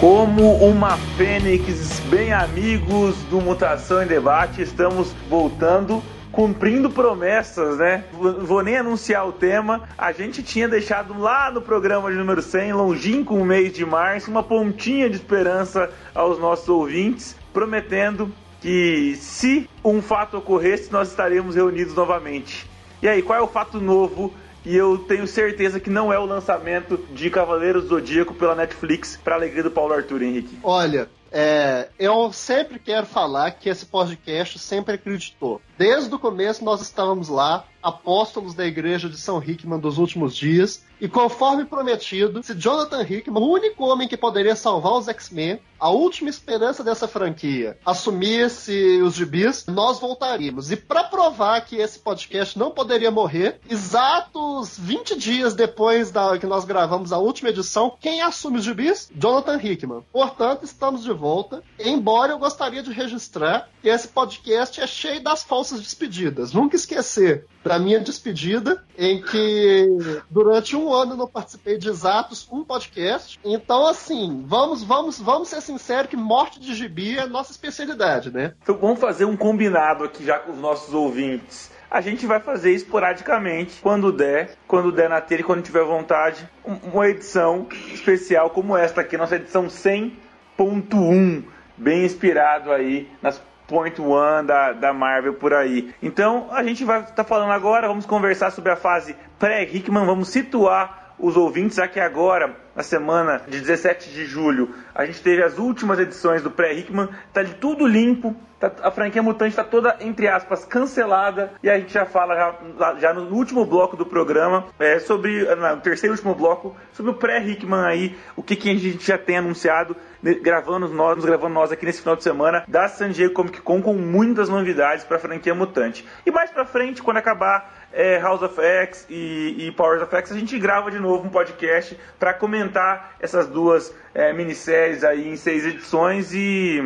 Como uma fênix, bem amigos do Mutação em Debate, estamos voltando cumprindo promessas, né? Vou nem anunciar o tema. A gente tinha deixado lá no programa de número 100, longínquo o mês de março, uma pontinha de esperança aos nossos ouvintes, prometendo que se um fato ocorresse, nós estaremos reunidos novamente. E aí, qual é o fato novo e eu tenho certeza que não é o lançamento de Cavaleiros do Zodíaco pela Netflix para alegria do Paulo Arthur Henrique. Olha, é, eu sempre quero falar que esse podcast sempre acreditou. Desde o começo nós estávamos lá, apóstolos da igreja de São Hickman dos últimos dias, e conforme prometido, se Jonathan Hickman, o único homem que poderia salvar os X-Men, a última esperança dessa franquia, assumisse os gibis, nós voltaríamos. E para provar que esse podcast não poderia morrer, exatos 20 dias depois da que nós gravamos a última edição, quem assume os gibis? Jonathan Hickman. Portanto, estamos de volta, embora eu gostaria de registrar que esse podcast é cheio das falsas despedidas. Nunca esquecer da minha despedida, em que durante um ano não participei de exatos um podcast. Então, assim, vamos, vamos, vamos ser sinceros que morte de gibi é nossa especialidade, né? Então vamos fazer um combinado aqui já com os nossos ouvintes. A gente vai fazer esporadicamente, quando der, quando der na telha e quando tiver vontade, uma edição especial como esta aqui, nossa edição 100.1, bem inspirado aí nas Point One da, da Marvel por aí. Então a gente vai estar tá falando agora, vamos conversar sobre a fase pré-Hickman, vamos situar os ouvintes aqui agora, na semana de 17 de julho. A gente teve as últimas edições do pré-Hickman, tá de tudo limpo, tá, a franquia Mutante está toda, entre aspas, cancelada, e a gente já fala já, já no último bloco do programa, é, sobre, no terceiro e último bloco, sobre o pré-Hickman aí, o que, que a gente já tem anunciado gravando nós, gravando nós aqui nesse final de semana da San Diego Comic Con com muitas novidades para a franquia Mutante. E mais para frente, quando acabar é, House of X e, e, Powers of X, a gente grava de novo um podcast para comentar essas duas é, minisséries aí em seis edições e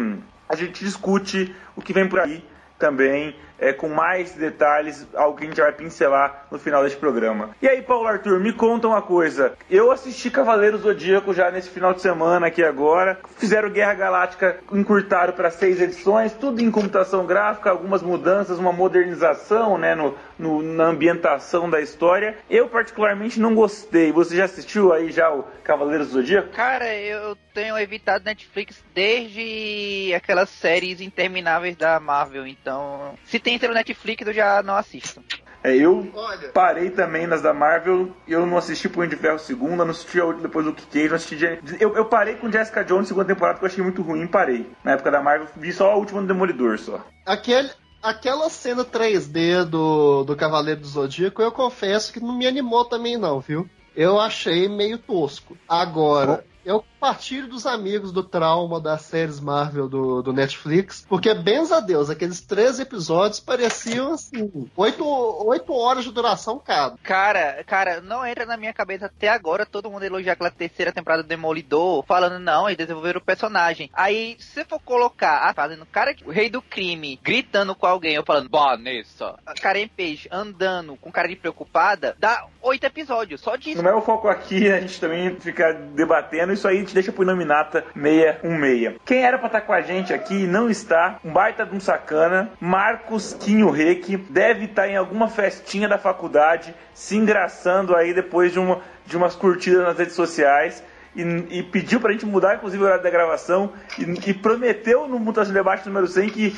a gente discute o que vem por aí também é, com mais detalhes, algo que a gente vai pincelar no final deste programa. E aí, Paulo Arthur, me conta uma coisa. Eu assisti Cavaleiros Zodíaco já nesse final de semana aqui agora. Fizeram Guerra Galáctica, encurtaram para seis edições, tudo em computação gráfica, algumas mudanças, uma modernização né, no, no, na ambientação da história. Eu, particularmente, não gostei. Você já assistiu aí já o Cavaleiros do Zodíaco? Cara, eu tenho evitado Netflix desde aquelas séries intermináveis da Marvel, então se tem inteiro Netflix, eu já não assisto. É, eu Olha. parei também nas da Marvel, eu não assisti Punho de Ferro segunda, não assisti depois do Kick não assisti. Eu, eu parei com Jessica Jones segunda temporada que eu achei muito ruim, parei. Na época da Marvel, vi só a última do Demolidor só. Aquele, aquela cena 3D do, do Cavaleiro do Zodíaco, eu confesso que não me animou também não, viu? Eu achei meio tosco. Agora, eu partilho dos amigos do trauma das séries Marvel do, do Netflix, porque, benza a Deus, aqueles três episódios pareciam assim, oito, oito horas de duração cada. Cara, cara, não entra na minha cabeça até agora todo mundo elogiar aquela terceira temporada do Demolidor, falando, não, eles desenvolveram o personagem. Aí, se for colocar, ah, fazendo cara, o rei do crime, gritando com alguém, eu falando, Vanessa, Karen Page andando com cara de preocupada, dá oito episódios, só disso. Não é o foco aqui, a gente também fica debatendo isso aí gente deixa pro Nominata 616. Quem era pra estar tá com a gente aqui não está. Um baita de um sacana. Marcos Quinho Reque deve estar tá em alguma festinha da faculdade, se engraçando aí depois de, uma, de umas curtidas nas redes sociais. E, e, pediu pra gente mudar, inclusive, o horário da gravação e, e prometeu no Mutação Debate número 100 que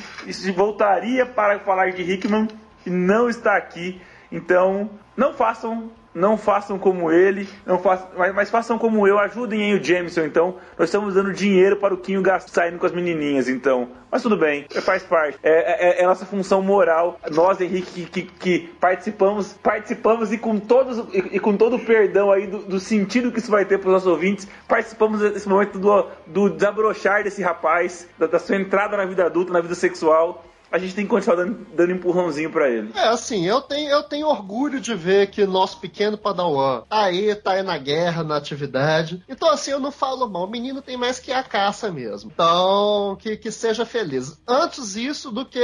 voltaria para falar de Hickman e não está aqui. Então, não façam não façam como ele, não façam, mas, mas, façam como eu, ajudem aí o Jameson, então. Nós estamos dando dinheiro para o Quinho saindo com as menininhas, então. Mas tudo bem, faz parte. É, é, é nossa função moral. Nós, Henrique, que, que, que, participamos, participamos e com todos e, e com todo o perdão aí do, do, sentido que isso vai ter para os nossos ouvintes, participamos desse momento do, do desabrochar desse rapaz, da, da sua entrada na vida adulta, na vida sexual a gente tem que continuar dando, dando empurrãozinho para ele. É, assim, eu tenho, eu tenho orgulho de ver que nosso pequeno Padawan tá aí, tá aí na guerra, na atividade. Então, assim, eu não falo mal. O menino tem mais que a caça mesmo. Então, que, que seja feliz. Antes isso do que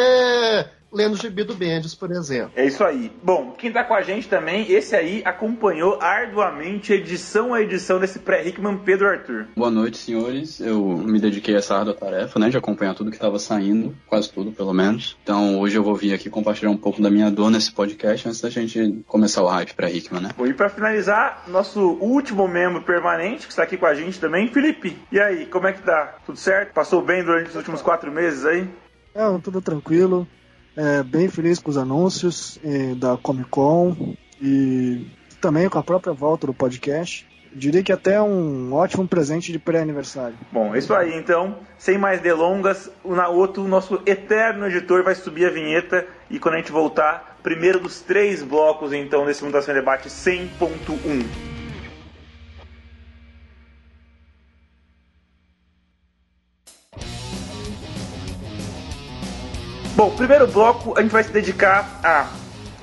lendo o gibi do Bendis, por exemplo. É isso aí. Bom, quem tá com a gente também, esse aí acompanhou arduamente edição a edição desse pré-Hickman, Pedro Arthur. Boa noite, senhores. Eu me dediquei a essa árdua tarefa, né, de acompanhar tudo que estava saindo, quase tudo, pelo menos. Então, hoje eu vou vir aqui compartilhar um pouco da minha dor nesse podcast antes da gente começar o hype pra Hickman, né? Bom, e pra finalizar, nosso último membro permanente, que está aqui com a gente também, Felipe. E aí, como é que tá? Tudo certo? Passou bem durante os últimos quatro meses aí? É, tudo tranquilo. É, bem feliz com os anúncios é, da Comic Con e também com a própria volta do podcast. Diria que até um ótimo presente de pré-aniversário. Bom, é isso aí então. Sem mais delongas, o Naoto, nosso eterno editor, vai subir a vinheta e quando a gente voltar, primeiro dos três blocos então desse Mutação Debate 100.1. Bom, primeiro bloco a gente vai se dedicar a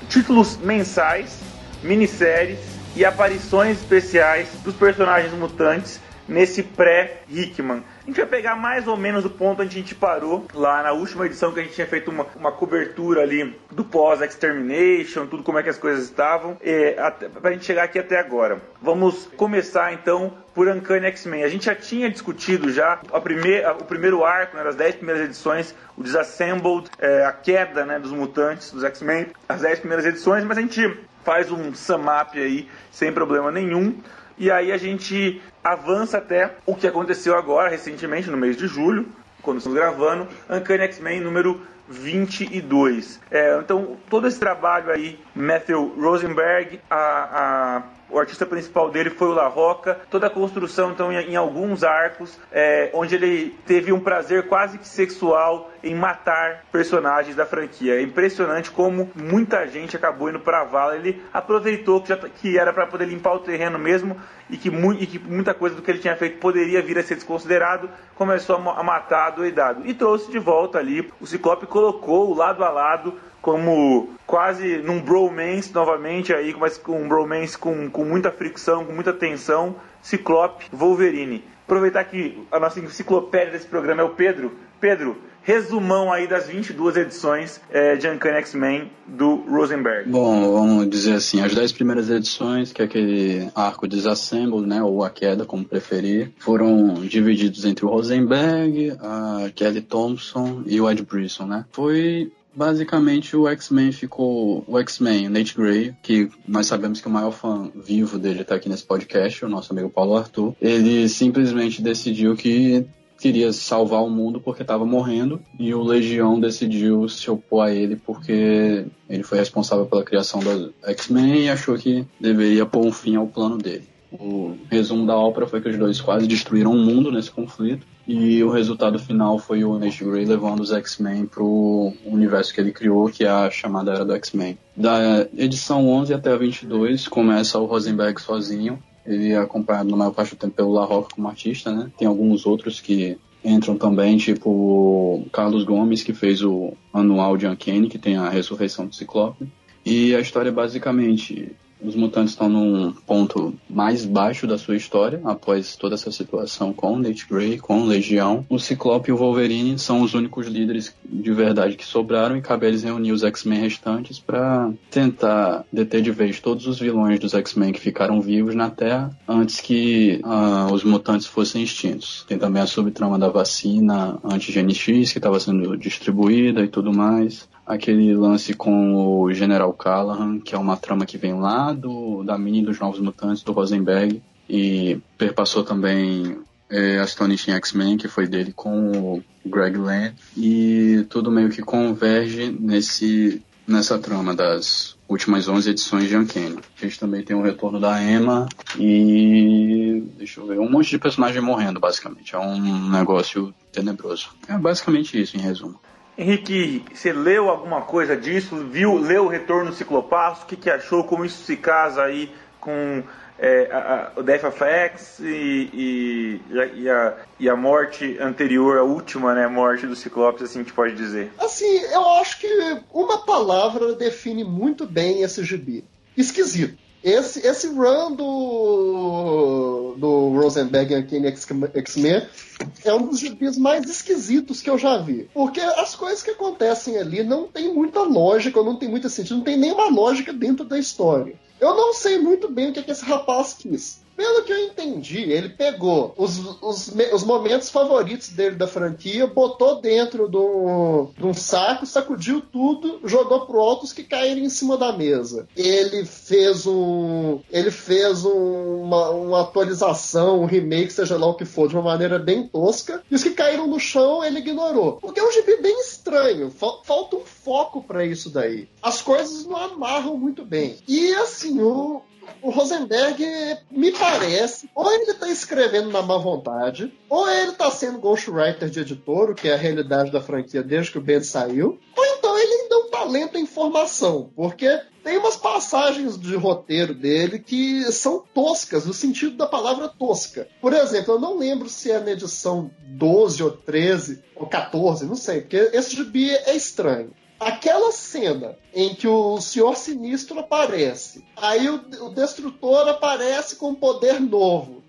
títulos mensais, minisséries e aparições especiais dos personagens mutantes nesse pré-Hickman. A gente vai pegar mais ou menos o ponto onde a gente parou lá na última edição que a gente tinha feito uma, uma cobertura ali do pós-extermination, tudo como é que as coisas estavam, é, até, pra gente chegar aqui até agora. Vamos começar então por Uncanny X-Men. A gente já tinha discutido já a o primeiro arco, né, das 10 primeiras edições, o Disassembled, é, a queda né, dos mutantes, dos X-Men, as 10 primeiras edições, mas a gente faz um sum up aí sem problema nenhum. E aí a gente avança até o que aconteceu agora, recentemente, no mês de julho, quando estamos gravando, Uncanny X-Men número 22. É, então, todo esse trabalho aí, Matthew Rosenberg, a, a o artista principal dele foi o La Roca. Toda a construção, então, em, em alguns arcos, é, onde ele teve um prazer quase que sexual em matar personagens da franquia. É impressionante como muita gente acabou indo pra vala. Ele aproveitou que, já, que era para poder limpar o terreno mesmo e que, mu e que, muita coisa do que ele tinha feito poderia vir a ser desconsiderado. Começou a, a matar doidado. E trouxe de volta ali. O Ciclope colocou o lado a lado como quase num bromance novamente aí, mas com um bromance com, com muita fricção, com muita tensão, Ciclope, Wolverine. Aproveitar que a nossa enciclopédia desse programa é o Pedro. Pedro, resumão aí das 22 edições é, de Uncanny X-Men do Rosenberg. Bom, vamos dizer assim, as 10 primeiras edições, que é aquele arco Disassemble, né, ou a queda, como preferir, foram divididos entre o Rosenberg, a Kelly Thompson e o Ed Brisson, né. Foi Basicamente, o X-Men ficou. O X-Men, Nate Gray, que nós sabemos que o maior fã vivo dele está aqui nesse podcast, o nosso amigo Paulo Arthur. Ele simplesmente decidiu que queria salvar o mundo porque estava morrendo e o Legião decidiu se opor a ele porque ele foi responsável pela criação do X-Men e achou que deveria pôr um fim ao plano dele. O resumo da ópera foi que os dois quase destruíram o mundo nesse conflito e o resultado final foi o Nate Grey levando os X-Men pro universo que ele criou, que é a chamada Era do X-Men. Da edição 11 até a 22 começa o Rosenberg sozinho. Ele é acompanhado na maior parte do tempo pelo La Roca como artista, né? Tem alguns outros que entram também, tipo o Carlos Gomes, que fez o anual de Uncanny, que tem a ressurreição do Ciclope. E a história é basicamente os mutantes estão num ponto mais baixo da sua história, após toda essa situação com Nate Grey, com Legião. O Ciclope e o Wolverine são os únicos líderes de verdade que sobraram e cabe eles reunir os X-Men restantes para tentar deter de vez todos os vilões dos X-Men que ficaram vivos na Terra antes que uh, os mutantes fossem extintos. Tem também a subtrama da vacina anti-Gen X que estava sendo distribuída e tudo mais aquele lance com o General Callahan, que é uma trama que vem lá do, da mini dos Novos Mutantes, do Rosenberg, e perpassou também é, Astonishing X-Men, que foi dele com o Greg Land, e tudo meio que converge nesse, nessa trama das últimas 11 edições de Uncanny. A gente também tem o retorno da Emma e. deixa eu ver, um monte de personagem morrendo, basicamente. É um negócio tenebroso. É basicamente isso, em resumo. Henrique, você leu alguma coisa disso? Viu, leu o Retorno Ciclopasso? O que, que achou? Como isso se casa aí com é, a, a, o Death of e, e, e, a, e, a, morte anterior, a última né, morte do Ciclopes, assim gente pode dizer? Assim, eu acho que uma palavra define muito bem esse gibi. Esquisito. Esse, esse run do do Rosenberg em Uncanny X-Men é um dos gibis mais esquisitos que eu já vi. Porque as coisas que acontecem ali não tem muita lógica, não tem muito sentido, não tem nenhuma lógica dentro da história. Eu não sei muito bem o que, é que esse rapaz quis. Pelo que eu entendi, ele pegou os, os, os momentos favoritos dele da franquia, botou dentro de um, de um saco, sacudiu tudo, jogou pro alto os que caíram em cima da mesa. Ele fez um. Ele fez um, uma, uma atualização, um remake, seja lá o que for, de uma maneira bem tosca. E os que caíram no chão, ele ignorou. Porque é um gibi bem estranho. Falta um foco para isso daí. As coisas não amarram muito bem. E assim, o, o Rosenberg me parece, ou ele está escrevendo na má vontade, ou ele está sendo ghostwriter de editor, o que é a realidade da franquia desde que o Ben saiu, ou então ele ainda é um talento em formação, porque tem umas passagens de roteiro dele que são toscas, no sentido da palavra tosca. Por exemplo, eu não lembro se é na edição 12 ou 13 ou 14, não sei, porque esse gibi é estranho aquela cena em que o Senhor Sinistro aparece, aí o, o Destrutor aparece com um poder novo.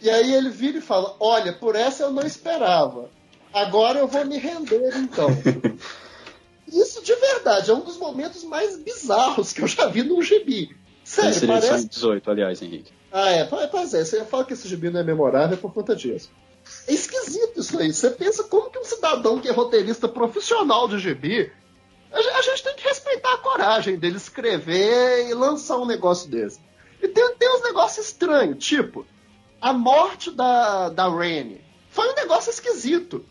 E aí ele vira e fala: Olha, por essa eu não esperava. Agora eu vou me render então. Isso de verdade é um dos momentos mais bizarros que eu já vi num gibi. Sério, seria parece... 18, aliás, Henrique. Ah, é, pois é. Você fala que esse gibi não é memorável por conta disso. É esquisito isso aí. Você pensa como que um cidadão que é roteirista profissional de gibi a gente tem que respeitar a coragem dele escrever e lançar um negócio desse. E tem, tem uns negócios estranhos, tipo, a morte da, da Rene foi um negócio esquisito.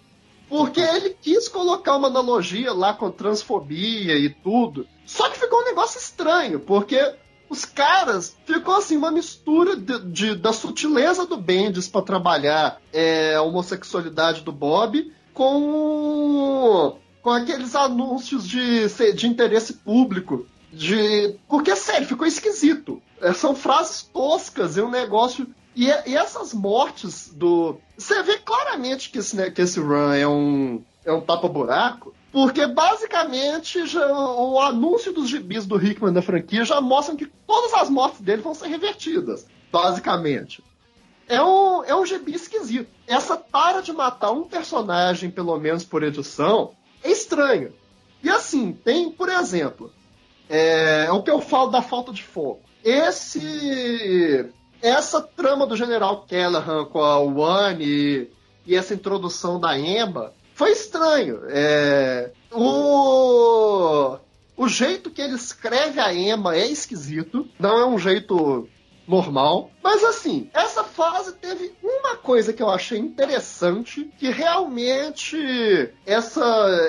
Porque ele quis colocar uma analogia lá com transfobia e tudo. Só que ficou um negócio estranho, porque os caras ficou assim uma mistura de, de da sutileza do Bendis para trabalhar é, a homossexualidade do Bob com com aqueles anúncios de, de interesse público. De... Porque, sério, ficou esquisito. É, são frases toscas e um negócio. E, e, essas mortes do. Você vê claramente que esse, né, que esse run é um, é um tapa-buraco. Porque basicamente já, o anúncio dos gibis do Hickman da franquia já mostram que todas as mortes dele vão ser revertidas. Basicamente. É um, é um gibi esquisito. Essa para de matar um personagem, pelo menos por edição, é estranho. E assim, tem, por exemplo, é, é o que eu falo da falta de foco. Esse. Essa trama do General Callahan com a One e, e essa introdução da Emma foi estranho. É, o, o jeito que ele escreve a Emma é esquisito. Não é um jeito normal. Mas assim, essa fase teve uma coisa que eu achei interessante, que realmente essa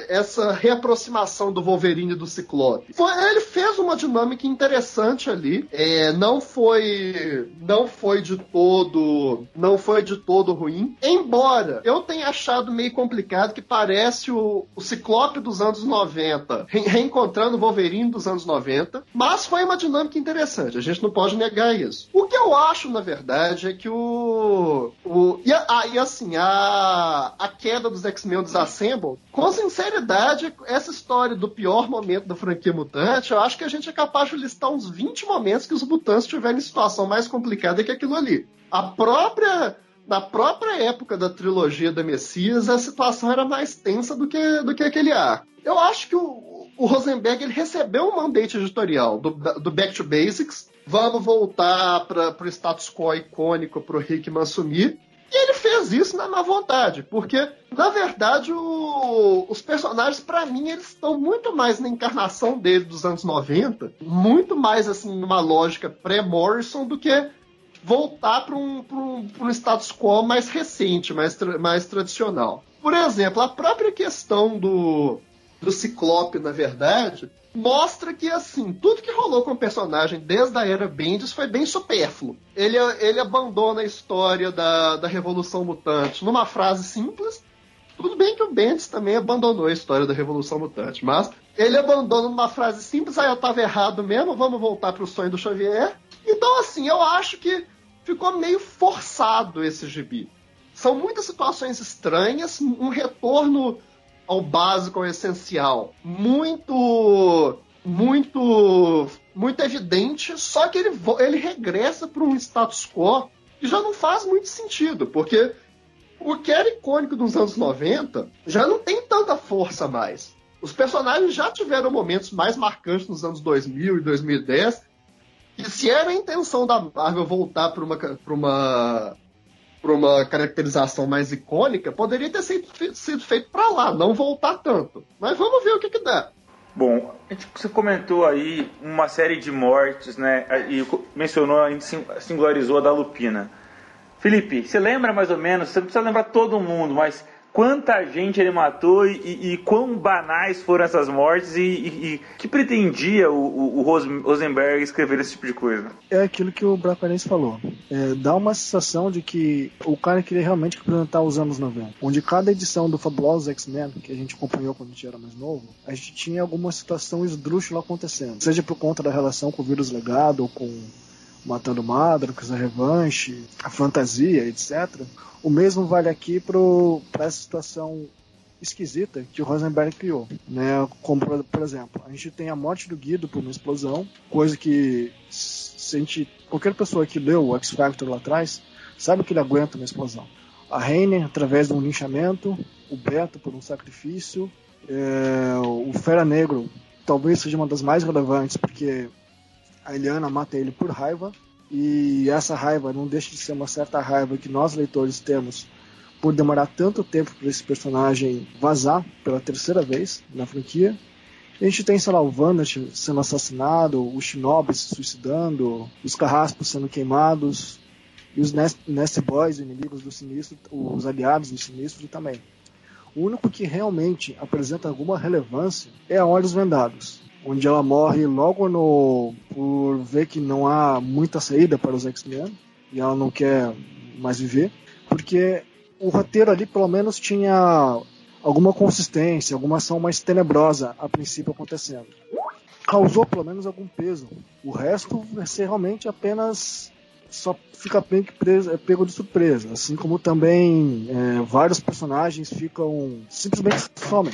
essa reaproximação do Wolverine e do Ciclope. Foi, ele fez uma dinâmica interessante ali. É, não foi não foi de todo não foi de todo ruim. Embora eu tenha achado meio complicado que parece o, o Ciclope dos anos 90 re reencontrando o Wolverine dos anos 90, mas foi uma dinâmica interessante. A gente não pode negar isso. O que eu acho, na verdade, é que o. o e, a, e assim, a, a queda dos X-Men Disassemble, com sinceridade, essa história do pior momento da franquia mutante, eu acho que a gente é capaz de listar uns 20 momentos que os mutantes tiveram em situação mais complicada que aquilo ali. A própria na própria época da trilogia da Messias, a situação era mais tensa do que, do que aquele ar. Eu acho que o, o Rosenberg ele recebeu um mandate editorial do, do Back to Basics, vamos voltar para o status quo icônico para o Hickman assumir. E ele fez isso na má vontade, porque, na verdade, o, os personagens, para mim, eles estão muito mais na encarnação dele dos anos 90, muito mais, assim, numa lógica pré-Morrison do que voltar para um, um, um status quo mais recente, mais, tra mais tradicional. Por exemplo, a própria questão do, do Ciclope, na verdade, mostra que, assim, tudo que rolou com o personagem desde a era Bendis foi bem supérfluo. Ele, ele abandona a história da, da Revolução Mutante numa frase simples. Tudo bem que o Bendis também abandonou a história da Revolução Mutante, mas ele abandona numa frase simples, aí eu tava errado mesmo, vamos voltar pro sonho do Xavier. Então, assim, eu acho que ficou meio forçado esse gibi. São muitas situações estranhas, um retorno ao básico, ao essencial, muito, muito, muito evidente. Só que ele, ele regressa para um status quo que já não faz muito sentido, porque o que era icônico dos anos 90 já não tem tanta força mais. Os personagens já tiveram momentos mais marcantes nos anos 2000 e 2010. E se era a intenção da Marvel voltar para uma, uma, uma caracterização mais icônica, poderia ter sido, sido feito para lá, não voltar tanto. Mas vamos ver o que, que dá. Bom, você comentou aí uma série de mortes, né? E mencionou, a gente singularizou a da Lupina. Felipe, você lembra mais ou menos, você não precisa lembrar todo mundo, mas quanta gente ele matou e, e, e quão banais foram essas mortes e, e que pretendia o, o, o, Rosenberg escrever esse tipo de coisa? É aquilo que o Bracarense falou. É, dá uma sensação de que o cara queria realmente representar os anos 90, onde cada edição do Fabuloso X-Men, que a gente acompanhou quando a gente era mais novo, a gente tinha alguma situação esdrúxula acontecendo, seja por conta da relação com o vírus legado ou com Matando Madrocas, a Revanche, a Fantasia, etc. O mesmo vale aqui para essa situação esquisita que o Rosenberg criou, né? Como por exemplo, a gente tem a morte do Guido por uma explosão, coisa que se a gente, qualquer pessoa que leu o X Factor lá atrás sabe que ele aguenta uma explosão. A Rainer através de um linchamento, o Beto por um sacrifício, é, o Fera Negro talvez seja uma das mais relevantes porque a Eliana mata ele por raiva, e essa raiva não deixa de ser uma certa raiva que nós leitores temos por demorar tanto tempo para esse personagem vazar pela terceira vez na franquia. a gente tem, sei lá, o Vandat sendo assassinado, o Shinobi se suicidando, os Carraspos sendo queimados, e os Nest Boys, inimigos do Sinistro, os aliados do Sinistro também. O único que realmente apresenta alguma relevância é a Olhos Vendados onde ela morre logo no por ver que não há muita saída para os X-Men e ela não quer mais viver, porque o roteiro ali pelo menos tinha alguma consistência, alguma ação mais tenebrosa a princípio acontecendo. Causou pelo menos algum peso. O resto vai ser realmente apenas só fica preso, é pego de surpresa, assim como também é, vários personagens ficam simplesmente somem.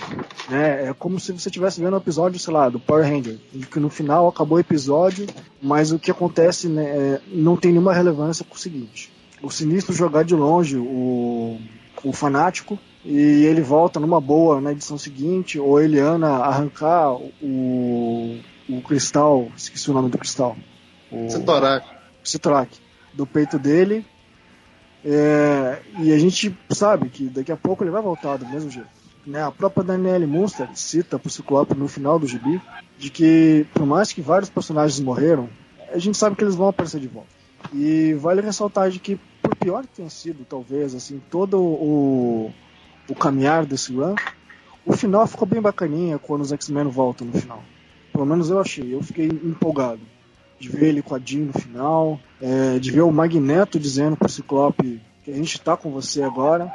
Né? É como se você estivesse vendo um episódio, sei lá, do Power Ranger, que no final acabou o episódio, mas o que acontece né, é, não tem nenhuma relevância com o seguinte: o sinistro jogar de longe o, o fanático e ele volta numa boa na edição seguinte, ou Eliana arrancar o, o cristal, esqueci o nome do cristal. O Citorak. Citorak do peito dele. É, e a gente sabe que daqui a pouco ele vai voltar do mesmo jeito. Né? A própria Danielle Munster cita pro Ciclope no final do gibi de que, por mais que vários personagens morreram, a gente sabe que eles vão aparecer de volta. E vale ressaltar de que, por pior que tenha sido, talvez, assim, todo o, o caminhar desse run, o final ficou bem bacaninha quando os X-Men voltam no final. Pelo menos eu achei, eu fiquei empolgado de ver ele com a Jean no final, é, de ver o Magneto dizendo pro Ciclope que a gente tá com você agora.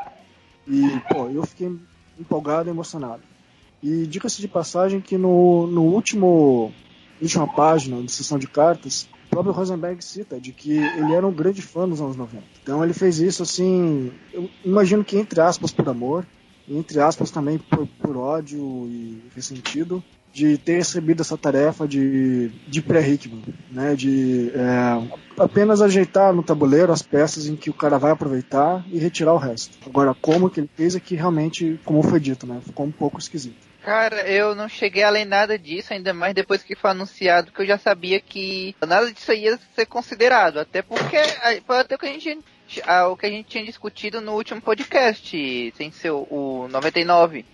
E, pô, eu fiquei empolgado e emocionado. E diga-se de passagem que no, no último última página de sessão de cartas, o próprio Rosenberg cita de que ele era um grande fã dos anos 90. Então ele fez isso assim, eu imagino que entre aspas por amor, entre aspas também por, por ódio e ressentido, de ter recebido essa tarefa de, de pré-Hickman, né? De é, apenas ajeitar no tabuleiro as peças em que o cara vai aproveitar e retirar o resto. Agora, como que ele fez é que realmente, como foi dito, né? Ficou um pouco esquisito. Cara, eu não cheguei a ler nada disso, ainda mais depois que foi anunciado, que eu já sabia que nada disso ia ser considerado. Até porque até que a gente, o que a gente tinha discutido no último podcast, sem ser o 99.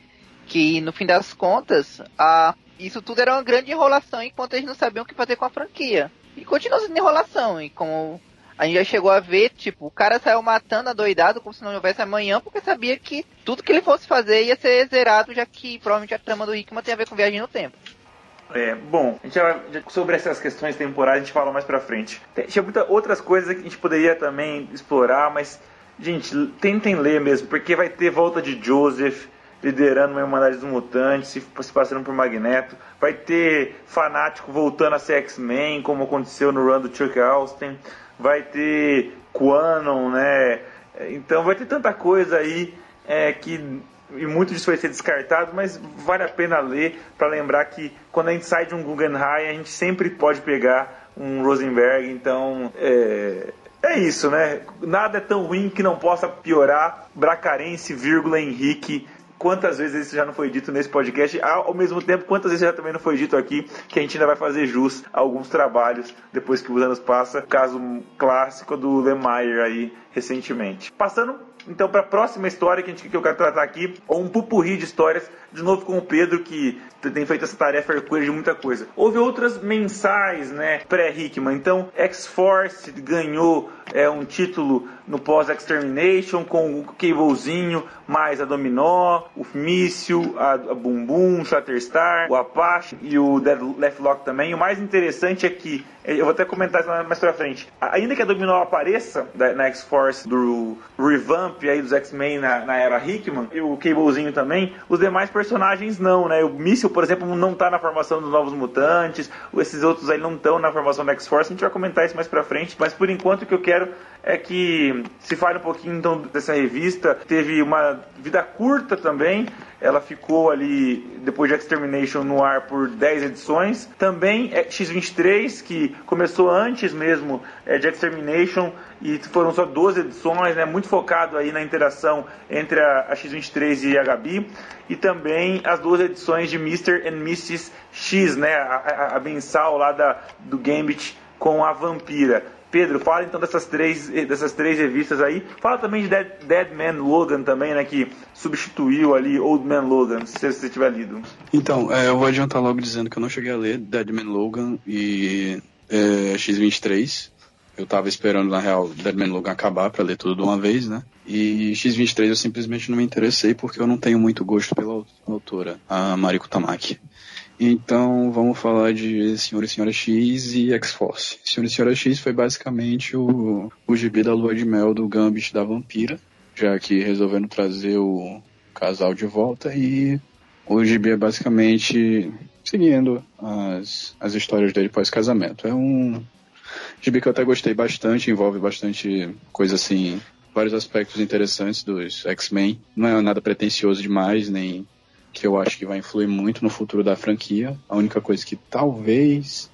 Que no fim das contas, a isso tudo era uma grande enrolação enquanto eles não sabiam o que fazer com a franquia. E continua sendo enrolação. E como a gente já chegou a ver, tipo, o cara saiu matando a doidado como se não houvesse amanhã, porque sabia que tudo que ele fosse fazer ia ser zerado, já que provavelmente a trama do Hickman tem a ver com viagem no tempo. É, bom, a gente já, sobre essas questões temporais a gente fala mais pra frente. Tem, tinha muitas outras coisas que a gente poderia também explorar, mas, gente, tentem ler mesmo, porque vai ter volta de Joseph, liderando uma Irmandade dos Mutantes, se, se passando por Magneto. Vai ter fanático voltando a ser X-Men, como aconteceu no run do Chuck Austin. Vai ter Quanon, né? Então vai ter tanta coisa aí é, que e muito disso vai ser descartado, mas vale a pena ler para lembrar que quando a gente sai de um Guggenheim, a gente sempre pode pegar um Rosenberg, então é, É isso, né? Nada é tão ruim que não possa piorar. Bracarense, vírgula, Henrique. Quantas vezes isso já não foi dito nesse podcast? Ao mesmo tempo, quantas vezes já também não foi dito aqui que a gente ainda vai fazer jus a alguns trabalhos depois que os anos passam. Caso clássico do Lemaier aí recentemente. Passando então, para a próxima história que, a gente, que eu quero tratar aqui, ou um pupurri de histórias, de novo com o Pedro, que tem feito essa tarefa hercúlea de muita coisa. Houve outras mensais, né, pré-Hickman. Então, X-Force ganhou é, um título no pós-Extermination com o Cablezinho, mais a Dominó, o Míssil, a, a Boom, o Shatterstar, o Apache e o Dead Left Lock também. O mais interessante é que, é, eu vou até comentar isso mais pra frente, ainda que a Dominó apareça na X-Force do revamp aí dos X-Men na, na, era Hickman, e o Cablezinho também, os demais personagens não, né? O Míssil, por exemplo, não tá na formação dos Novos Mutantes, esses outros aí não estão na formação da X-Force, a gente vai comentar isso mais pra frente, mas por enquanto o que eu quero é que se fale um pouquinho então dessa revista. Teve uma vida curta também. Ela ficou ali, depois de Extermination, no ar por 10 edições. Também é X23, que começou antes mesmo é, de Extermination e foram só 12 edições, né, muito focado aí na interação entre a, a X23 e a Gabi. E também as duas edições de Mr. and Mrs. X, né, a, a, a mensal lá da, do Gambit com a Vampira. Pedro, fala então dessas três, dessas três revistas aí. Fala também de Dead, Dead Man Logan também, né? Que substituiu ali Old Man Logan, se você tiver lido. Então, é, eu vou adiantar logo dizendo que eu não cheguei a ler Dead Man Logan e é, X23. Eu tava esperando, na real, Dead Man Logan acabar para ler tudo de uma vez, né? E X23 eu simplesmente não me interessei porque eu não tenho muito gosto pela autora, a Mariko Tamaki. Então vamos falar de Senhor e Senhora X e X-Force. Senhor e Senhora X foi basicamente o, o gibi da lua de mel do Gambit da Vampira, já que resolvendo trazer o casal de volta e o gibi é basicamente seguindo as, as histórias dele pós-casamento. É um gibi que eu até gostei bastante, envolve bastante coisa assim, vários aspectos interessantes dos X-Men. Não é nada pretencioso demais, nem que eu acho que vai influir muito no futuro da franquia. A única coisa que talvez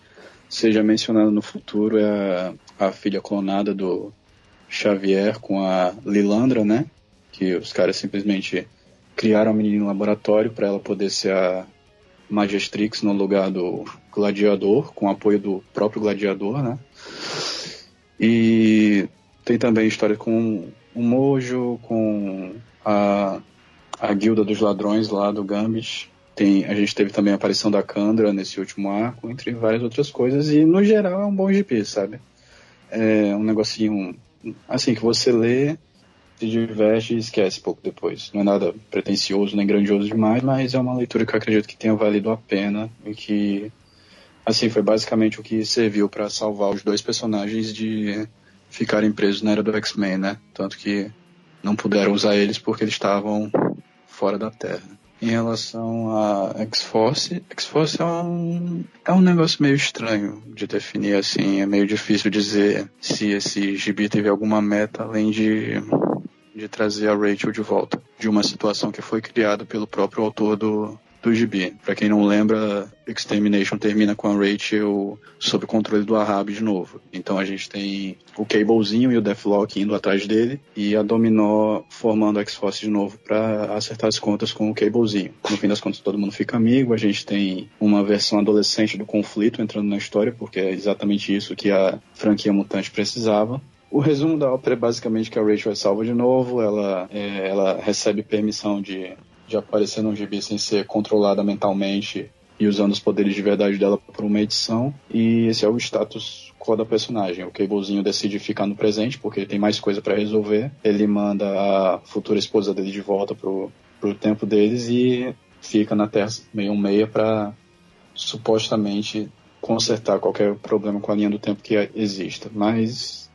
seja mencionada no futuro é a, a filha clonada do Xavier com a Lilandra, né? Que os caras simplesmente criaram a menina no laboratório para ela poder ser a Magistrix no lugar do Gladiador, com apoio do próprio Gladiador, né? E tem também história com o Mojo, com a a Guilda dos Ladrões lá do Gambit. Tem, a gente teve também a aparição da Kandra nesse último arco, entre várias outras coisas, e no geral é um bom GP, sabe? É um negocinho, assim, que você lê, se diverte e esquece pouco depois. Não é nada pretencioso nem grandioso demais, mas é uma leitura que eu acredito que tenha valido a pena e que, assim, foi basicamente o que serviu para salvar os dois personagens de ficarem presos na era do X-Men, né? Tanto que não puderam usar eles porque eles estavam fora da Terra. Em relação a X-Force, X-Force é um, é um negócio meio estranho de definir assim, é meio difícil dizer se esse gibi teve alguma meta além de, de trazer a Rachel de volta de uma situação que foi criada pelo próprio autor do, do gibi. Para quem não lembra, Extermination termina com a Rachel sob o controle do Ahab de novo. Então a gente tem o Cablezinho e o Deathlock indo atrás dele e a Dominó formando a X-Force de novo para acertar as contas com o Cablezinho. No fim das contas todo mundo fica amigo, a gente tem uma versão adolescente do conflito entrando na história, porque é exatamente isso que a franquia mutante precisava. O resumo da ópera é basicamente que a Rachel é salva de novo, ela, é, ela recebe permissão de de aparecer num gibi sem ser controlada mentalmente e usando os poderes de verdade dela por uma edição. E esse é o status quo da personagem. O Cablezinho decide ficar no presente porque ele tem mais coisa para resolver. Ele manda a futura esposa dele de volta pro, pro tempo deles e fica na Terra meio um meia para supostamente consertar qualquer problema com a linha do tempo que exista. Mas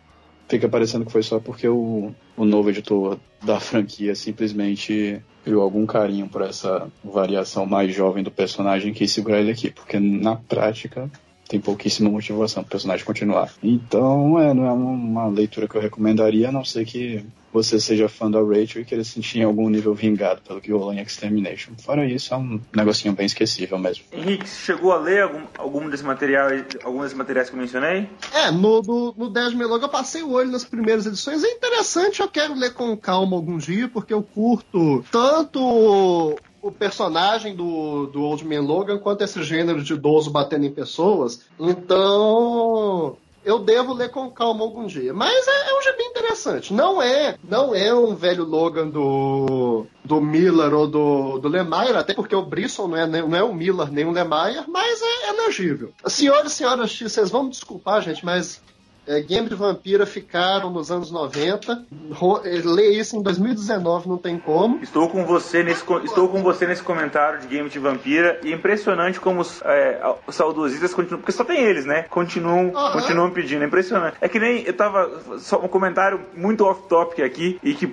fica parecendo que foi só porque o, o novo editor da franquia simplesmente criou algum carinho por essa variação mais jovem do personagem que segurar ele aqui, porque na prática tem pouquíssima motivação para o personagem continuar. Então, é, não é uma leitura que eu recomendaria, a não ser que você seja fã da Rachel e queira sentir em algum nível vingado pelo que rolou em Extermination. Fora isso, é um negocinho bem esquecível mesmo. Henrique, chegou a ler algum, algum desse material, algum desses materiais que eu mencionei? É, no, no, no 10 Melog eu passei o olho nas primeiras edições. É interessante, eu quero ler com calma algum dia, porque eu curto tanto o personagem do, do Old Man Logan quanto esse gênero de idoso batendo em pessoas. Então, eu devo ler com calma algum dia. Mas é, é um gibi interessante. Não é, não é um velho Logan do, do Miller ou do, do Lemire, até porque o Brisson não é, não é o Miller nem o Lemire, mas é, é legível. Senhoras e senhoras, vocês vão me desculpar, gente, mas é, Game de Vampira ficaram nos anos 90. Lê isso em 2019, não tem como. Estou com você nesse, estou com você nesse comentário de Game de Vampira. E é impressionante como os, é, os saudosistas continuam. Porque só tem eles, né? Continuam, uhum. continuam pedindo. É impressionante. É que nem eu tava. Só um comentário muito off-topic aqui e que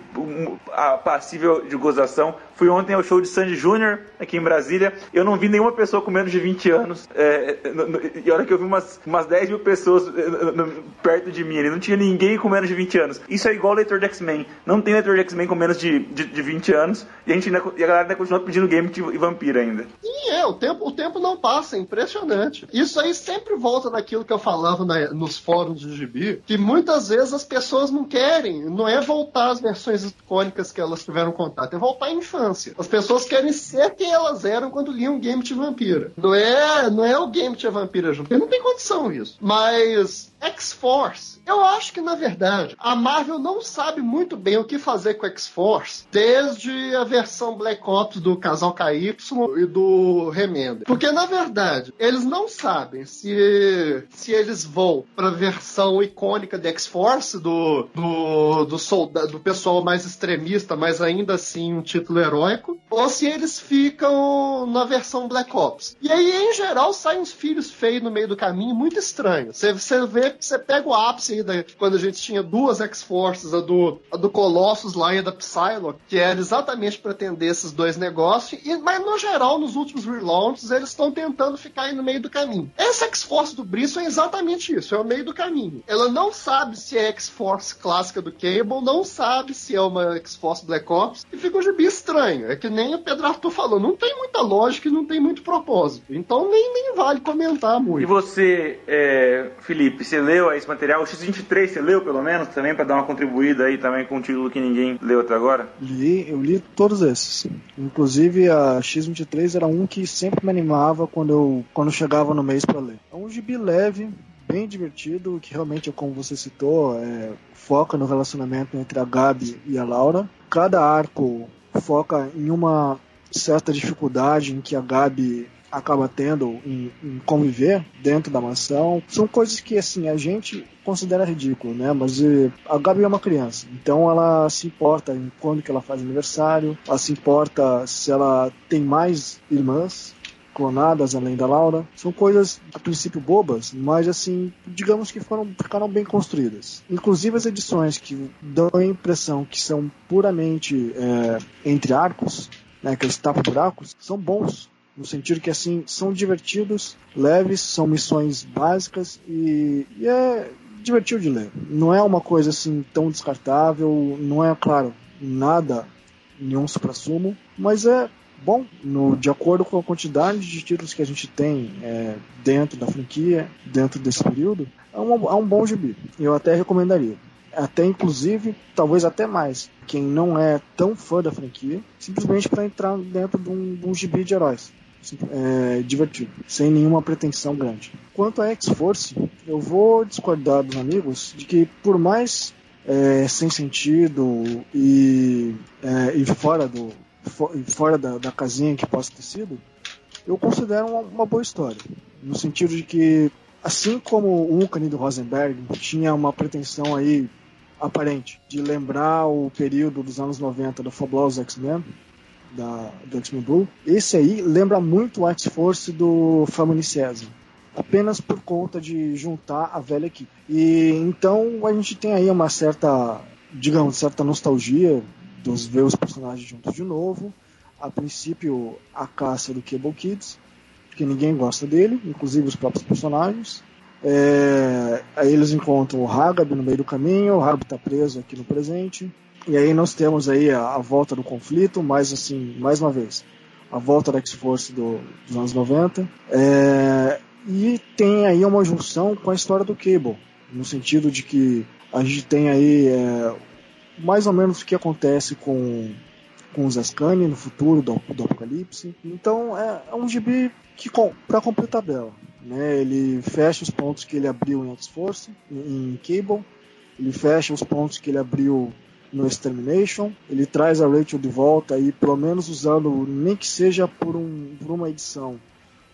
a passível de gozação. Fui ontem ao show de Sandy Júnior aqui em Brasília. Eu não vi nenhuma pessoa com menos de 20 anos. É, no, no, e a hora que eu vi umas, umas 10 mil pessoas é, no, perto de mim. Ele não tinha ninguém com menos de 20 anos. Isso é igual leitor de X-Men. Não tem leitor de X-Men com menos de, de, de, 20 anos. E a, gente ainda, e a galera ainda continua pedindo game e vampiro ainda. Sim, é. O tempo, o tempo não passa. É impressionante. Isso aí sempre volta naquilo que eu falava na, nos fóruns de gibi. Que muitas vezes as pessoas não querem. Não é voltar às versões icônicas que elas tiveram contato. É voltar à infância. As pessoas querem ser quem elas eram quando liam Game de Vampira. Não é, não é o Game de Vampira junto. Não tem condição isso. Mas X-Force. Eu acho que, na verdade, a Marvel não sabe muito bem o que fazer com X-Force desde a versão Black Ops do casal KY e do Remender. Porque, na verdade, eles não sabem se, se eles vão para a versão icônica de X-Force do, do, do, do pessoal mais extremista, mas ainda assim um título heróico, ou se eles ficam na versão Black Ops. E aí, em geral, saem uns filhos feios no meio do caminho, muito estranho. Você, vê você pega o ápice da, quando a gente tinha duas X-Forces, a do, a do Colossus lá e a da Psylocke, que era exatamente para atender esses dois negócios, e, mas no geral, nos últimos relaunches, eles estão tentando ficar aí no meio do caminho. Essa X-Force do Brisson é exatamente isso, é o meio do caminho. Ela não sabe se é X-Force clássica do Cable, não sabe se é uma X-Force Black Ops, e fica um gibi estranho. É que nem o Pedro Arthur falou, não tem muita lógica e não tem muito propósito. Então nem, nem vale comentar muito. E você, é, Felipe, você leu esse material? O X23 você leu pelo menos também para dar uma contribuída aí também com um título que ninguém leu até agora? Li, eu li todos esses. Inclusive a X23 era um que sempre me animava quando eu quando chegava no mês para ler. É um gibi leve, bem divertido, que realmente, como você citou, é, foca no relacionamento entre a Gabi e a Laura. Cada arco foca em uma certa dificuldade em que a Gabi acaba tendo em, conviver dentro da mansão são coisas que assim a gente considera ridículo, né? Mas eh, a Gabi é uma criança, então ela se importa em quando que ela faz aniversário, ela se importa se ela tem mais irmãs clonadas além da Laura. São coisas a princípio bobas, mas assim, digamos que foram ficaram bem construídas. Inclusive as edições que dão a impressão que são puramente é, entre arcos, né, aqueles tapa-buracos, são bons no sentido que assim são divertidos, leves, são missões básicas e, e é divertido de ler. Não é uma coisa assim tão descartável, não é claro nada nenhum supra-sumo, mas é bom no, de acordo com a quantidade de títulos que a gente tem é, dentro da franquia, dentro desse período, é, uma, é um bom gibi. Eu até recomendaria até inclusive, talvez até mais, quem não é tão fã da franquia, simplesmente para entrar dentro de um, de um gibi de heróis é, divertido, sem nenhuma pretensão grande. Quanto a X-Force, eu vou discordar dos amigos de que, por mais é, sem sentido e, é, e fora, do, fora da, da, casinha que possa ter sido, eu considero uma, uma, boa história. No sentido de que, assim como o Uncanny do Rosenberg tinha uma pretensão aí aparente de lembrar o período dos anos 90 do fabuloso X-Men, da, do X-Men Blue. Esse aí lembra muito o X-Force do Family César. Apenas por conta de juntar a velha equipe. E então a gente tem aí uma certa, digamos, certa nostalgia dos ver os personagens juntos de novo. A princípio, a caça do Cable Kids, porque ninguém gosta dele, inclusive os próprios personagens. É, aí eles encontram o Hagab no meio do caminho, o Hagab está preso aqui no presente. E aí nós temos aí a, a, volta do conflito, mais assim, mais uma vez, a volta da X-Force do, dos anos 90. É, e tem aí uma junção com a história do Cable, no sentido de que a gente tem aí é, mais ou menos o que acontece com, com os Ascani no futuro do, do Apocalipse. Então é, é um gibi que para cumprir tabela. Né? Ele fecha os pontos que ele abriu em X-Force, em, em Cable, ele fecha os pontos que ele abriu no Extermination, ele traz a Rachel de volta aí, pelo menos usando, nem que seja por, um, por uma edição,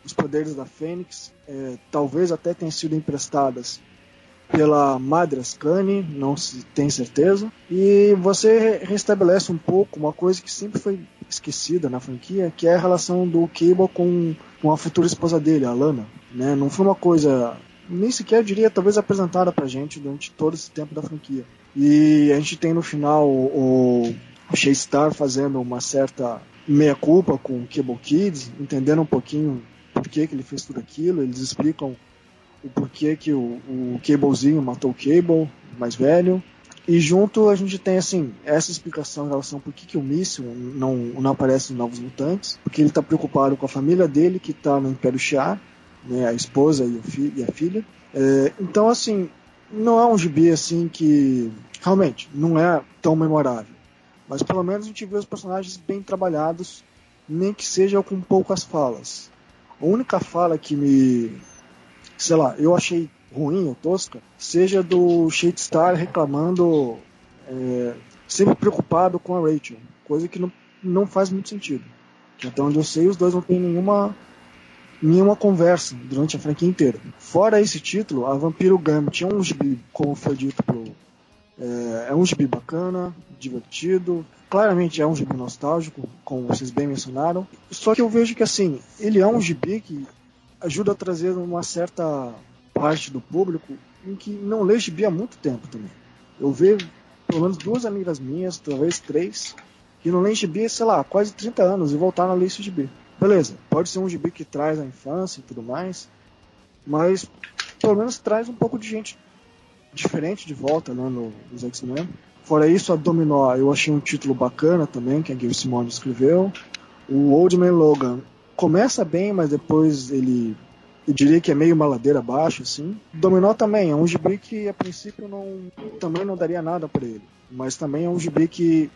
os poderes da Fênix, é, talvez até tenham sido emprestadas pela Madre Ascani, não se tem certeza. E você restabelece um pouco uma coisa que sempre foi esquecida na franquia, que é a relação do Cable com, com a futura esposa dele, a Lana. Né? Não foi uma coisa, nem sequer diria, talvez apresentada pra gente durante todo esse tempo da franquia. E a gente tem no final o, o Star fazendo uma certa meia-culpa com o Cable Kids, entendendo um pouquinho por que, que ele fez tudo aquilo, eles explicam o porquê que o, o Cablezinho matou o Cable, mais velho. E junto a gente tem assim essa explicação em relação por que, que o míssil não, não aparece nos Novos Mutantes, porque ele está preocupado com a família dele que está no Império Shi'ar, né, a esposa e, fi e a filha. É, então assim não é um gibi assim que realmente não é tão memorável, mas pelo menos a gente vê os personagens bem trabalhados, nem que seja com poucas falas. A única fala que me sei lá, eu achei ruim ou tosca, seja do Shadestar reclamando, é, sempre preocupado com a Rachel, coisa que não, não faz muito sentido. Onde eu sei, os dois não têm nenhuma, nenhuma conversa durante a franquia inteira. Fora esse título, a Vampiro Gambit é um gibi, como foi dito pro, é, é um gibi bacana, divertido, claramente é um gibi nostálgico, como vocês bem mencionaram. Só que eu vejo que assim, ele é um gibi que ajuda a trazer uma certa parte do público em que não lê gibi há muito tempo também. Eu vejo pelo menos duas amigas minhas, talvez três, que não lêem gibi, sei lá, quase 30 anos e voltaram a ler esse gibi. Beleza, pode ser um gibi que traz a infância e tudo mais, mas pelo menos traz um pouco de gente diferente de volta né, no, nos X-Men. Fora isso, a Dominó eu achei um título bacana também, que a Gabe Simone escreveu. O Old Man Logan começa bem, mas depois ele eu diria que é meio uma ladeira abaixo, assim. Dominó também é um gibi que a princípio não também não daria nada para ele, mas também é um gibi que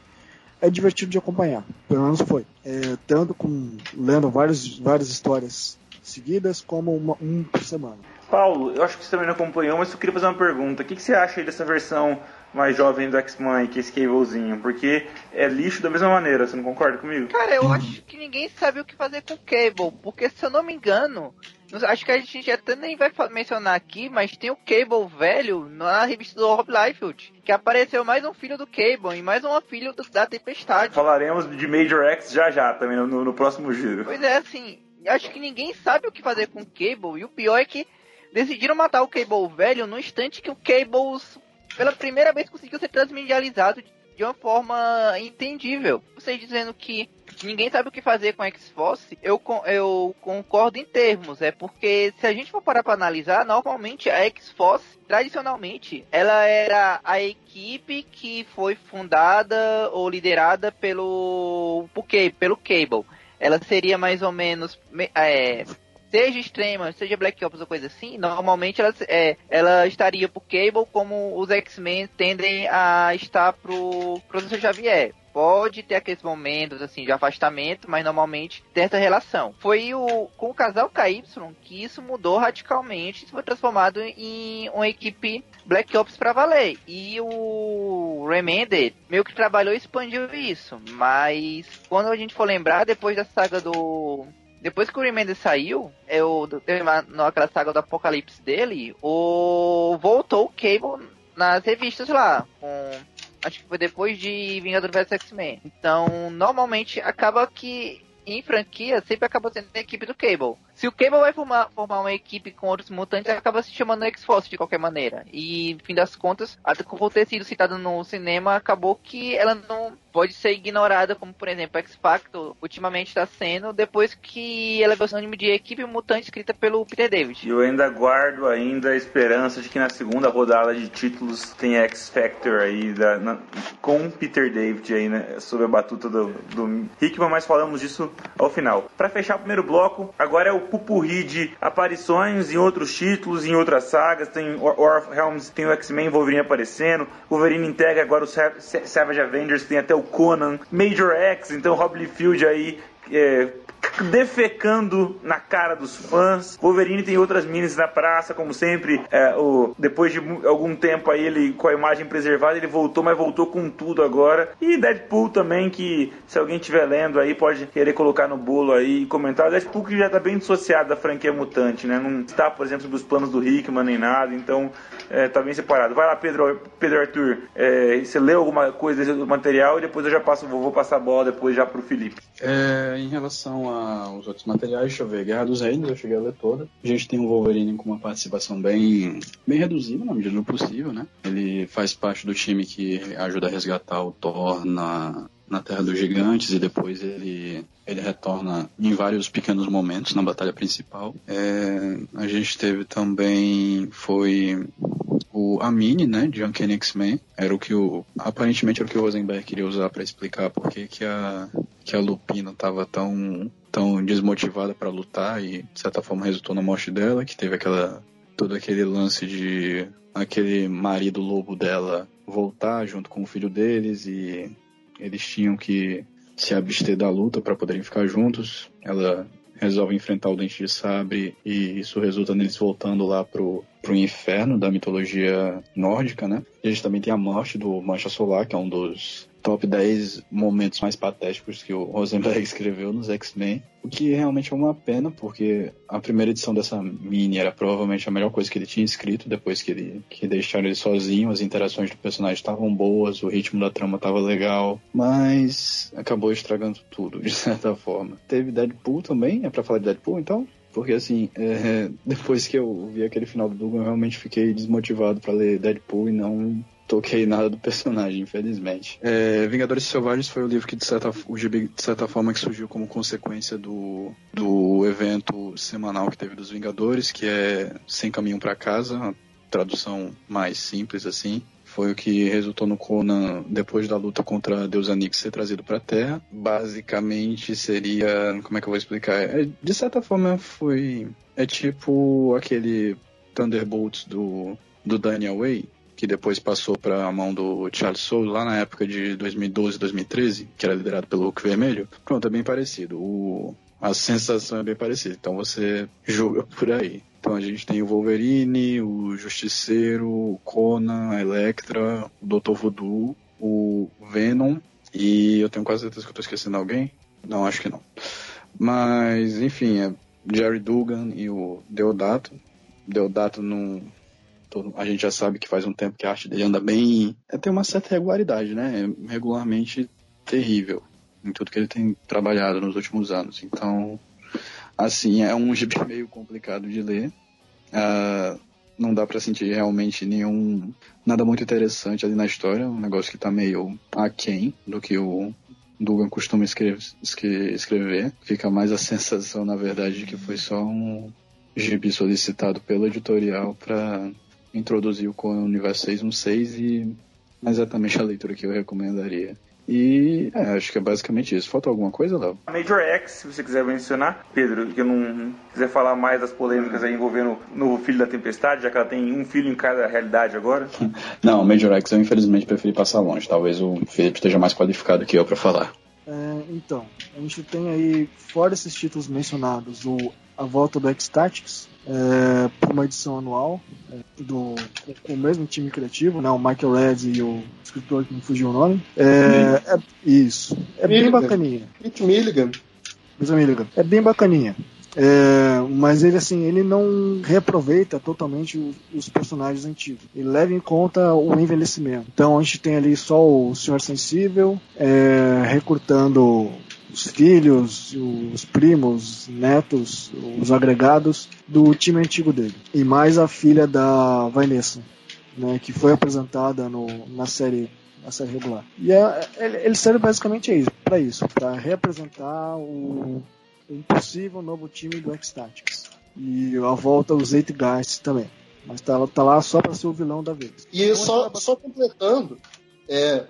é divertido de acompanhar, pelo menos foi. É, tanto com lendo várias várias histórias seguidas como uma, um por semana. Paulo, eu acho que você também não acompanhou, mas eu queria fazer uma pergunta. O que, que você acha aí dessa versão mais jovem do X-Men, que é esse Cablezinho? Porque é lixo da mesma maneira, você não concorda comigo? Cara, eu acho que ninguém sabe o que fazer com o Cable, porque se eu não me engano, acho que a gente até nem vai mencionar aqui, mas tem o Cable velho na revista do Rob Liefeld, que apareceu mais um filho do Cable e mais uma filha do, da Tempestade. Falaremos de Major X já já, também no, no próximo giro. Pois é, assim, acho que ninguém sabe o que fazer com o Cable, e o pior é que decidiram matar o Cable velho no instante que o Cable, pela primeira vez, conseguiu ser transmedializado de uma forma entendível. Vocês dizendo que ninguém sabe o que fazer com X-Force, eu, eu concordo em termos. É porque se a gente for parar para analisar, normalmente a X-Force, tradicionalmente, ela era a equipe que foi fundada ou liderada pelo, por quê? pelo Cable. Ela seria mais ou menos é, seja extrema, seja Black Ops ou coisa assim, normalmente ela, é, ela estaria pro Cable como os X-Men tendem a estar pro Professor Xavier. Pode ter aqueles momentos assim de afastamento, mas normalmente tem essa relação. Foi o com o casal KY que isso mudou radicalmente, foi transformado em uma equipe Black Ops para valer. E o Remender meio que trabalhou e expandiu isso. Mas quando a gente for lembrar, depois da saga do depois que o Remender saiu, eu naquela saga do apocalipse dele, o voltou o Cable nas revistas lá, com acho que foi depois de Vingador vs X-Men. Então, normalmente acaba que em franquia sempre acaba sendo a equipe do Cable. Se o Cable vai formar, formar uma equipe com outros mutantes, acaba se chamando X-Force de qualquer maneira. E, no fim das contas, até por ter sido citada no cinema, acabou que ela não pode ser ignorada, como por exemplo X Factor ultimamente está sendo, depois que ela é anime de equipe mutante escrita pelo Peter David. Eu ainda guardo ainda a esperança de que na segunda rodada de títulos tem X Factor aí da, na, com Peter David aí, né, sob a batuta do, do Hickman, mas falamos disso ao final. Para fechar o primeiro bloco, agora é o pupurri de aparições em outros títulos, em outras sagas, tem War of Helms, tem o X-Men Wolverine aparecendo, Wolverine integra agora o Savage Avengers, tem até o Conan, Major X, então Rob Liefeld aí é, defecando na cara dos fãs. Wolverine tem outras minis na praça, como sempre. É, o, depois de algum tempo aí, ele com a imagem preservada, ele voltou, mas voltou com tudo agora. E Deadpool também, que se alguém estiver lendo aí, pode querer colocar no bolo aí e comentar. Deadpool que já está bem dissociado da franquia mutante, né? Não está, por exemplo, sobre os planos do Hickman nem nada, então é, tá bem separado. Vai lá, Pedro, Pedro Arthur. É, você leu alguma coisa do material e depois eu já passo, vou, vou passar a bola depois já pro Felipe. É, em relação aos outros materiais, deixa eu ver. Guerra dos Reinos, eu cheguei a ler toda. A gente tem o Wolverine com uma participação bem, bem reduzida, na medida do possível, né? Ele faz parte do time que ajuda a resgatar o Thor na, na Terra dos Gigantes e depois ele, ele retorna em vários pequenos momentos na batalha principal. É, a gente teve também foi o Amine, né, de Uncanny X-Men, era o que o aparentemente era o que o Rosenberg queria usar para explicar por que que a que a Lupina estava tão tão desmotivada para lutar e de certa forma resultou na morte dela, que teve aquela todo aquele lance de aquele marido lobo dela voltar junto com o filho deles e eles tinham que se abster da luta para poderem ficar juntos. Ela resolve enfrentar o Dente de Sabre e isso resulta neles voltando lá pro, pro inferno da mitologia nórdica, né? E a gente também tem a morte do Mancha Solar, que é um dos top 10 momentos mais patéticos que o Rosenberg escreveu nos X-Men. O que realmente é uma pena, porque a primeira edição dessa mini era provavelmente a melhor coisa que ele tinha escrito, depois que, ele, que deixaram ele sozinho, as interações do personagem estavam boas, o ritmo da trama estava legal, mas acabou estragando tudo, de certa forma. Teve Deadpool também, é para falar de Deadpool então? Porque assim, é, depois que eu vi aquele final do Dugan, eu realmente fiquei desmotivado para ler Deadpool e não toquei nada do personagem, infelizmente. É, Vingadores Selvagens foi o livro que, de certa, o de certa forma, que surgiu como consequência do, do evento semanal que teve dos Vingadores, que é Sem Caminho para Casa, a tradução mais simples assim. Foi o que resultou no Conan depois da luta contra Deus Anix ser trazido para a Terra. Basicamente seria, como é que eu vou explicar? É, de certa forma foi é tipo aquele Thunderbolts do do Daniel Way, que depois passou para a mão do Charles Soule lá na época de 2012, 2013, que era liderado pelo Hulk Vermelho. Pronto, é bem parecido. O, a sensação é bem parecida. Então você julga por aí. Então a gente tem o Wolverine, o Justiceiro, o Conan, a Electra, o Dr. Voodoo, o Venom e eu tenho quase certeza que eu tô esquecendo alguém. Não, acho que não. Mas, enfim, é Jerry Dugan e o Deodato. Deodato não, a gente já sabe que faz um tempo que a arte dele anda bem. É, tem uma certa regularidade, né? É regularmente terrível em tudo que ele tem trabalhado nos últimos anos. Então, assim, é um gibi meio complicado de ler. Uh, não dá para sentir realmente nenhum nada muito interessante ali na história, um negócio que tá meio aquém do que o Dugan costuma escrever. Fica mais a sensação, na verdade, de que foi só um gibi solicitado pelo editorial para introduziu com o Universo 616 e é exatamente a leitura que eu recomendaria. E é, acho que é basicamente isso. Falta alguma coisa, Léo? Major X, se você quiser mencionar, Pedro, que eu não quiser falar mais das polêmicas aí envolvendo o novo filho da Tempestade, já que ela tem um filho em cada realidade agora. não, Major X eu infelizmente preferi passar longe. Talvez o Felipe esteja mais qualificado que eu para falar. É, então, a gente tem aí, fora esses títulos mencionados, o A Volta do X-Tactics, é, por uma edição anual é, do, com o mesmo time criativo, né, o Michael Red e o escritor que me fugiu o nome. É, é isso. É Milligan. bem bacaninha. Pete Milligan. Milligan. É bem bacaninha. É, mas ele assim, ele não reaproveita totalmente os, os, personagens antigos. Ele leva em conta o envelhecimento. Então a gente tem ali só o Senhor Sensível, é, recrutando os filhos, os primos, netos, os agregados do time antigo dele. E mais a filha da Vanessa, né, que foi apresentada no, na série na série regular. E é, ele serve basicamente para isso, para representar o, um possível novo time do X-Tactics. E a volta os Guys também. Mas tá, tá lá só para ser o vilão da vez. E então, só, só completando, é,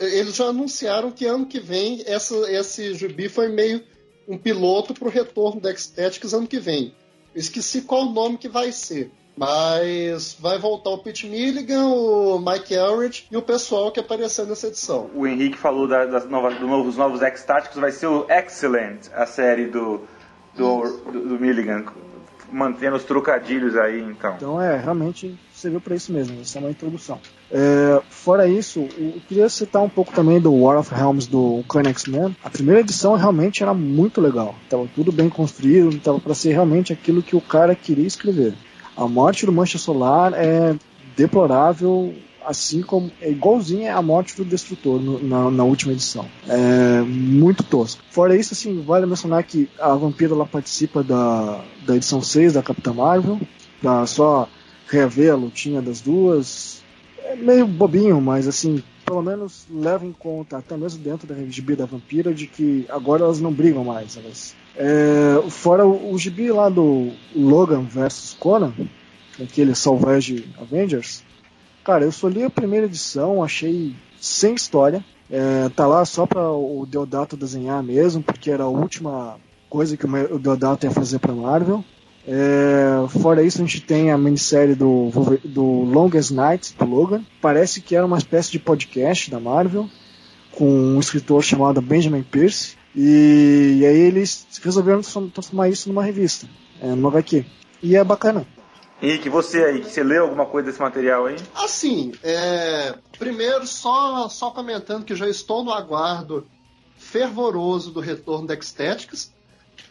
eles já anunciaram que ano que vem essa, esse gibi foi meio um piloto para o retorno do X-Tactics ano que vem. Esqueci qual o nome que vai ser. Mas vai voltar o Pete Milligan, o Mike Elridge e o pessoal que apareceu nessa edição. O Henrique falou da, das novas, do novos, novos X-Táticos, vai ser o Excellent, a série do, do, do, do Milligan mantendo os trocadilhos aí, então. Então é, realmente serviu para isso mesmo, isso é uma introdução. É, fora isso, eu queria citar um pouco também do War of Realms do Clan X-Men. A primeira edição realmente era muito legal, estava tudo bem construído, estava para ser realmente aquilo que o cara queria escrever. A morte do Mancha Solar é deplorável, assim como é igualzinha a morte do Destrutor no, na, na, última edição. É muito tosco. Fora isso, assim, vale mencionar que a Vampira ela participa da, da edição 6 da Capitã Marvel, pra só rever a lutinha das duas. É meio bobinho, mas assim, pelo menos leva em conta, até mesmo dentro da gibi da Vampira, de que agora elas não brigam mais. Elas, é, fora o, o gibi lá do Logan versus Conan, aquele Salvage Avengers, Cara, eu só li a primeira edição, achei sem história. É, tá lá só para o Deodato desenhar mesmo, porque era a última coisa que o Deodato ia fazer para Marvel. É, fora isso, a gente tem a minissérie do, do Longest Night, do Logan. Parece que era uma espécie de podcast da Marvel, com um escritor chamado Benjamin Pierce. E, e aí eles resolveram transformar isso numa revista, é, numa HQ. E é bacana. Henrique, você aí, você leu alguma coisa desse material aí? Assim, é... primeiro, só, só comentando que já estou no aguardo fervoroso do retorno da Estéticas,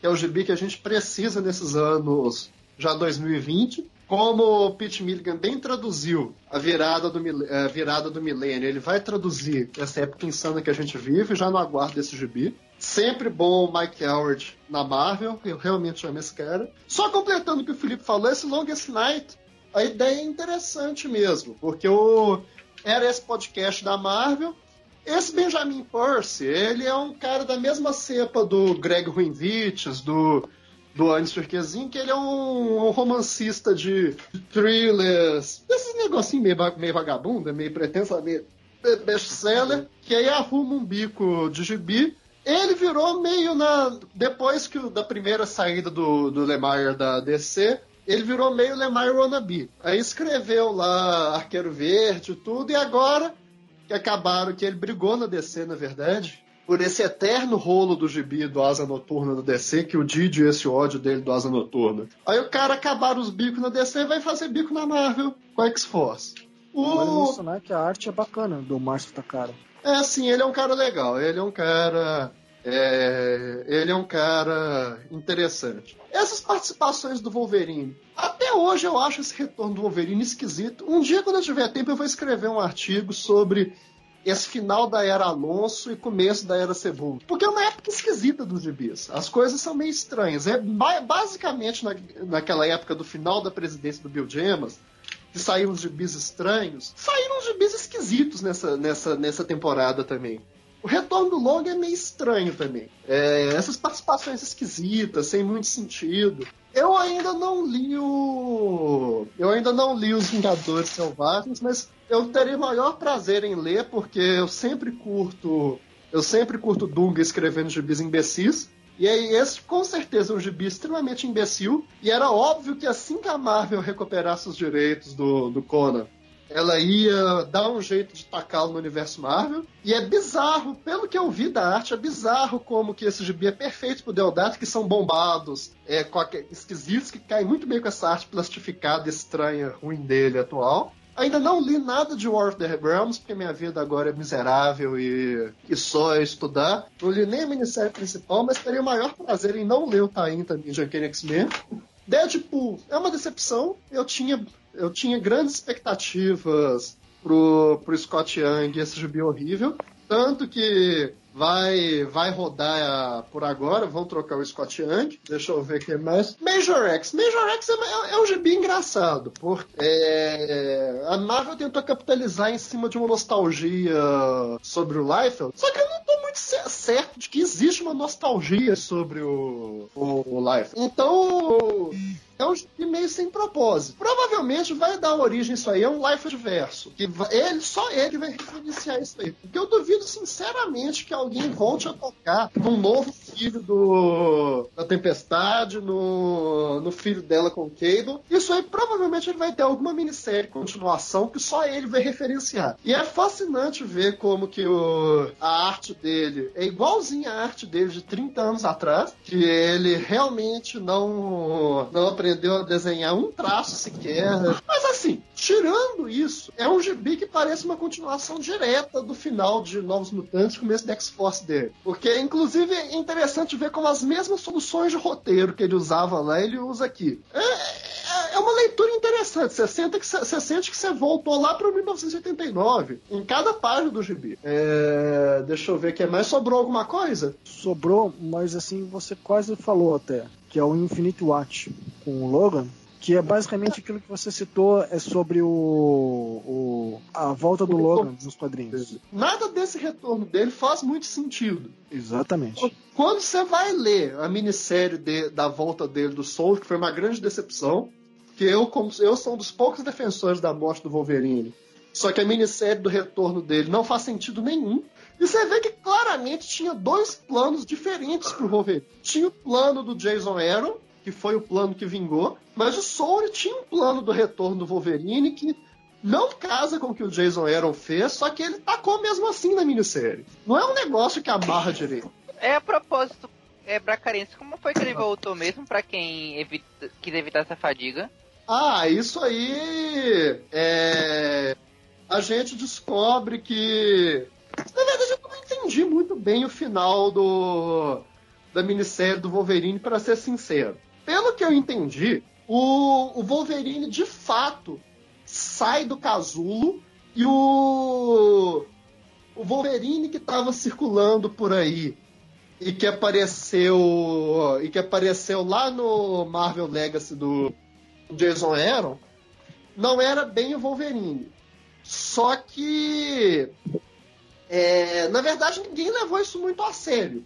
é o gibi que a gente precisa nesses anos já 2020. Como o Pete Milligan bem traduziu a virada do, a virada do milênio, ele vai traduzir essa época insana que a gente vive, já no aguardo desse gibi. Sempre bom o Mike Howard na Marvel, eu realmente amo esse cara. Só completando o que o Felipe falou, esse Longest Night, a ideia é interessante mesmo, porque o, era esse podcast da Marvel. Esse Benjamin Percy, ele é um cara da mesma cepa do Greg Ruinvites, do, do Anis Turquezinho, que ele é um, um romancista de, thrillers, desses negocinhos meio, meio vagabunda, meio pretensa, meio best-seller, que aí arruma um bico de gibi ele virou meio na. Depois que da primeira saída do, do Lemire da DC, ele virou meio Lemire wannabe. Aí escreveu lá Arqueiro Verde e tudo, e agora que acabaram, que ele brigou na DC, na verdade, por esse eterno rolo do gibi do Asa Noturna do DC, que o Didi esse ódio dele do Asa Noturna. Aí o cara acabaram os bicos na DC e vai fazer bico na Marvel com a X-Force. O... Vale mencionar que a arte é bacana do Márcio Takara. É, assim, ele é um cara legal. Ele é um cara. É, ele é um cara interessante. Essas participações do Wolverine. Até hoje eu acho esse retorno do Wolverine esquisito. Um dia, quando eu tiver tempo, eu vou escrever um artigo sobre esse final da era Alonso e começo da era Cebola. Porque é uma época esquisita dos gibis. As coisas são meio estranhas. É basicamente na, naquela época do final da presidência do Bill Gemas, que saíram os gibis estranhos, saíram os gibis esquisitos nessa, nessa, nessa temporada também. O retorno do Long é meio estranho também. É, essas participações esquisitas, sem muito sentido. Eu ainda não li o. Eu ainda não li os Vingadores Selvagens, mas eu teria maior prazer em ler, porque eu sempre curto. Eu sempre curto Dunga escrevendo gibis imbecis. E aí, esse com certeza é um gibi extremamente imbecil. E era óbvio que assim que a Marvel recuperasse os direitos do, do Conan, ela ia dar um jeito de tacá-lo no universo Marvel. E é bizarro, pelo que eu vi da arte, é bizarro como que esse gibi é perfeito pro Deodato, que são bombados, é, esquisitos, que caem muito bem com essa arte plastificada, estranha, ruim dele atual. Ainda não li nada de War of the Realms, porque minha vida agora é miserável e, e só é estudar. Não li nem a minissérie principal, mas teria o maior prazer em não ler o Tain também de Uncanny X-Men. Deadpool é uma decepção. Eu tinha, eu tinha grandes expectativas pro, pro Scott Young esse gibi horrível. Tanto que vai, vai rodar por agora. Vão trocar o Scott Young. Deixa eu ver quem mais. Major X. Major X é, é, é um gibi engraçado. Porque é, a Marvel tentou capitalizar em cima de uma nostalgia sobre o Liefeld. Só que eu não tô muito certo de que existe uma nostalgia sobre o, o, o. Então é um gibi meio sem propósito. Provavelmente vai dar origem isso aí, é um life adverso. Que ele, só ele vai iniciar isso aí. Porque eu duvido sinceramente que alguém volte a tocar num novo filho do da Tempestade, no, no filho dela com o Cable. Isso aí provavelmente ele vai ter alguma minissérie continuação que só ele vai referenciar. E é fascinante ver como que o, a arte dele é igualzinha à arte dele de 30 anos atrás, que ele realmente não, não aprendeu aprendeu a desenhar um traço sequer. Mas assim, tirando isso, é um gibi que parece uma continuação direta do final de Novos Mutantes, começo da X-Force dele. Porque, inclusive, é interessante ver como as mesmas soluções de roteiro que ele usava lá, ele usa aqui. É, é, é uma leitura interessante. Você sente que você, sente que você voltou lá para 1989, em cada página do gibi. É, deixa eu ver que mais. Sobrou alguma coisa? Sobrou, mas assim, você quase falou até que é o Infinite Watch com o Logan, que é basicamente aquilo que você citou é sobre o, o a volta do Logan nos quadrinhos. Nada desse retorno dele faz muito sentido. Exatamente. Quando você vai ler a minissérie de, da volta dele do Soul, que foi uma grande decepção, que eu, como, eu sou um dos poucos defensores da morte do Wolverine. Só que a minissérie do retorno dele não faz sentido nenhum. E você vê que claramente tinha dois planos diferentes pro Wolverine. Tinha o plano do Jason Aaron, que foi o plano que vingou, mas o Soul tinha um plano do retorno do Wolverine que não casa com o que o Jason Aaron fez, só que ele tacou mesmo assim na minissérie. Não é um negócio que amarra direito. É a propósito, é Bracarense, como foi que ele voltou mesmo para quem evita, quis evitar essa fadiga? Ah, isso aí é... A gente descobre que na verdade, entendi muito bem o final do da minissérie do Wolverine, para ser sincero. Pelo que eu entendi, o, o Wolverine de fato sai do casulo e o, o Wolverine que estava circulando por aí e que apareceu e que apareceu lá no Marvel Legacy do Jason Aaron não era bem o Wolverine. Só que é, na verdade, ninguém levou isso muito a sério.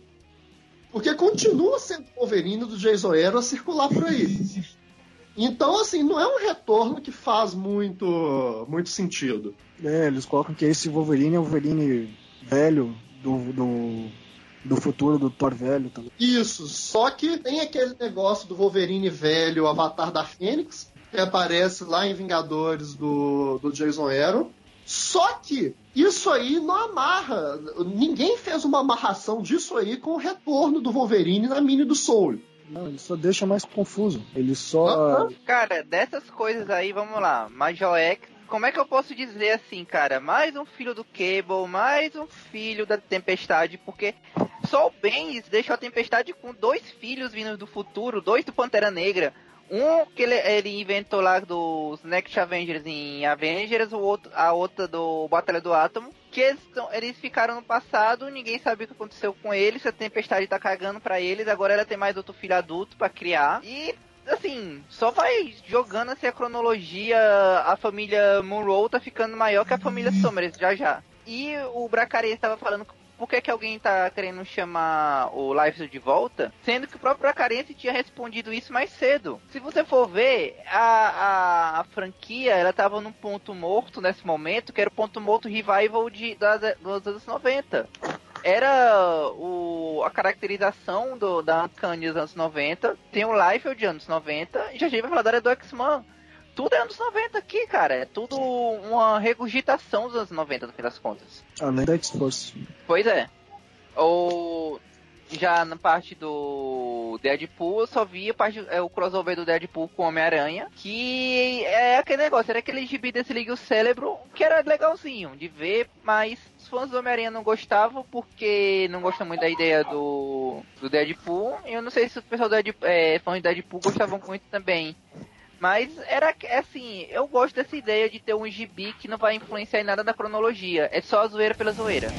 Porque continua sendo o Wolverine do Jason Aaron a circular por aí. Então, assim, não é um retorno que faz muito, muito sentido. É, eles colocam que esse Wolverine é o Wolverine velho do, do, do futuro do Thor velho também. Isso, só que tem aquele negócio do Wolverine velho, o Avatar da Fênix, que aparece lá em Vingadores do, do Jason Aaron. Só que isso aí não amarra. Ninguém fez uma amarração disso aí com o retorno do Wolverine na mini do Soul. Não, ele só deixa mais confuso. Ele só. Cara, dessas coisas aí, vamos lá. Major X, como é que eu posso dizer assim, cara? Mais um filho do Cable, mais um filho da Tempestade, porque só o Benz deixou a Tempestade com dois filhos vindos do futuro, dois do Pantera Negra. Um que ele, ele inventou lá dos Next Avengers em Avengers, o outro, a outra do Batalha do Átomo. Que eles, eles ficaram no passado, ninguém sabe o que aconteceu com eles, a tempestade tá cagando para eles, agora ela tem mais outro filho adulto para criar. E assim, só vai jogando assim a cronologia, a família Monroe tá ficando maior que a família Summers, já já. E o Bracari estava falando por que, que alguém tá querendo chamar o Life de volta, sendo que o próprio Acarense tinha respondido isso mais cedo. Se você for ver, a, a, a, franquia, ela tava num ponto morto nesse momento, que era o ponto morto revival de, dos anos 90 era o, a caracterização do, da Uncanny dos anos 90, tem o Life de anos 90, e já a gente vai falar da área do X-Men tudo é anos 90 aqui, cara. É tudo uma regurgitação dos anos 90, no fim das contas. Além da X-Force. Pois é. Ou já na parte do Deadpool, eu só via parte, é, o crossover do Deadpool com Homem-Aranha, que é aquele negócio, era aquele gibi desse Liga o Cérebro, que era legalzinho de ver, mas os fãs do Homem-Aranha não gostavam, porque não gostam muito da ideia do, do Deadpool, e eu não sei se o pessoal do Deadpool, é, fãs de Deadpool gostavam muito também. Mas era é assim, eu gosto dessa ideia de ter um gibi que não vai influenciar em nada da cronologia. É só a zoeira pela zoeira.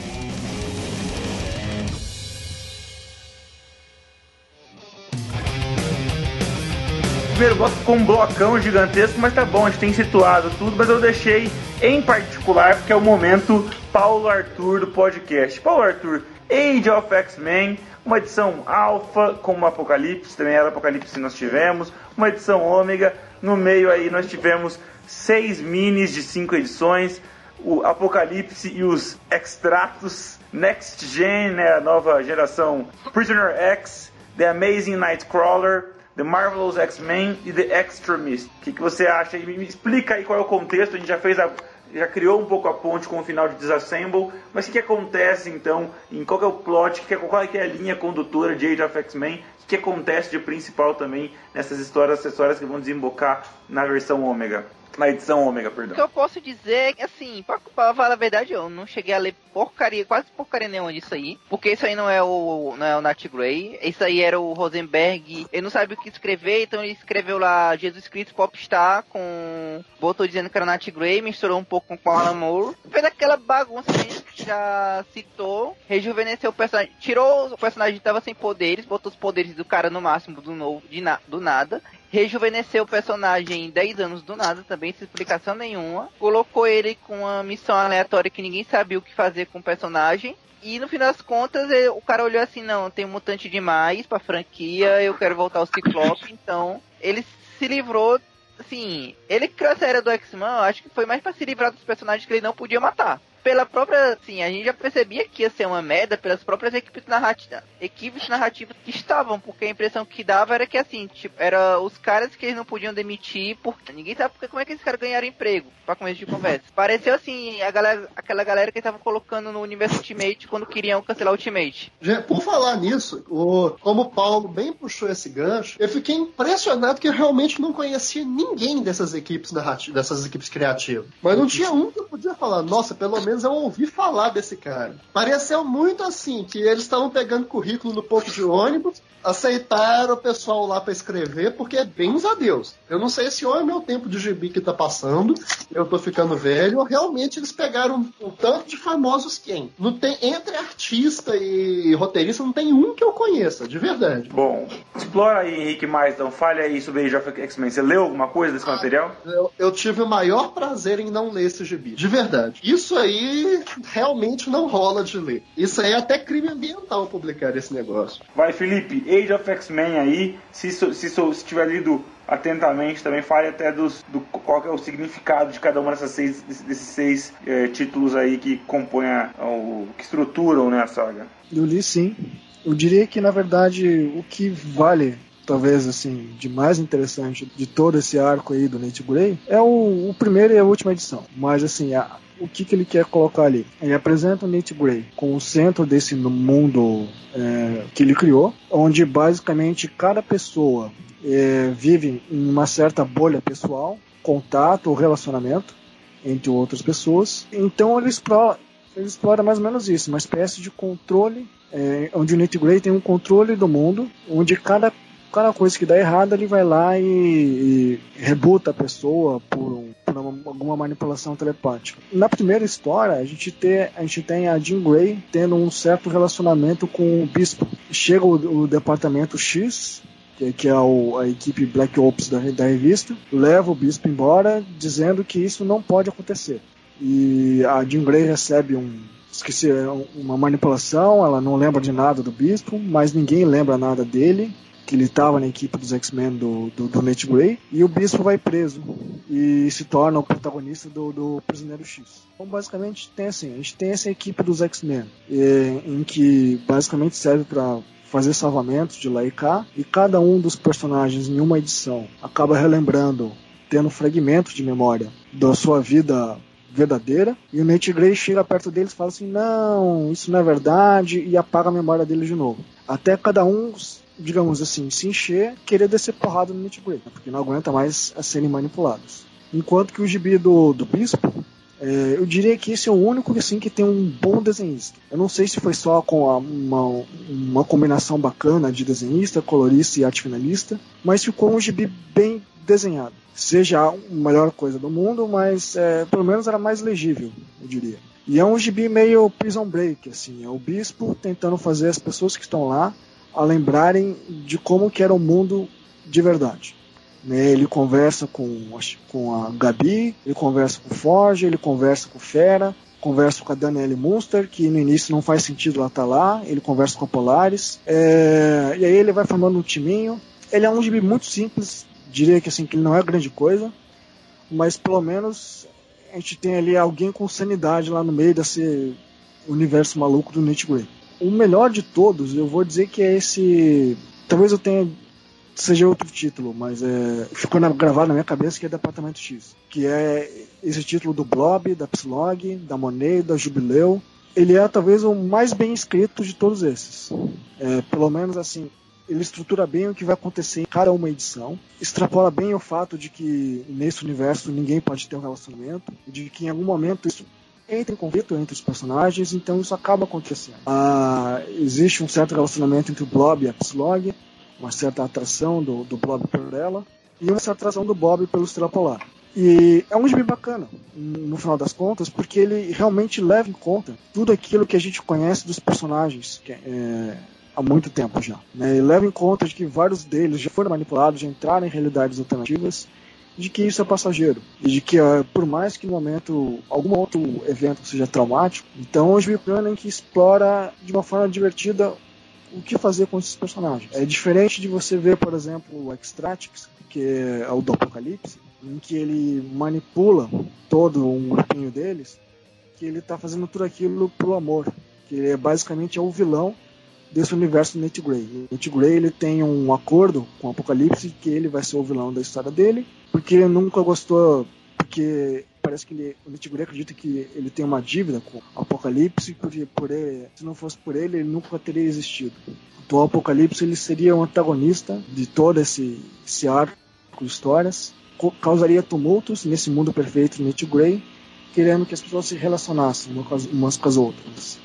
primeiro bloco com um blocão gigantesco, mas tá bom, a gente tem situado tudo, mas eu deixei em particular porque é o momento Paulo Arthur do podcast. Paulo Arthur, Age of X-Men, uma edição alfa com uma Apocalipse, também era Apocalipse nós tivemos, uma edição ômega, no meio aí nós tivemos seis minis de cinco edições, o Apocalipse e os extratos, Next Gen, né, a nova geração, Prisoner X, The Amazing Nightcrawler, The Marvelous X-Men e The Extremist. O que, que você acha? Me explica aí qual é o contexto, a gente já fez a já criou um pouco a ponte com o final de Disassemble, mas o que, acontece então, em qual é o plot, que, qual é, é a linha condutora de Age of X-Men, o que, acontece de principal também nessas histórias acessórias que vão desembocar na versão Ômega. Na edição ômega, perdão. O que eu posso dizer é assim, pra, pra falar a verdade, eu não cheguei a ler porcaria, quase porcaria nenhuma disso aí. Porque isso aí não é o, não é o Nat Gray. Isso aí era o Rosenberg. Ele não sabe o que escrever, então ele escreveu lá Jesus Cristo Popstar com. Botou dizendo que era Nat Gray, misturou um pouco com Alan Moore. Fez aquela bagunça que já citou. Rejuvenesceu o personagem. Tirou o personagem que tava sem poderes, botou os poderes do cara no máximo do novo, de na, do nada rejuvenesceu o personagem em 10 anos do nada, também sem explicação nenhuma. Colocou ele com uma missão aleatória que ninguém sabia o que fazer com o personagem. E no fim das contas, ele, o cara olhou assim, não, tem um mutante demais pra franquia, eu quero voltar ao Ciclope, então ele se livrou, assim, ele criou a série do X-Men, acho que foi mais para se livrar dos personagens que ele não podia matar pela própria, assim, a gente já percebia que ia ser uma merda pelas próprias equipes narrativas, equipes narrativas que estavam, porque a impressão que dava era que, assim, tipo, era os caras que eles não podiam demitir, porque ninguém sabe porque, como é que esses caras ganharam emprego, pra começo de conversa. Pareceu, assim, a galera, aquela galera que estavam colocando no universo Ultimate quando queriam cancelar o Ultimate. Por falar nisso, o, como o Paulo bem puxou esse gancho, eu fiquei impressionado que eu realmente não conhecia ninguém dessas equipes narrativas, dessas equipes criativas. Mas não tinha um que eu podia falar, nossa, pelo menos menos eu ouvi falar desse cara. Pareceu muito assim, que eles estavam pegando currículo no ponto de ônibus, aceitaram o pessoal lá para escrever, porque é bem a Deus. Eu não sei se ou é meu tempo de gibi que tá passando, eu tô ficando velho, ou realmente eles pegaram um tanto de famosos quem. Não tem, entre artista e roteirista, não tem um que eu conheça, de verdade. Bom, explora aí, Henrique, mais, então fale aí sobre Age of X-Men. Você leu alguma coisa desse ah, material? Eu, eu tive o maior prazer em não ler esse gibi, de verdade. Isso aí realmente não rola de ler. Isso aí é até crime ambiental publicar esse negócio. Vai, Felipe, Age of X-Men aí, se, se, se, se tiver lido atentamente, também fale até dos, do qual é o significado de cada uma dessas seis, desses seis é, títulos aí que compõem a, o, que estruturam né, a saga. Eu li sim. Eu diria que, na verdade, o que vale talvez assim de mais interessante de todo esse arco aí do Nate Gray é o, o primeiro e a última edição. Mas assim, a, o que, que ele quer colocar ali? Ele apresenta o Nate Gray como o centro desse mundo é, que ele criou, onde basicamente cada pessoa é, vive em uma certa bolha pessoal, contato ou relacionamento entre outras pessoas. Então ele explora, ele explora mais ou menos isso, uma espécie de controle, é, onde o Nate Gray tem um controle do mundo, onde cada cada coisa que dá errado, ele vai lá e, e rebuta a pessoa por, um, por uma, alguma manipulação telepática. Na primeira história, a gente, tem, a gente tem a Jean Grey tendo um certo relacionamento com o Bispo. Chega o, o Departamento X, que, é o, a equipe Black Ops da, da revista, leva o Bispo embora, dizendo que isso não pode acontecer. E a Jean Grey recebe um, esqueci, uma manipulação, ela não lembra de nada do bispo, mas ninguém lembra nada dele que ele estava na equipe dos X-Men do, do, do Grey, e o Bispo vai preso e se torna o protagonista do, do Prisioneiro X. Então, basicamente, tem assim, a gente tem essa equipe dos X-Men, em que basicamente serve para fazer salvamentos de lá e cá, e cada um dos personagens em uma edição acaba relembrando, tendo fragmentos de memória da sua vida verdadeira, e o Nate Grey chega perto deles e fala assim, não, isso não é verdade, e apaga a memória dele de novo. Até cada um digamos assim, se encher, querer descer porrada no Nitbreak, né? porque não aguenta mais a serem manipulados. Enquanto que o gibi do, do Bispo, é, eu diria que esse é o único assim, que tem um bom desenhista. Eu não sei se foi só com a, uma, uma combinação bacana de desenhista, colorista e arte finalista, mas ficou um gibi bem desenhado. Seja a melhor coisa do mundo, mas é, pelo menos era mais legível, eu diria. E é um gibi meio prison break, assim, é o bispo tentando fazer as pessoas que estão lá a lembrarem de como que era o mundo de verdade. Né? Ele conversa com, com a Gabi, ele conversa com o Forge, ele conversa com o Fera, conversa com a Danielle Munster, que no início não faz sentido ela estar tá lá, ele conversa com a Polaris, é, e aí ele vai formando um timinho. Ele é um gibi muito simples, diria que assim, que ele não é grande coisa, mas pelo menos a gente tem ali alguém com sanidade lá no meio desse universo maluco do Grey. O melhor de todos, eu vou dizer que é esse. Talvez eu tenha seja outro título, mas é, ficou na, gravado na minha cabeça que é Departamento X, que é esse título do Blob, da Psylog, da Monet, da Jubileu. Ele é talvez o mais bem escrito de todos esses. É, pelo menos assim, ele estrutura bem o que vai acontecer em cada uma edição, extrapola bem o fato de que nesse universo ninguém pode ter um relacionamento, de que em algum momento isso entra em conflito entre os personagens, então isso acaba acontecendo. Ah, existe um certo relacionamento entre o Blob e a Psylog, uma certa atração do, do Blob por ela e uma certa atração do Bob pelo Extrapolar. E é um gibi bacana, no final das contas, porque ele realmente leva em conta tudo aquilo que a gente conhece dos personagens que, é, há muito tempo já. Né? Ele leva em conta de que vários deles já foram manipulados, já entraram em realidades alternativas, de que isso é passageiro. E de que, por mais que no momento algum outro evento seja traumático, então o gibi bacana em que explora de uma forma divertida o que fazer com esses personagens. É diferente de você ver, por exemplo, o Extratix, que é o do Apocalipse, em que ele manipula todo um grupinho deles, que ele está fazendo tudo aquilo pro amor, que ele é basicamente é o vilão desse universo Nate Grey. Nate Grey ele tem um acordo com o Apocalipse que ele vai ser o vilão da história dele, porque ele nunca gostou, porque parece que ele, o Nitguri acredita que ele tem uma dívida com o Apocalipse, porque por ele, se não fosse por ele, ele nunca teria existido. Então o Apocalipse ele seria o antagonista de todo esse, esse arco de histórias, causaria tumultos nesse mundo perfeito de Grey, querendo que as pessoas se relacionassem umas com as outras.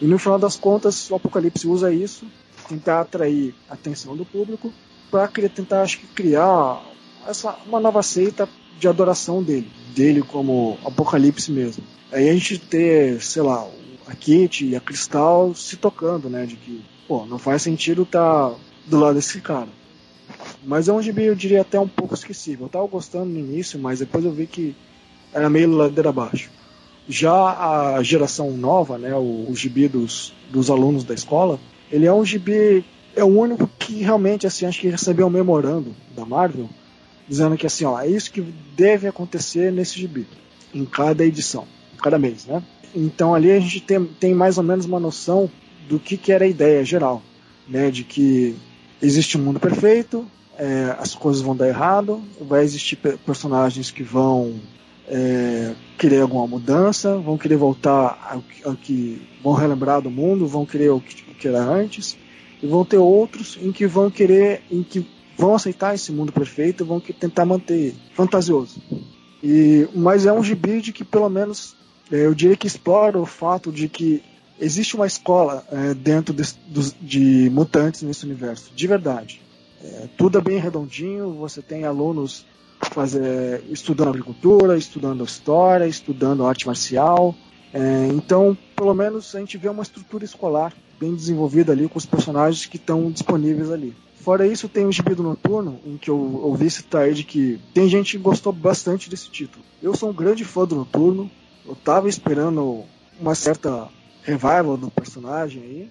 E no final das contas, o Apocalipse usa isso, tentar atrair a atenção do público, para tentar acho que, criar essa, uma nova seita de adoração dele, dele como Apocalipse mesmo. Aí a gente ter, sei lá, a Kit e a Cristal se tocando, né, de que, pô, não faz sentido estar tá do lado desse cara. Mas é um gibi, eu diria, até um pouco esquecível. Eu tava gostando no início, mas depois eu vi que era meio ladeira abaixo. Já a geração nova, né, o, o gibi dos, dos alunos da escola, ele é um gibi, é o único que realmente, assim, acho que recebeu um memorando da Marvel, dizendo que assim, ó, é isso que deve acontecer nesse gibi, em cada edição, cada mês, né? Então ali a gente tem, tem mais ou menos uma noção do que, que era a ideia geral, né? De que existe um mundo perfeito, é, as coisas vão dar errado, vai existir personagens que vão é, querer alguma mudança, vão querer voltar ao, ao, que vão relembrar do mundo, vão querer o que, o que era antes, e vão ter outros em que vão querer, em que vão aceitar esse mundo perfeito, vão tentar manter fantasioso. E, mas é um gibi de que pelo menos é, eu diria que explora o fato de que existe uma escola é, dentro de, de, mutantes nesse universo, de verdade. É, tudo é bem redondinho, você tem alunos fazer, estudando agricultura, estudando história, estudando arte marcial. É, então, pelo menos a gente vê uma estrutura escolar bem desenvolvida ali com os personagens que estão disponíveis ali. Fora isso, tem o Gibi do Noturno, em que eu ouvi citar de que tem gente que gostou bastante desse título. Eu sou um grande fã do Noturno, eu tava esperando uma certa revival do personagem aí,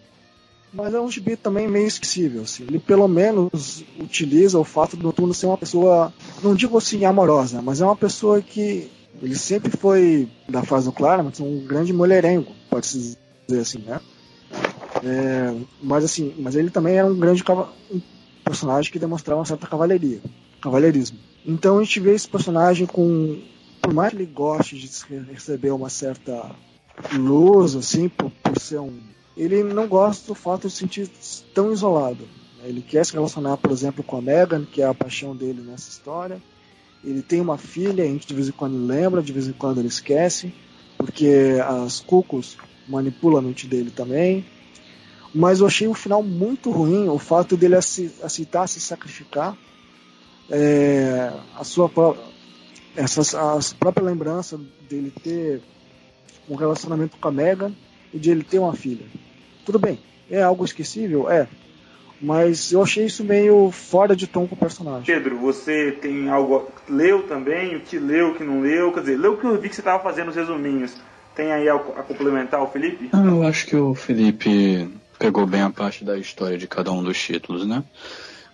mas é um gibi também meio esquecível, assim. Ele pelo menos utiliza o fato do Noturno ser uma pessoa, não digo assim amorosa, mas é uma pessoa que ele sempre foi, da fase do Claremont, um grande mulherengo, pode-se dizer assim, né? É, mas assim, mas ele também era um grande personagem que demonstrava uma certa cavalaria, cavalheirismo. Então a gente vê esse personagem com, por mais que ele goste de receber uma certa luz, assim, por, por ser um, ele não gosta do fato de se sentir tão isolado. Ele quer se relacionar, por exemplo, com a Megan, que é a paixão dele nessa história. Ele tem uma filha, a gente de vez em quando lembra, de vez em quando ele esquece, porque as cucos manipulam a mente dele também mas eu achei o final muito ruim, o fato dele aceitar se sacrificar, é, a sua essas, a própria lembrança dele ter um relacionamento com a Megan e de ele ter uma filha. Tudo bem, é algo esquecível? É. Mas eu achei isso meio fora de tom com o personagem. Pedro, você tem algo. Leu também? O que leu, o que não leu? Quer dizer, leu o que eu vi que você estava fazendo os resuminhos. Tem aí a, a complementar o Felipe? Ah, eu acho que o Felipe pegou bem a parte da história de cada um dos títulos, né?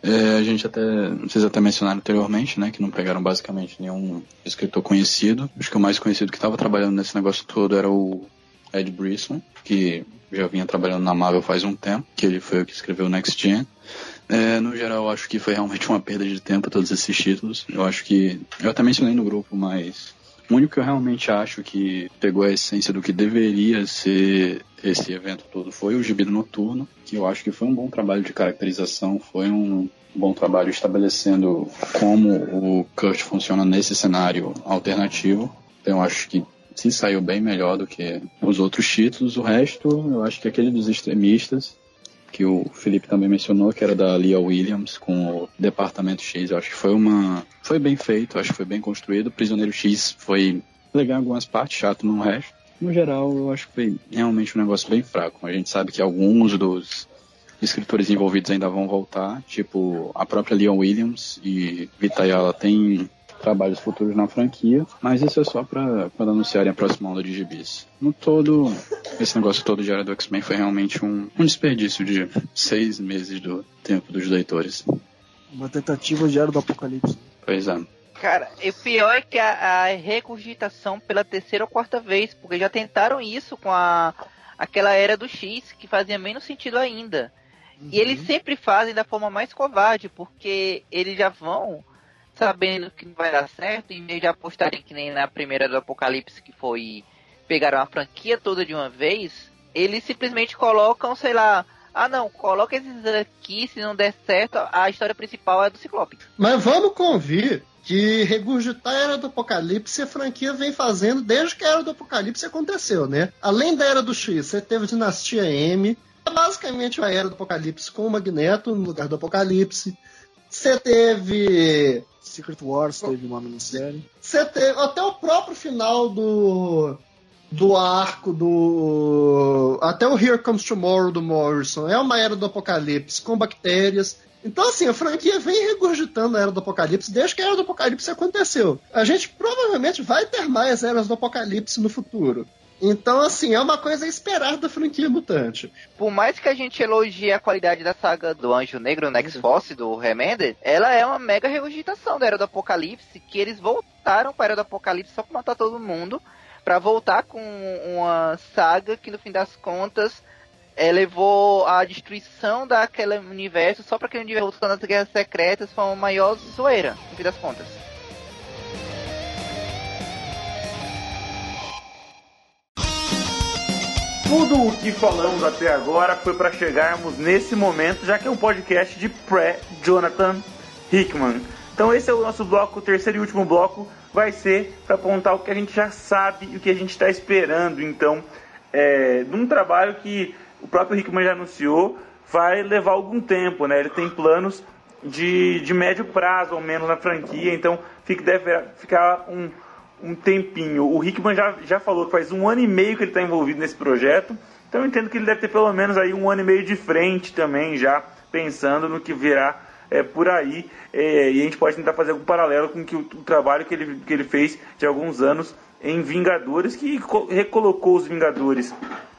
É, a gente até, vocês até mencionaram anteriormente, né, que não pegaram basicamente nenhum escritor conhecido. Acho que o mais conhecido que estava trabalhando nesse negócio todo era o Ed Brisson, que já vinha trabalhando na Marvel faz um tempo, que ele foi o que escreveu Next Gen. É, no geral, acho que foi realmente uma perda de tempo todos esses títulos. Eu acho que. Eu até mencionei no grupo, mas. O único que eu realmente acho que pegou a essência do que deveria ser esse evento todo foi o Gibi Noturno, que eu acho que foi um bom trabalho de caracterização, foi um bom trabalho estabelecendo como o Kurt funciona nesse cenário alternativo. Então eu acho que se saiu bem melhor do que os outros títulos. O resto, eu acho que aquele dos extremistas, que o Felipe também mencionou, que era da Leah Williams com o Departamento X, eu acho que foi uma. Foi bem feito, acho que foi bem construído. Prisioneiro X foi legal em algumas partes, chato no resto. No geral, eu acho que foi realmente um negócio bem fraco. A gente sabe que alguns dos escritores envolvidos ainda vão voltar, tipo a própria Leon Williams e Vitayala tem trabalhos futuros na franquia, mas isso é só para anunciarem a próxima onda de gibis. No todo, esse negócio todo de área do X-Men foi realmente um, um desperdício de seis meses do tempo dos leitores. Uma tentativa de era do apocalipse. Pois é. Cara, o pior é que a, a regurgitação pela terceira ou quarta vez, porque já tentaram isso com a aquela era do X, que fazia menos sentido ainda. Uhum. E eles sempre fazem da forma mais covarde, porque eles já vão sabendo que não vai dar certo, em vez de apostarem que nem na primeira do Apocalipse, que foi pegaram a franquia toda de uma vez, eles simplesmente colocam, sei lá, ah não, coloca esses aqui, se não der certo, a história principal é do Ciclope. Mas vamos convir que regurgitar a Era do Apocalipse a franquia vem fazendo desde que a Era do Apocalipse aconteceu, né? Além da Era do X, você teve Dinastia M, basicamente a Era do Apocalipse com o Magneto no lugar do Apocalipse. Você teve Secret Wars teve uma minissérie. Você teve até o próprio final do do arco do até o Here Comes Tomorrow do Morrison é uma era do apocalipse com bactérias então, assim, a franquia vem regurgitando a Era do Apocalipse desde que a Era do Apocalipse aconteceu. A gente provavelmente vai ter mais Eras do Apocalipse no futuro. Então, assim, é uma coisa a esperar da franquia mutante. Por mais que a gente elogie a qualidade da saga do Anjo Negro, Next Force, do Remender, ela é uma mega regurgitação da Era do Apocalipse, que eles voltaram para a Era do Apocalipse só para matar todo mundo, para voltar com uma saga que, no fim das contas, é, levou à destruição daquele universo só para que o universo voltando às guerras secretas foi uma maior zoeira, no fim das contas. Tudo o que falamos até agora foi para chegarmos nesse momento, já que é um podcast de pré-Jonathan Hickman. Então esse é o nosso bloco, o terceiro e último bloco, vai ser para apontar o que a gente já sabe e o que a gente está esperando, então, é, num trabalho que o próprio Hickman já anunciou, vai levar algum tempo, né? Ele tem planos de, de médio prazo, ao menos, na franquia, então fica, deve ficar um, um tempinho. O Hickman já, já falou que faz um ano e meio que ele está envolvido nesse projeto, então eu entendo que ele deve ter pelo menos aí um ano e meio de frente também, já pensando no que virá é, por aí. É, e a gente pode tentar fazer algum paralelo com que o, o, trabalho que ele, que ele fez de alguns anos em Vingadores, que recolocou os Vingadores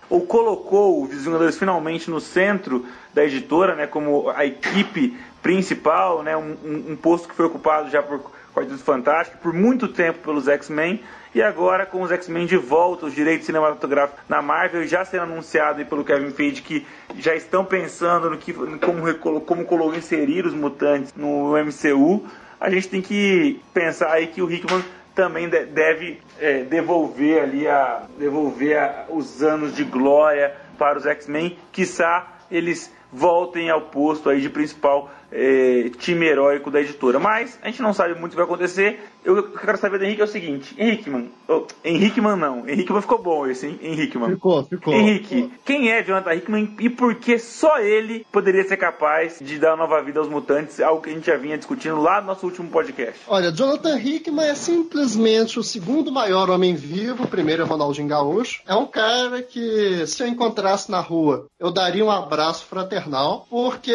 ou colocou os Vingadores finalmente no centro da editora, né, como a equipe principal, né, um, um posto que foi ocupado já por Quarteto Fantástico, por muito tempo pelos X-Men, e agora com os X-Men de volta, os direitos cinematográficos na Marvel, já sendo anunciado pelo Kevin Feige que já estão pensando no que, como, como inserir os mutantes no MCU, a gente tem que pensar aí que o Hickman também deve é, devolver ali a, devolver a, os anos de glória para os X-Men, quiçá eles voltem ao posto aí de principal é, time heróico da editora. Mas a gente não sabe muito o que vai acontecer. Eu quero saber do Henrique é o seguinte: Henriqueman, oh, Henriqueman não, Henriqueman ficou bom esse, hein? Henriqueman. Ficou, ficou. Henrique, quem é Jonathan Hickman e por que só ele poderia ser capaz de dar nova vida aos mutantes, algo que a gente já vinha discutindo lá no nosso último podcast? Olha, Jonathan Hickman é simplesmente o segundo maior homem vivo, o primeiro é Ronaldinho Gaúcho. É um cara que, se eu encontrasse na rua, eu daria um abraço fraternal, porque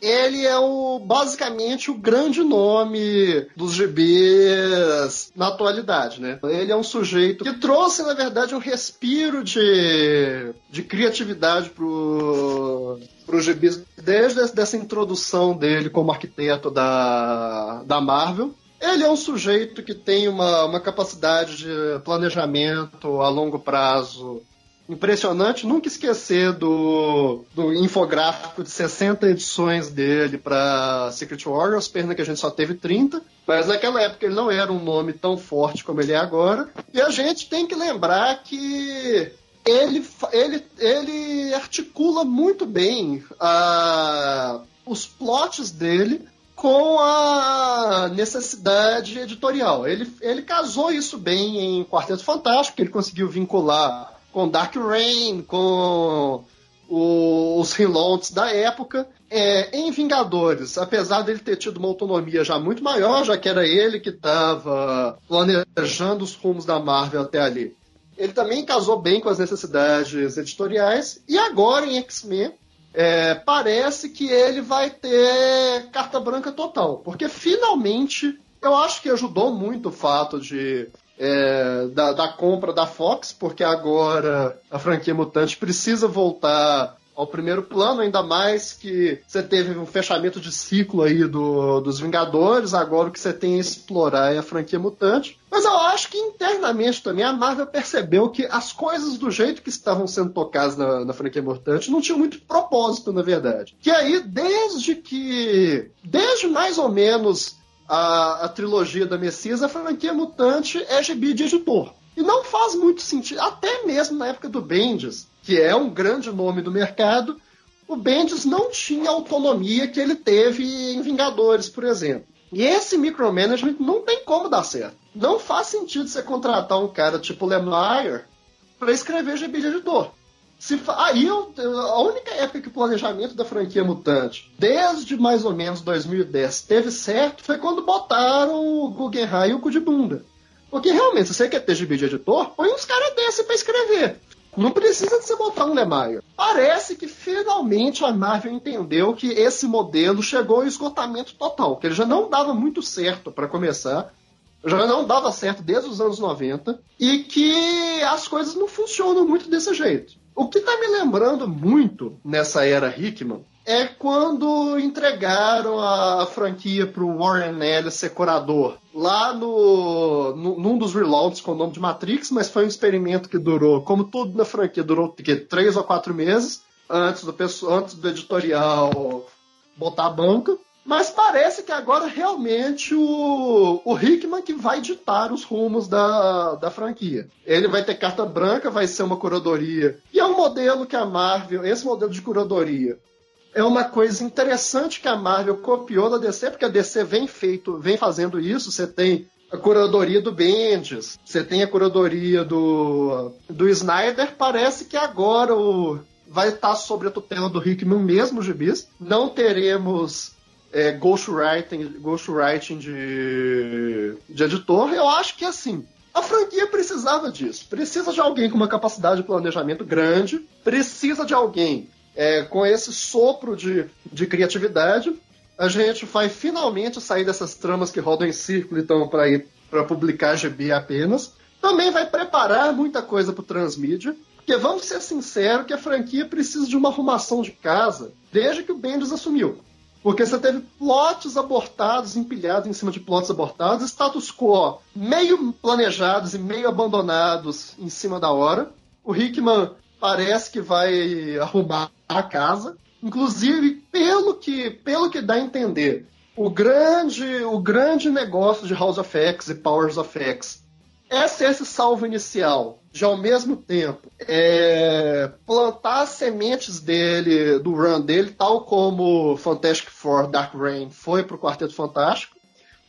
ele é o basicamente o grande nome dos GBs na atualidade, né? Ele é um sujeito que trouxe, na verdade, um respiro de, de criatividade pro pro GBs desde essa introdução dele como arquiteto da, da Marvel. Ele é um sujeito que tem uma, uma capacidade de planejamento a longo prazo impressionante. Nunca esquecer do, do infográfico de 60 edições dele para Secret Warriors, pena que a gente só teve 30. Mas naquela época ele não era um nome tão forte como ele é agora. E a gente tem que lembrar que ele, ele, ele articula muito bem uh, os plots dele com a necessidade editorial. Ele, ele casou isso bem em Quarteto Fantástico, ele conseguiu vincular com Dark Reign, com o, os reloads da época. É, em Vingadores, apesar dele ter tido uma autonomia já muito maior, já que era ele que estava planejando os rumos da Marvel até ali, ele também casou bem com as necessidades editoriais. E agora em X-Men, é, parece que ele vai ter carta branca total, porque finalmente eu acho que ajudou muito o fato de é, da, da, compra da Fox, porque agora a franquia Mutante precisa voltar ao primeiro plano, ainda mais que você teve um fechamento de ciclo aí do, dos Vingadores, agora o que você tem a explorar é a franquia Mutante. Mas eu acho que internamente também a Marvel percebeu que as coisas do jeito que estavam sendo tocadas na, na franquia Mutante não tinham muito propósito, na verdade. Que aí, desde que. Desde mais ou menos a, a trilogia da Messias, a franquia Mutante é gibi de editor. E não faz muito sentido, até mesmo na época do Bendis, que é um grande nome do mercado, o Bendis não tinha a autonomia que ele teve em Vingadores, por exemplo. E esse micromanagement não tem como dar certo. Não faz sentido você contratar um cara tipo Lemire para escrever GB de editor. Se Aí eu, a única época que o planejamento da franquia Mutante, desde mais ou menos 2010, teve certo foi quando botaram o Guggenheim e o cu de bunda. Porque realmente, se você quer ter gibi de editor, põe uns caras desse para escrever. Não precisa de você botar um Lemire. Parece que finalmente a Marvel entendeu que esse modelo chegou ao esgotamento total, que ele já não dava muito certo para começar, já não dava certo desde os anos 90 e que as coisas não funcionam muito desse jeito. O que está me lembrando muito nessa era Hickman é quando entregaram a franquia para o Warren Ellis ser curador. Lá no, no, num dos reloads com o nome de Matrix, mas foi um experimento que durou, como tudo na franquia, durou que, três ou quatro meses antes do, antes do editorial botar a banca. Mas parece que agora realmente o, o Hickman que vai ditar os rumos da, da franquia. Ele vai ter carta branca, vai ser uma curadoria. E é um modelo que a Marvel, esse modelo de curadoria, é uma coisa interessante que a Marvel copiou da DC, porque a DC vem feito, vem fazendo isso. Você tem a curadoria do Bendis, você tem a curadoria do, do Snyder. Parece que agora o, vai estar sobre a tutela do Hickman mesmo, gibis. Não teremos é, ghostwriting, ghostwriting de, de editor, eu acho que assim. A franquia precisava disso. Precisa de alguém com uma capacidade de planejamento grande, precisa de alguém é, com esse sopro de, de criatividade. A gente vai finalmente sair dessas tramas que rodam em círculo então para ir para publicar GB apenas. Também vai preparar muita coisa para o transmídia. Porque vamos ser sinceros que a franquia precisa de uma arrumação de casa desde que o Bendis assumiu. Porque você teve plots abortados, empilhados em cima de plots abortados, status quo meio planejados e meio abandonados em cima da hora. O Hickman parece que vai arrumar a casa. Inclusive, pelo que, pelo que dá a entender, o grande, o grande negócio de House of X e Powers of X é ser esse salvo inicial de ao mesmo tempo é, plantar as sementes dele, do run dele, tal como Fantastic Four Dark Reign foi para o Quarteto Fantástico,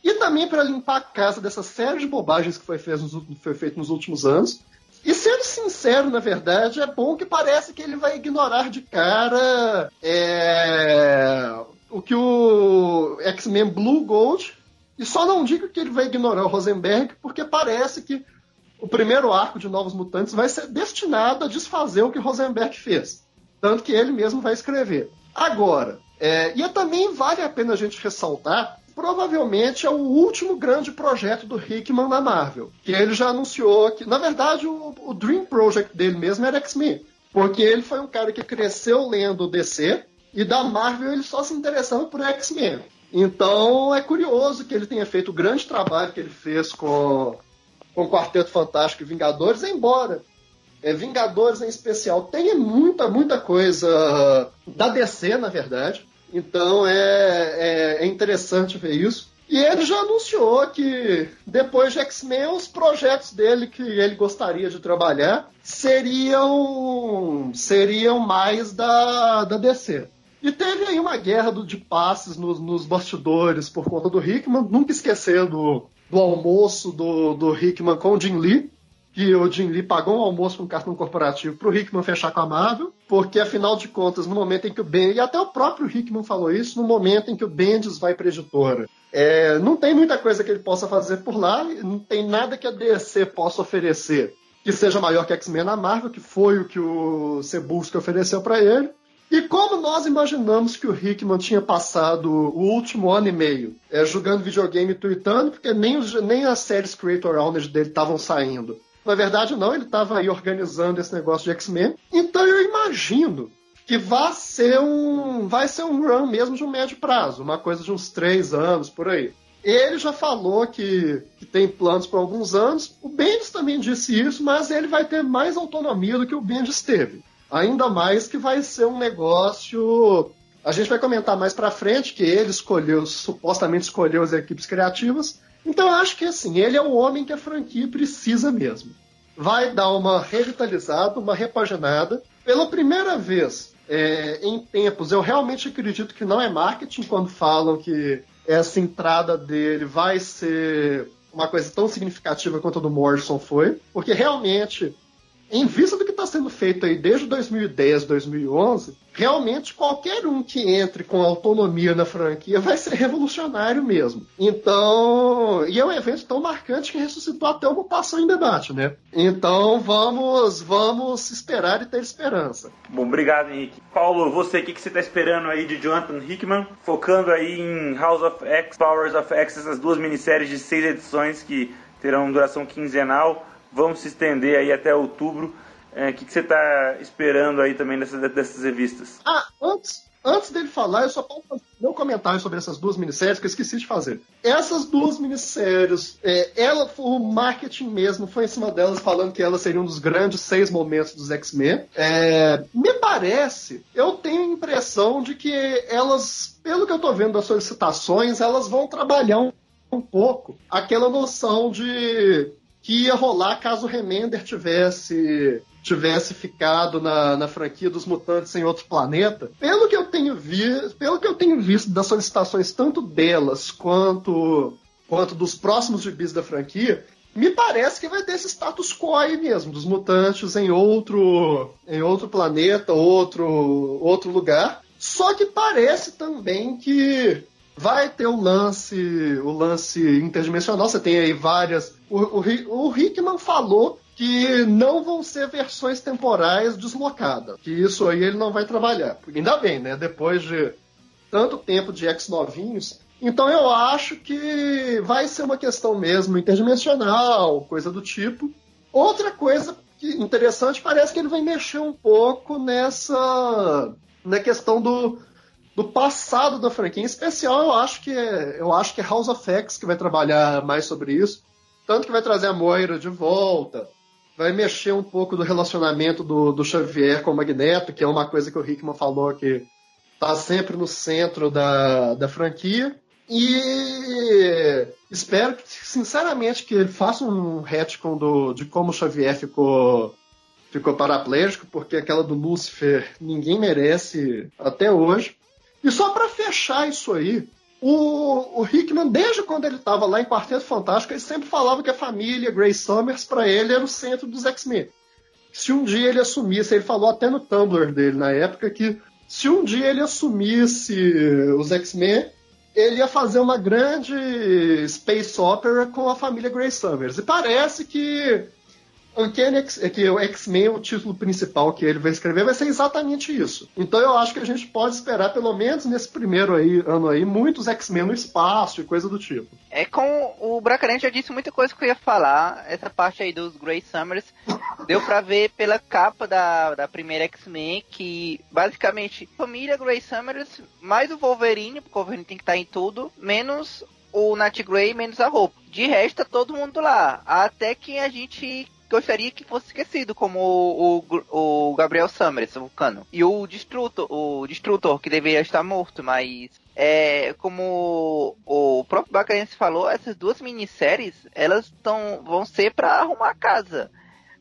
e também para limpar a casa dessa série de bobagens que foi, nos, foi feito nos últimos anos. E sendo sincero, na verdade, é bom que parece que ele vai ignorar de cara é, o que o X-Men Blue Gold. E só não digo que ele vai ignorar o Rosenberg, porque parece que o primeiro arco de Novos Mutantes vai ser destinado a desfazer o que Rosenberg fez. Tanto que ele mesmo vai escrever. Agora, é, e também vale a pena a gente ressaltar provavelmente é o último grande projeto do Hickman na Marvel. Que ele já anunciou que, na verdade, o, o Dream Project dele mesmo era X-Men. Porque ele foi um cara que cresceu lendo DC e da Marvel ele só se interessava por X-Men. Então é curioso que ele tenha feito o grande trabalho que ele fez com, com Quarteto Fantástico e Vingadores, embora é, Vingadores em especial tenha muita, muita coisa da DC, na verdade. Então é, é, é interessante ver isso. E ele já anunciou que depois de X-Men, os projetos dele que ele gostaria de trabalhar seriam, seriam mais da, da DC. E teve aí uma guerra do, de passes nos, nos, bastidores por conta do Hickman, nunca esquecendo do almoço do, do Hickman com o Jim Lee, que o Jim Lee pagou um almoço com um cartão corporativo para o Hickman fechar com a Marvel, porque afinal de contas, no momento em que o Ben, e até o próprio Hickman falou isso, no momento em que o Bendis vai para a editora, é, não tem muita coisa que ele possa fazer por lá, não tem nada que a DC possa oferecer que seja maior que X-Men na Marvel, que foi o que o Cebulski ofereceu para ele. E como nós imaginamos que o Hickman tinha passado o último ano e meio é, jogando videogame e tweetando, porque nem, os, nem as séries Creator Owners dele estavam saindo. Na verdade, não, ele estava aí organizando esse negócio de X-Men. Então eu imagino que vai ser um vai ser um run mesmo de um médio prazo, uma coisa de uns três anos por aí. Ele já falou que, que tem planos por alguns anos. O Bendis também disse isso, mas ele vai ter mais autonomia do que o Bendis teve. Ainda mais que vai ser um negócio. A gente vai comentar mais para frente que ele escolheu, supostamente escolheu as equipes criativas, então eu acho que assim, ele é o homem que a franquia precisa mesmo. Vai dar uma revitalizada, uma repaginada. Pela primeira vez é, em tempos, eu realmente acredito que não é marketing quando falam que essa entrada dele vai ser uma coisa tão significativa quanto a do Morrison foi, porque realmente em vista do que está sendo feito aí desde 2010, 2011, realmente qualquer um que entre com autonomia na franquia vai ser revolucionário mesmo. Então, e é um evento tão marcante que ressuscitou até o mutação em debate, né? Então vamos, vamos esperar e ter esperança. Bom, obrigado, Henrique. Paulo, você, o que, que você está esperando aí de Jonathan Hickman? Focando aí em House of X, Powers of X, essas duas minisséries de seis edições que terão duração quinzenal vamos se estender aí até outubro. O é, que, que, você está esperando aí também dessas, dessas revistas? Ah, antes, antes dele falar, eu só posso fazer meu comentário sobre essas duas minisséries que eu esqueci de fazer. Essas duas minisséries, é, ela, o marketing mesmo foi em cima delas, falando que elas seriam um dos grandes seis momentos dos X-Men. É, me parece, eu tenho a impressão de que elas, pelo que eu estou vendo das solicitações, elas vão trabalhar um, um pouco aquela noção de que ia rolar caso o Remender tivesse tivesse ficado na, na franquia dos mutantes em outro planeta. Pelo que eu tenho visto, pelo que eu tenho visto das solicitações tanto delas quanto quanto dos próximos gibis da franquia, me parece que vai ter esse status quo aí mesmo, dos mutantes em outro em outro planeta, outro outro lugar. Só que parece também que vai ter o lance, o lance interdimensional. Você tem aí várias. O, o, o Hickman falou que não vão ser versões temporais deslocadas. Que isso aí ele não vai trabalhar. Ainda bem, né? Depois de tanto tempo de ex-novinhos. Então eu acho que vai ser uma questão mesmo interdimensional, coisa do tipo. Outra coisa interessante, parece que ele vai mexer um pouco nessa. na questão do, do passado da franquia. Em especial, eu acho que é, eu acho que é House of X que vai trabalhar mais sobre isso. Tanto que vai trazer a Moira de volta, vai mexer um pouco do relacionamento do, do Xavier com o Magneto, que é uma coisa que o Hickman falou que está sempre no centro da, da franquia. E espero, sinceramente, que ele faça um retcon do, de como o Xavier ficou ficou paraplégico, porque aquela do Lucifer ninguém merece até hoje. E só para fechar isso aí, o, o Hickman, desde quando ele estava lá em Quarteto Fantástico, ele sempre falava que a família Grace Summers, para ele, era o centro dos X-Men. Se um dia ele assumisse, ele falou até no Tumblr dele na época, que se um dia ele assumisse os X-Men, ele ia fazer uma grande space opera com a família Grace Summers. E parece que Uncanny X, é que o X-Men, o título principal que ele vai escrever, vai ser exatamente isso. Então eu acho que a gente pode esperar, pelo menos nesse primeiro aí, ano aí, muitos X-Men no espaço e coisa do tipo. É com o Bracarense já disse muita coisa que eu ia falar. Essa parte aí dos Grey Summers deu pra ver pela capa da, da primeira X-Men que basicamente família Grey Summers mais o Wolverine, porque o Wolverine tem que estar em tudo, menos o Nat Grey, menos a roupa. De resto, tá todo mundo lá. Até que a gente gostaria que fosse esquecido, como o, o, o Gabriel Summers, o. E o Destrutor, o Destrutor, que deveria estar morto, mas é, como o próprio Bacarense falou, essas duas minisséries, elas tão, vão ser para arrumar a casa.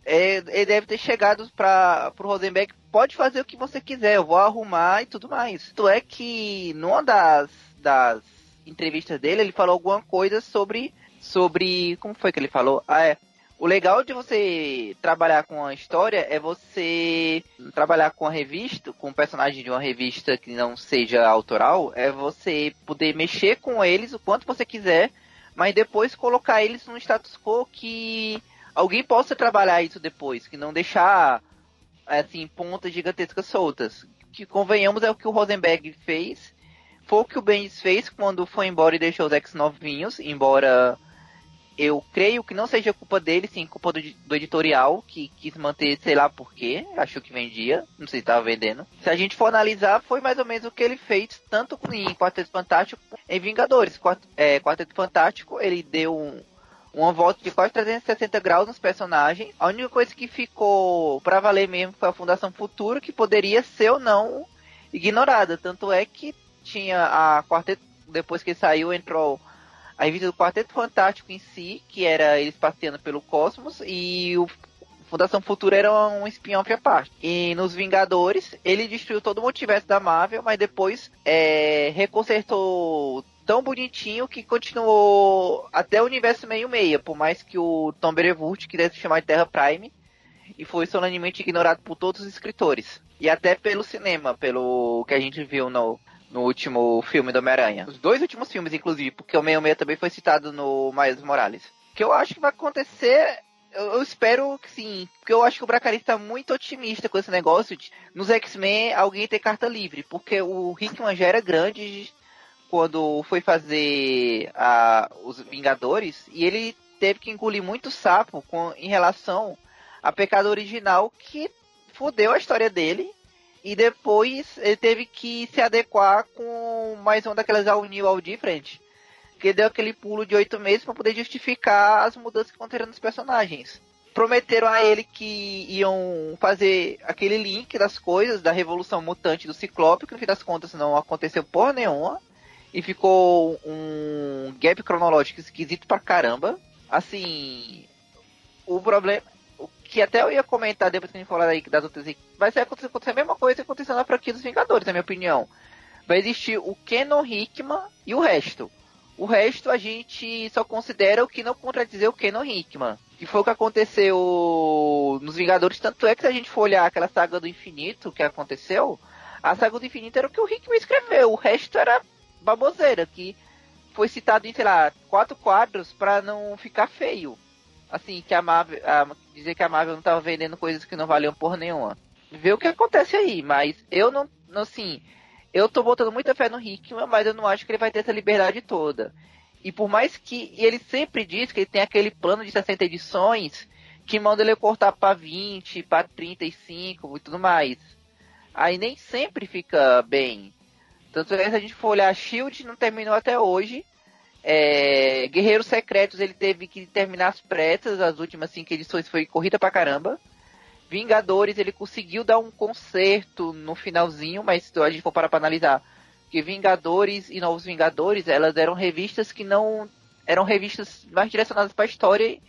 É, ele deve ter chegado para o Rosenberg, pode fazer o que você quiser, eu vou arrumar e tudo mais. Tanto é que numa das, das entrevistas dele, ele falou alguma coisa sobre, sobre, como foi que ele falou? Ah, é, o legal de você trabalhar com a história é você trabalhar com a revista, com um personagem de uma revista que não seja autoral, é você poder mexer com eles o quanto você quiser, mas depois colocar eles num status quo que alguém possa trabalhar isso depois, que não deixar assim pontas gigantescas soltas. Que convenhamos é o que o Rosenberg fez, foi o que o Bendis fez quando foi embora e deixou os X novinhos, embora eu creio que não seja culpa dele, sim culpa do, do, editorial, que quis manter, sei lá porquê, achou que vendia, não sei se estava vendendo. Se a gente for analisar, foi mais ou menos o que ele fez, tanto em Quarteto Fantástico em Vingadores. Quart, é, Quarteto Fantástico, ele deu um, uma volta de quase 360 graus nos personagens. A única coisa que ficou para valer mesmo foi a Fundação Futuro, que poderia ser ou não ignorada. Tanto é que tinha a Quarteto, depois que saiu, entrou a revista do Quarteto Fantástico em si, que era eles passeando pelo cosmos, e o Fundação Futura era um spin-off à parte. E nos Vingadores, ele destruiu todo o multiverso da Marvel, mas depois é, reconsertou tão bonitinho que continuou até o universo meio-meia, por mais que o Tom Berevurt quisesse chamar de Terra Prime, e foi solenemente ignorado por todos os escritores. E até pelo cinema, pelo que a gente viu no no último filme do Homem-Aranha. Os dois últimos filmes, inclusive, porque o meio-meia também foi citado no Miles Morales. O que eu acho que vai acontecer eu, espero que sim, porque eu acho que o Bracari está muito otimista com esse negócio de nos X-Men alguém ter carta livre, porque o Hickman já era grande quando foi fazer a, os Vingadores e ele teve que engolir muito sapo com, em relação a pecado original que fudeu a história dele e depois ele teve que se adequar com mais uma daquelas All New, All Different. Que deu aquele pulo de oito meses para poder justificar as mudanças que aconteceram nos personagens. Prometeram a ele que iam fazer aquele link das coisas da Revolução Mutante do Ciclope, que no fim das contas não aconteceu porra nenhuma. E ficou um gap cronológico esquisito pra caramba. Assim, o problema que até eu ia comentar depois que a gente falar aí das outras vai ser acontecer, acontecer a mesma coisa que aconteceu na franquia dos Vingadores, na minha opinião. Vai existir o Kenon Hickman e o resto. O resto a gente só considera o que não contradizer o Kenon Hickman. Que foi o que aconteceu nos Vingadores. Tanto é que se a gente for olhar aquela saga do infinito que aconteceu, a saga do infinito era o que o Hickman escreveu. O resto era baboseira, que foi citado em, sei lá, quatro quadros para não ficar feio assim, que a Marvel, a, dizer que a Marvel não tava vendendo coisas que não valiam por nenhuma. Ver o que acontece aí, mas eu não, assim, eu tô botando muita fé no Hickman, mas eu não acho que ele vai ter essa liberdade toda. E por mais que ele sempre diz que ele tem aquele plano de 60 edições que manda ele cortar para 20, para 35 e tudo mais. Aí nem sempre fica bem. Tanto é que se a gente for olhar, a Shield não terminou até hoje. É, Guerreiros Secretos ele teve que terminar as pressas, as últimas cinco edições foi corrida pra caramba. Vingadores ele conseguiu dar um conserto no finalzinho, mas se a gente for parar pra analisar, que Vingadores e Novos Vingadores elas eram revistas que não eram revistas mais direcionadas para a história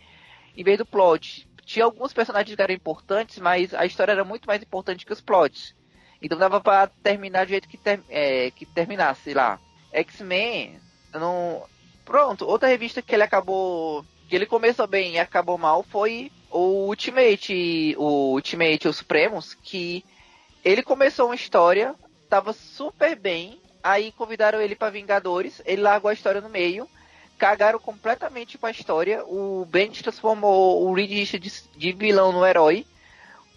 em vez do plot. Tinha alguns personagens que eram importantes, mas a história era muito mais importante que os plots. Então dava para terminar do jeito que, ter, é, que terminasse lá. X-Men não. Pronto, outra revista que ele acabou. que ele começou bem e acabou mal foi o Ultimate. O Ultimate, os Supremos, que ele começou uma história, tava super bem, aí convidaram ele para Vingadores, ele largou a história no meio, cagaram completamente com a história, o Bendis transformou o Reed de, de vilão no herói.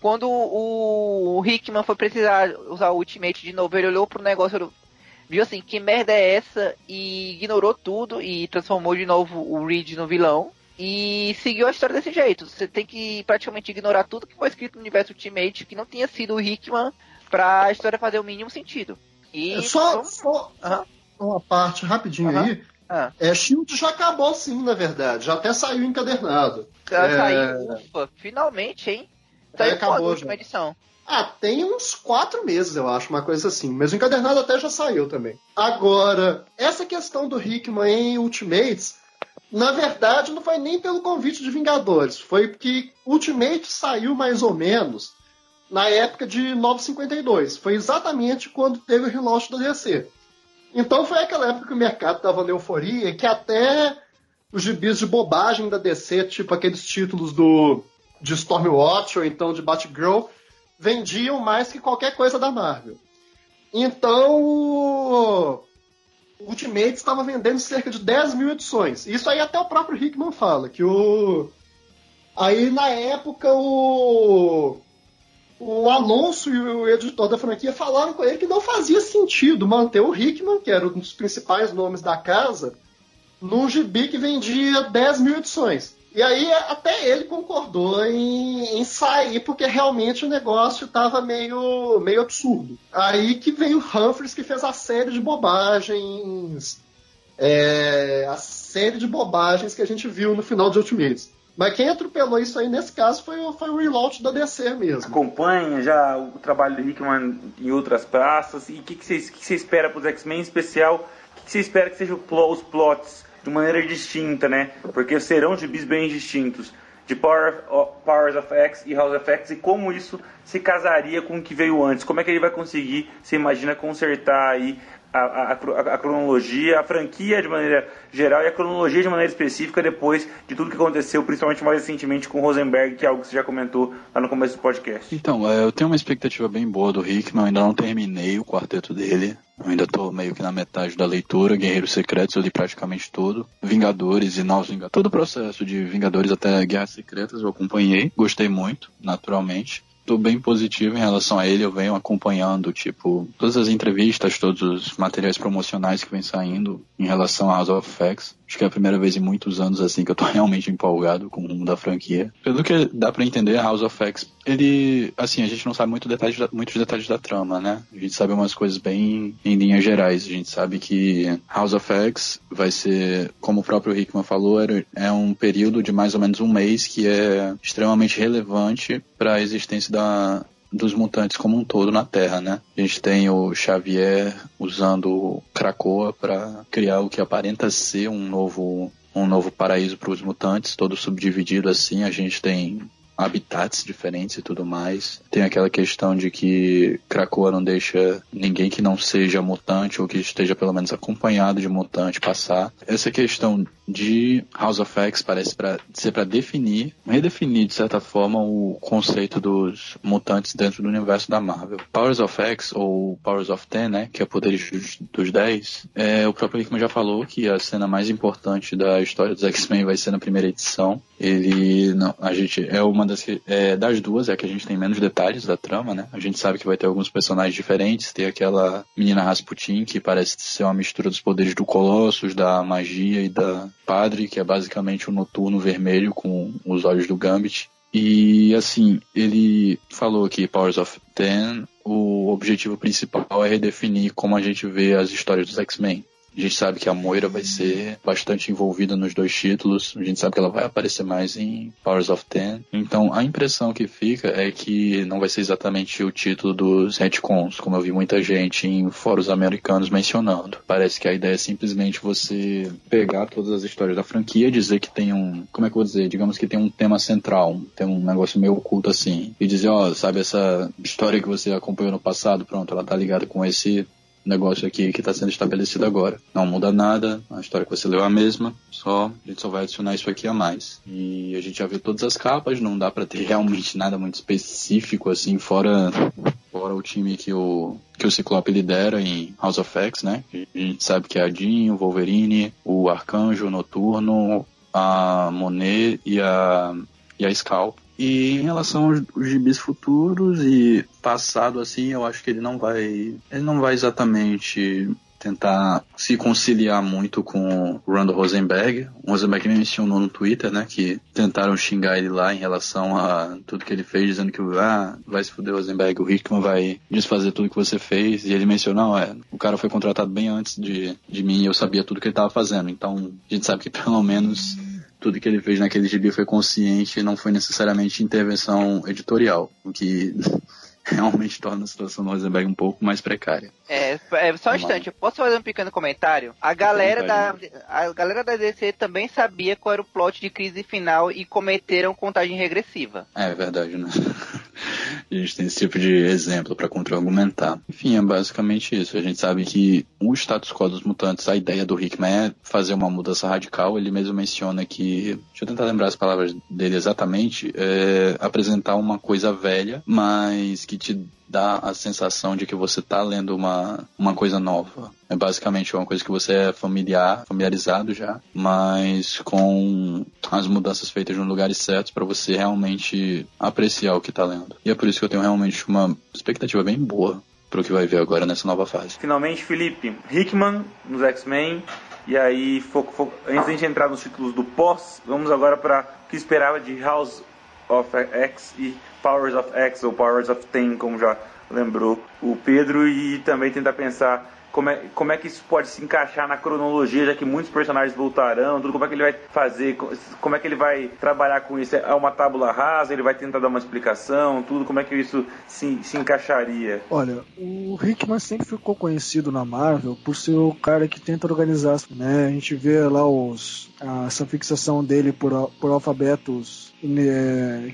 Quando o, o Hickman foi precisar usar o Ultimate de novo, ele olhou pro negócio, viu assim, que merda é essa? E ignorou tudo e transformou de novo o Reed no vilão. E seguiu a história desse jeito. Você tem que praticamente ignorar tudo que foi escrito no universo Ultimate, que não tinha sido o Hickman, pra a história fazer o mínimo sentido. E É só, só Aham. uma parte rapidinho Aham. aí. Ah, É, Shield já acabou sim, na verdade. Já até saiu encadernado. tá- É. saiu, ufa, finalmente, hein? É, Saiu acabou quando a última já. edição? Ah, tem uns quatro meses, eu acho, uma coisa assim. Mas o encadernado até já saiu também. Agora, essa questão do Hickman em Ultimates, na verdade, não foi nem pelo convite de Vingadores. Foi porque Ultimate saiu mais ou menos na época de 952. Foi exatamente quando teve o relaunch da DC. Então foi aquela época que o mercado estava na euforia, que até os gibis de bobagem da DC, tipo aqueles títulos do de Stormwatch ou então de Batgirl, vendiam mais que qualquer coisa da Marvel. Então, o Ultimate estava vendendo cerca de 10 mil edições. Isso aí até o próprio Hickman fala, que o... Aí, na época, o... O Alonso e o editor da franquia falaram com ele que não fazia sentido manter o Hickman, que era um dos principais nomes da casa, num gibi que vendia 10 mil edições. E aí até ele concordou em, em sair, porque realmente o negócio estava meio, meio absurdo. Aí que veio Humphries que fez a série de bobagens. é, a série de bobagens que a gente viu no final de Ultimates. Mas quem atropelou isso aí nesse caso foi, o- foi o relaunch da DC mesmo. Acompanha já o trabalho do Hickman em outras praças. E o que, você, espera para os X-Men em especial? O que, você espera que sejam os plots de maneira distinta, né? Porque serão gibis bem distintos. De Power of, Powers of X e House of X. E como isso se casaria com o que veio antes. Como é que ele vai conseguir, você imagina, consertar aí a, a- a a cronologia, a franquia de maneira geral e a cronologia de maneira específica depois de tudo que aconteceu, principalmente mais recentemente com Rosenberg, que é algo que você já comentou lá no começo do podcast. Então, é, eu tenho uma expectativa bem boa do Hickman, ainda não terminei o quarteto dele. Eu ainda tô meio que na metade da leitura, Guerreiros Secretos, eu li praticamente tudo. Vingadores e Novos Vingadores. Todo o processo de Vingadores até Guerras Secretas eu acompanhei, gostei muito, naturalmente. Tô bem positivo em relação a ele, eu venho acompanhando, tipo, todas as entrevistas, todos os materiais promocionais que vem saindo em relação a House of Facts. Acho que é a primeira vez em muitos anos, assim, que eu tô realmente empolgado com o rumo da franquia. Pelo que dá pra entender, House of X, ele, assim, a gente não sabe muito detalhes muitos detalhes da trama, né? A gente sabe umas coisas bem em linhas gerais. A gente sabe que House of X vai ser, como o próprio Hickman falou, é um período de mais ou menos um mês que é extremamente relevante para a existência da, dos mutantes como um todo na Terra, né? A gente tem o Xavier usando Krakoa para criar o que aparenta ser um novo um novo paraíso para os mutantes, todo subdividido assim. A gente tem habitats diferentes e tudo mais. Tem aquela questão de que Krakoa não deixa ninguém que não seja mutante ou que esteja pelo menos acompanhado de mutante passar. Essa questão de House of X parece pra, ser para definir, redefinir de certa forma o conceito dos mutantes dentro do universo da Marvel. Powers of X ou Powers of Ten, né, que é poderes dos, dos 10, é, o próprio Hickman já falou que a cena mais importante da história dos X-Men vai ser na primeira edição. Ele, não, a gente é uma das é, das duas é que a gente tem menos detalhes da trama, né? A gente sabe que vai ter alguns personagens diferentes, tem aquela menina Rasputin que parece ser uma mistura dos poderes do Colossus, da magia e da Padre, que é basicamente o noturno vermelho com os olhos do Gambit. E assim, ele falou que Powers of Ten, o objetivo principal é redefinir como a gente vê as histórias dos X-Men. A gente sabe que a Moira vai ser bastante envolvida nos dois títulos. A gente sabe que ela vai aparecer mais em Powers of Ten. Então a impressão que fica é que não vai ser exatamente o título dos retcons, como eu vi muita gente em fóruns americanos mencionando. Parece que a ideia é simplesmente você pegar todas as histórias da franquia, dizer que tem um. Como é que eu vou dizer? Digamos que tem um tema central, tem um negócio meio oculto assim. E dizer, ó, sabe essa história que você acompanhou no passado? Pronto, ela tá ligada com esse negócio aqui que está sendo estabelecido agora. Não muda nada, a história que você leu é a mesma, só a gente só vai adicionar isso aqui a mais. E a gente já viu todas as capas, não dá para ter realmente nada muito específico assim, fora fora o time que o que o Ciclope lidera em House of X, né? A gente sabe que é a Jean, o Wolverine, o Arcanjo, o Noturno, a Monet e a e a Scalp. E em relação aos gibis futuros e passado, assim, eu acho que ele não vai. Ele não vai exatamente tentar se conciliar muito com o Randall Rosenberg. O Rosenberg me mencionou no Twitter, né, que tentaram xingar ele lá em relação a tudo que ele fez, dizendo que ah, vai se fuder Rosenberg, o Hickman vai desfazer tudo que você fez. E ele mencionou, é, o cara foi contratado bem antes de, de mim e eu sabia tudo que ele estava fazendo. Então, a gente sabe que pelo menos tudo que ele fez naquele gibi foi consciente e não foi necessariamente intervenção editorial, o que realmente torna a situação do Rosenberg um pouco mais precária. É, é só um instante, eu posso fazer um pequeno comentário? A galera da a galera da DC também sabia qual era o plot de crise final e cometeram contagem regressiva. É, é verdade, né? a gente tem esse tipo de exemplo para contra-argumentar. Enfim, é basicamente isso. A gente sabe que o status quo dos mutantes, a ideia do Hickman é fazer uma mudança radical. Ele mesmo menciona que, deixa eu tentar lembrar as palavras dele exatamente, é apresentar uma coisa velha, mas que te dá a sensação de que você está lendo uma, uma coisa nova. É basicamente uma coisa que você é familiar, familiarizado já, mas com as mudanças feitas nos lugares certos para você realmente apreciar o que está lendo. E é por isso que eu tenho realmente uma expectativa bem boa para o que vai ver agora nessa nova fase. Finalmente, Felipe, Hickman nos X-Men. E aí, foco, foco, antes de entrar nos títulos do pós, vamos agora para o que esperava de House of X e Powers of X ou Powers of Ten, como já lembrou o Pedro, e também tentar pensar como é, como é que isso pode se encaixar na cronologia, já que muitos personagens voltarão, tudo, como é que ele vai fazer, como é que ele vai trabalhar com isso? É uma tábula rasa, ele vai tentar dar uma explicação, tudo, como é que isso se, se encaixaria? Olha, o Hickman sempre ficou conhecido na Marvel por ser o cara que tenta organizar, né? A gente vê lá os, essa fixação dele por, por alfabetos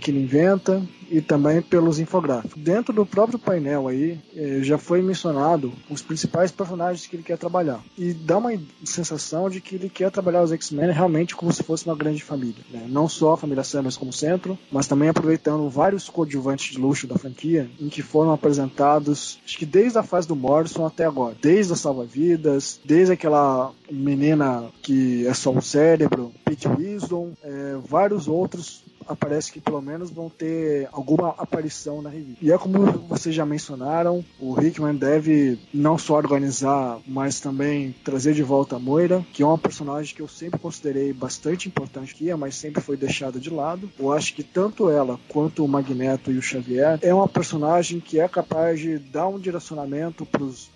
que ele inventa e também pelos infográficos. Dentro do próprio painel aí eh, já foi mencionado os principais personagens que ele quer trabalhar e dá uma sensação de que ele quer trabalhar os X-Men realmente como se fosse uma grande família, né? não só a família Summers como centro, mas também aproveitando vários coadjuvantes de luxo da franquia em que foram apresentados, acho que desde a fase do Morrison até agora, desde a salva-vidas, desde aquela menina que é só um cérebro, Pete Wisdom, é, vários outros aparece que pelo menos vão ter alguma aparição na revista. E é como vocês já mencionaram, o Hickman deve não só organizar, mas também trazer de volta a Moira, que é uma personagem que eu sempre considerei bastante importante aqui, mas sempre foi deixada de lado. Eu acho que tanto ela quanto o Magneto e o Xavier é uma personagem que é capaz de dar um direcionamento para os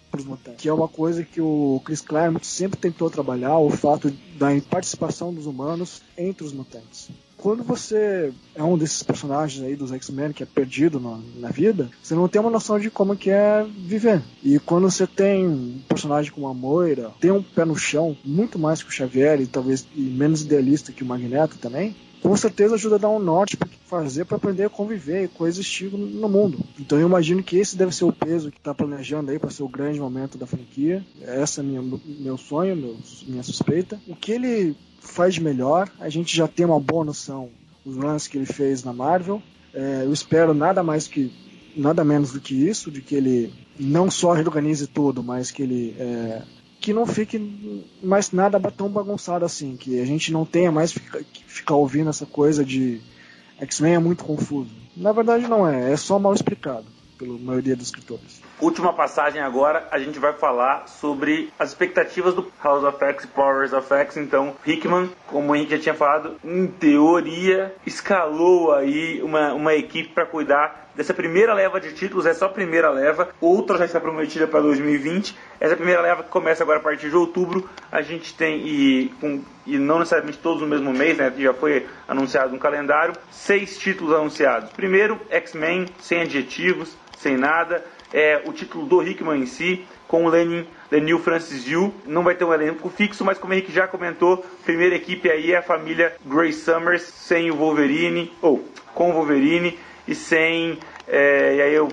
que é uma coisa que o Chris Claremont sempre tentou trabalhar, o fato da participação dos humanos entre os mutantes quando você é um desses personagens aí dos X-Men que é perdido na, na, vida, você não tem uma noção de como que é viver. E quando você tem um personagem como a Moira, tem um pé no chão, muito mais que o Xavier e talvez e menos idealista que o Magneto também, com certeza ajuda a dar um norte para fazer para aprender a conviver e coexistir no mundo. Então eu imagino que esse deve ser o peso que está planejando aí para ser o grande momento da franquia. Essa é minha, meu sonho, meu, minha suspeita. O que ele faz de melhor. A gente já tem uma boa noção dos lances que ele fez na Marvel. É, eu espero nada mais que nada menos do que isso, de que ele não só reorganize tudo, mas que ele é, que não fique mais nada tão bagunçado assim, que a gente não tenha mais ficar, ficar ouvindo essa coisa de X-Men é muito confuso. Na verdade não é, é só mal explicado pela maioria dos escritores. Última passagem agora, a gente vai falar sobre as expectativas do House of X e Powers of X. Então, Hickman, como a gente já tinha falado, em teoria, escalou aí uma, uma equipe para cuidar dessa primeira leva de títulos, é só a primeira leva, outra já está prometida para 2020. Essa primeira leva que começa agora a partir de outubro, a gente tem, e, com, e não necessariamente todos no mesmo mês, né, já foi anunciado um calendário, seis títulos anunciados. Primeiro, X-Men, sem adjetivos, sem nada é, o título do Hickman em si, com o Lenin, Lenil Francis Yu. Não vai ter um elenco fixo, mas como o Henrique já comentou, primeira equipe aí é a família Grace Summers, sem o Wolverine, ou com o Wolverine, e sem É, e aí eu,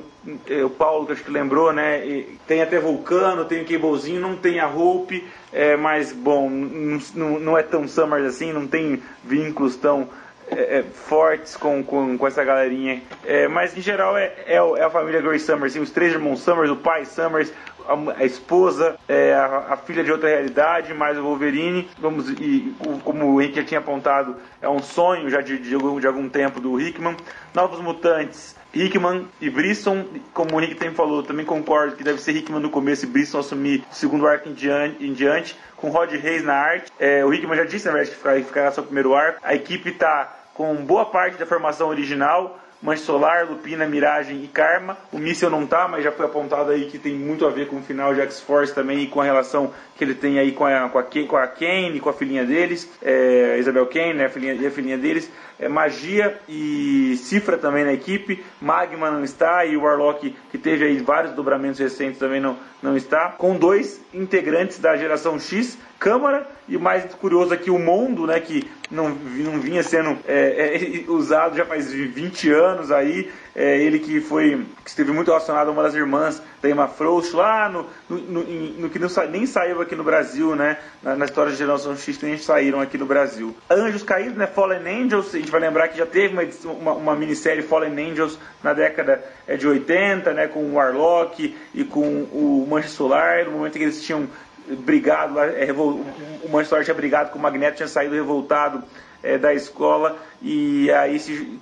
o Paulo, que acho que lembrou, né? Tem até Vulcano, tem o Cablezinho, não tem a Hope, é, mas bom, não, não é tão Summers assim, não tem vínculos tão é, é, fortes com, com, com, essa galerinha. É, mas em geral é, é, é, a família Grace Summers, assim, os três irmãos Summers, o pai Summers, a, a esposa, é, a, a, filha de outra realidade, mais o Wolverine. Vamos, e como o Henrique já tinha apontado, é um sonho já de, de, algum, de algum tempo do Hickman. Novos Mutantes. Hickman e Brisson, como o Henrique também falou, também concordo que deve ser Hickman no começo e Brisson assumir o segundo arco em diante, em diante com Rod Reis na arte. É, o Hickman já disse, na verdade, que ficará só o primeiro arco. A equipe está com boa parte da formação original, Manche Solar, Lupina, Miragem e Karma. O míssil não tá, mas já foi apontado aí que tem muito a ver com o final de X-Force também e com a relação que ele tem aí com a, com a, com a Kane, com a filhinha deles, é, Isabel Kane, né, a filhinha, a filhinha deles. É, magia e Cifra também na equipe. Magma não está e o Warlock, que teve aí vários dobramentos recentes, também não, não está. Com dois integrantes da geração X, Câmara e mais curioso aqui o Mondo, né, que não, não vinha sendo é, é, usado já faz 20 anos aí, é, ele que foi que esteve muito relacionado a uma das irmãs da Emma Frost lá no, no, no, no que não, nem saiu aqui no Brasil, né, na, na história de Geração X nem saíram aqui no Brasil. Anjos Caídos, né, Fallen Angels, a gente vai lembrar que já teve uma, uma, uma minissérie Fallen Angels na década é, de 80, né, com o Warlock e com o Mancha Solar, no momento em que eles tinham brigado, é, o Manchester tinha brigado com o Magneto, tinha saído revoltado é, da escola e aí se,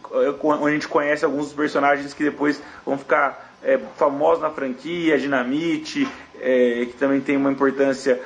a gente conhece alguns dos personagens que depois vão ficar é, famosos na franquia, Dinamite, que também tem uma importância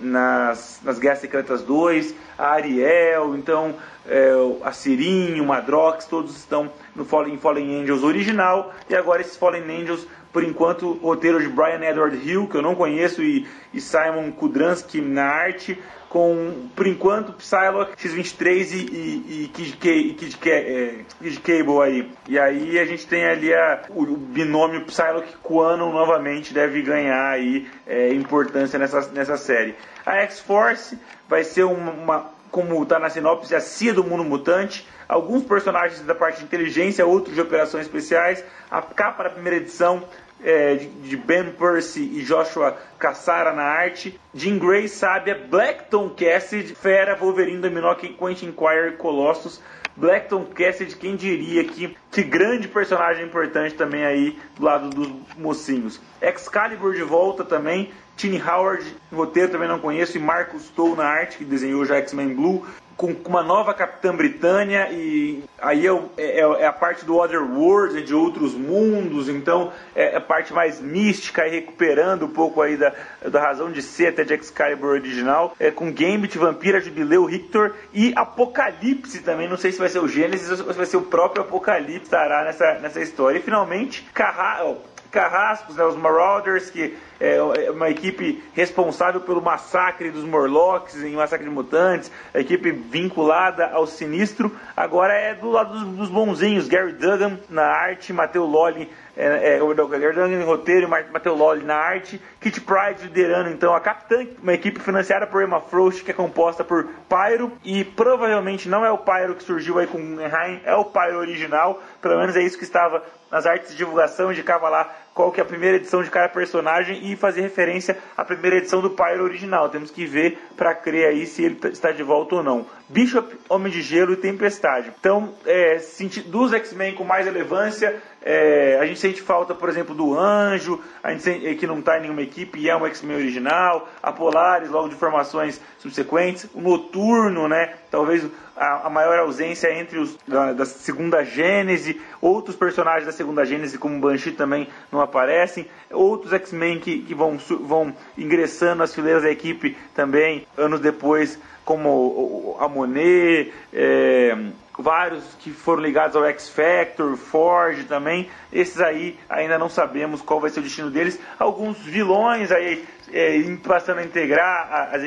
nas, nas Guerras Secretas 2, a Ariel, então é, a Sirinho, Madrox, todos estão no Fallen, Fallen Angels original. E agora esses Fallen Angels por enquanto, roteiro de Brian Edward Hill, que eu não conheço, e, e Simon Kudransky na arte, com, por enquanto, Psylocke, X-23 e, e, e Kid, K, Kid, K, é, Kid Cable aí. E aí a gente tem ali a, o, o binômio Psylocke Quanon novamente deve ganhar aí é, importância nessa, nessa série. A X-Force vai ser uma, uma como está na sinopse, a CIA do mundo mutante, alguns personagens da parte de inteligência, outros de operações especiais. A capa da primeira edição é, de Ben Percy e Joshua Cassara na arte. Jean Grey, Sábia, Blackton Cassidy, Fera, Wolverine, Dominó, Quentin Inquirer, Colossus. Blackton Cassidy, quem diria que, que grande personagem importante também aí do lado dos mocinhos. Excalibur de volta também, Tini Howard, roteiro também não conheço, e Marcus Stoll na arte, que desenhou já X-Men Blue com uma nova Capitã Britânia e aí é, é, é a parte do Other Worlds, né, de outros mundos, então é a parte mais mística e recuperando um pouco aí da, da razão de ser até de Excalibur original, é, com Gambit, Vampira, Jubileu, Rictor e Apocalipse também, não sei se vai ser o Gênesis ou se vai ser o próprio Apocalipse estará nessa, nessa história. E finalmente, Carra Carrascos, né, os Marauders, que é, é uma equipe responsável pelo massacre dos Morlocks em Massacre de Mutantes, a equipe vinculada ao sinistro, agora é do lado dos, dos bonzinhos, Gary Duggan na arte, Matteo Lolli é, é, Gary Duggan em roteiro Matteo Lolli na arte, Kit Pride liderando então a Capitã, uma equipe financiada por Emma Frost, que é composta por Pyro, e provavelmente não é o Pyro que surgiu aí com Guggenheim, é o Pyro original, pelo menos é isso que estava nas artes de divulgação, indicava lá qual que é a primeira edição de cada personagem e fazer referência à primeira edição do Pyro original. Temos que ver para crer aí se ele está de volta ou não. Bishop, Homem de Gelo e Tempestade. Então, é, dos X-Men com mais relevância, é, a gente sente falta, por exemplo, do Anjo, a gente sente, que não está em nenhuma equipe e é um X-Men original, a Polaris, logo de formações subsequentes, o Noturno, né? Talvez a, a maior ausência entre os da, da, segunda Gênese, outros personagens da segunda Gênese, como Banshee, também não aparecem, outros X-Men que, que vão, vão ingressando nas fileiras da equipe também, anos depois, como a Monet, é, vários que foram ligados ao X Factor, Forge também. Esses aí ainda não sabemos qual vai ser o destino deles. Alguns vilões aí é, passando a integrar as,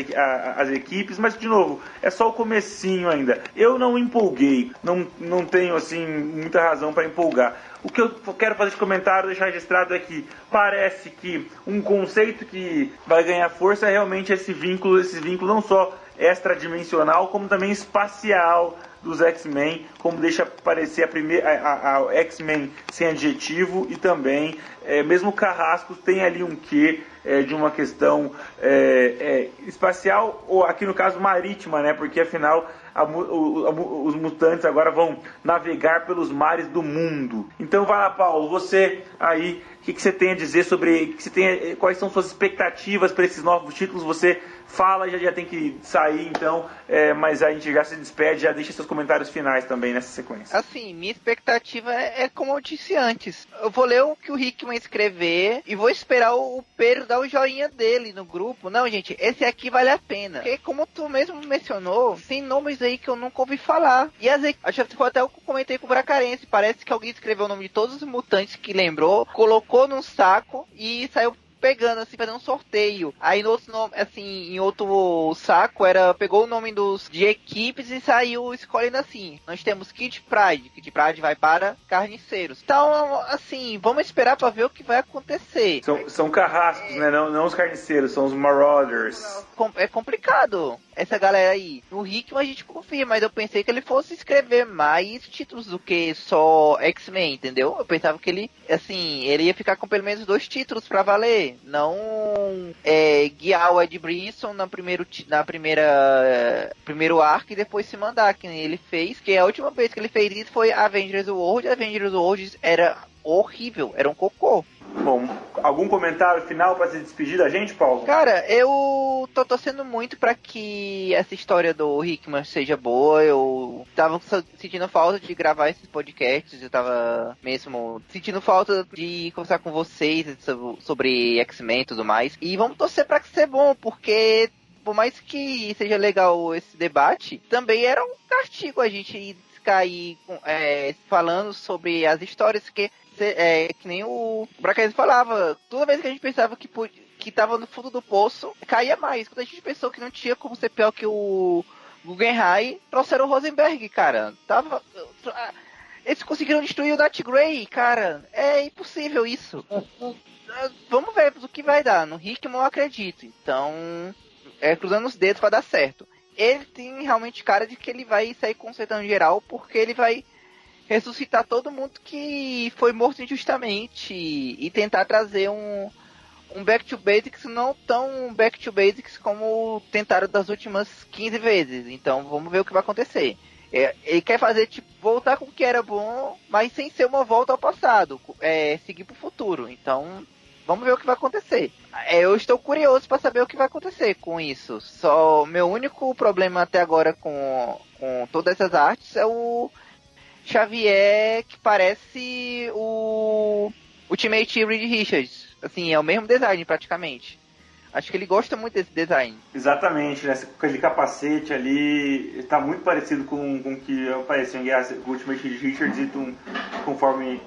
as, equipes, mas de novo, é só o comecinho ainda. Eu não empolguei, não, não tenho assim muita razão para empolgar. O que eu quero fazer de comentário, deixar registrado é que parece que um conceito que vai ganhar força é realmente esse vínculo, esse vínculo não só extradimensional, como também espacial dos X-Men, como deixa parecer a primeira a, a, a X-Men sem adjetivo e também é, mesmo Carrascos tem ali um quê é, de uma questão é, é espacial ou aqui no caso marítima, né? Porque afinal a, o, os mutantes agora vão navegar pelos mares do mundo. Então vai lá, Paulo, você aí, o que, que, você tem a dizer sobre que você tem, quais são suas expectativas para esses novos títulos? Você fala, já, já tem que sair, então, é, mas a gente já se despede, já deixa seus comentários finais também nessa sequência. Assim, minha expectativa é, é como eu disse antes. Eu vou ler o que o Hickman escrever e vou esperar o Pedro dar o joinha dele no grupo. Não, gente, esse aqui vale a pena. Porque como tu mesmo mencionou, tem nomes aí que eu nunca ouvi falar. E as acho que até eu comentei com o Bracarense, parece que alguém escreveu o nome de todos os mutantes que lembrou, colocou num saco e saiu pegando, assim, fazendo um sorteio. Aí no outro nome, assim, em outro saco, era pegou o nome dos de equipes e saiu escolhendo assim. Nós temos Kid Pride. Kid Pride vai para Carniceiros. Então, assim, vamos esperar para ver o que vai acontecer. São, são carrascos, né? Não, não os carniceiros, são os Marauders. É complicado essa galera aí. No Rickman a gente confia, mas eu pensei que ele fosse escrever mais títulos do que só X-Men, entendeu? Eu pensava que ele, assim, ele ia ficar com pelo menos dois títulos para valer. Não é, guiar o Ed Brisson na, primeiro, na primeira primeiro arco e depois se mandar, que ele fez. Que a última vez que ele fez isso foi Avengers World. Avengers World era horrível, era um cocô. Bom, algum comentário final para se despedir da gente, Paulo? Cara, eu tô torcendo muito para que essa história do Hickman seja boa. Eu tava sentindo falta de gravar esses podcasts, eu tava mesmo sentindo falta de conversar com vocês sobre X-Men e tudo mais. E vamos torcer para que seja bom, porque por mais que seja legal esse debate, também era um castigo a gente aí é, falando sobre as histórias que é, que nem o Bracarense falava, toda vez que a gente pensava que, que tava no fundo do poço, caía mais. Quando a gente pensou que não tinha como ser pior que o Guggenheim, trouxeram o Rosenberg, cara. Tava. Eles conseguiram destruir o Nat Grey, cara. É impossível isso. Vamos ver o que vai dar. No Rickman eu acredito. Então, é cruzando os dedos para dar certo. Ele tem realmente cara de que ele vai sair consertando geral, porque ele vai ressuscitar todo mundo que foi morto injustamente e tentar trazer um, um back to basics não tão back to basics como tentaram das últimas 15 vezes. Então vamos ver o que vai acontecer. É, ele quer fazer tipo voltar com o que era bom, mas sem ser uma volta ao passado, é seguir pro futuro. Então vamos ver o que vai acontecer. É, eu estou curioso para saber o que vai acontecer com isso. Só meu único problema até agora com, com todas essas artes é o Xavier que parece o Ultimate Reed Richards. Assim, é o mesmo design praticamente. Acho que ele gosta muito desse design. Exatamente, né? Com aquele capacete ali, está muito parecido com o que apareceu em Guerra, Ultimate Richards e com, conforme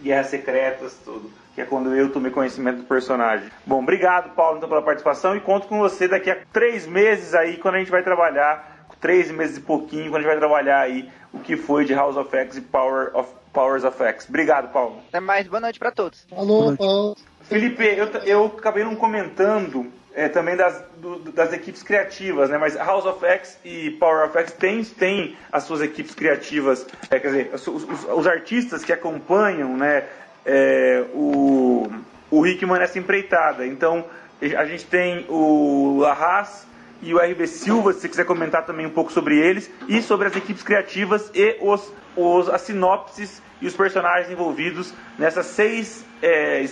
Guerras Secretas, tudo. Que é quando eu tomei conhecimento do personagem. Bom, obrigado, Paulo, então, pela participação e conto com você daqui a três meses aí, quando a gente vai trabalhar três meses e pouquinho, quando a gente vai trabalhar aí o que foi de House of X e Power of, Powers of X. Obrigado, Paulo. Até mais, boa noite para todos. Alô, Paulo. Felipe, eu, eu acabei não comentando é, também das, do, das equipes criativas, né? Mas House of X e Power of X tem, tem as suas equipes criativas, é, quer dizer, os, os, os, artistas que acompanham, né? É, o, o Hickman nessa empreitada. Então, a gente tem o Larraz, e o RB Silva, se você quiser comentar também um pouco sobre eles e sobre as equipes criativas e os, os, as sinopses e os personagens envolvidos nessas seis, é,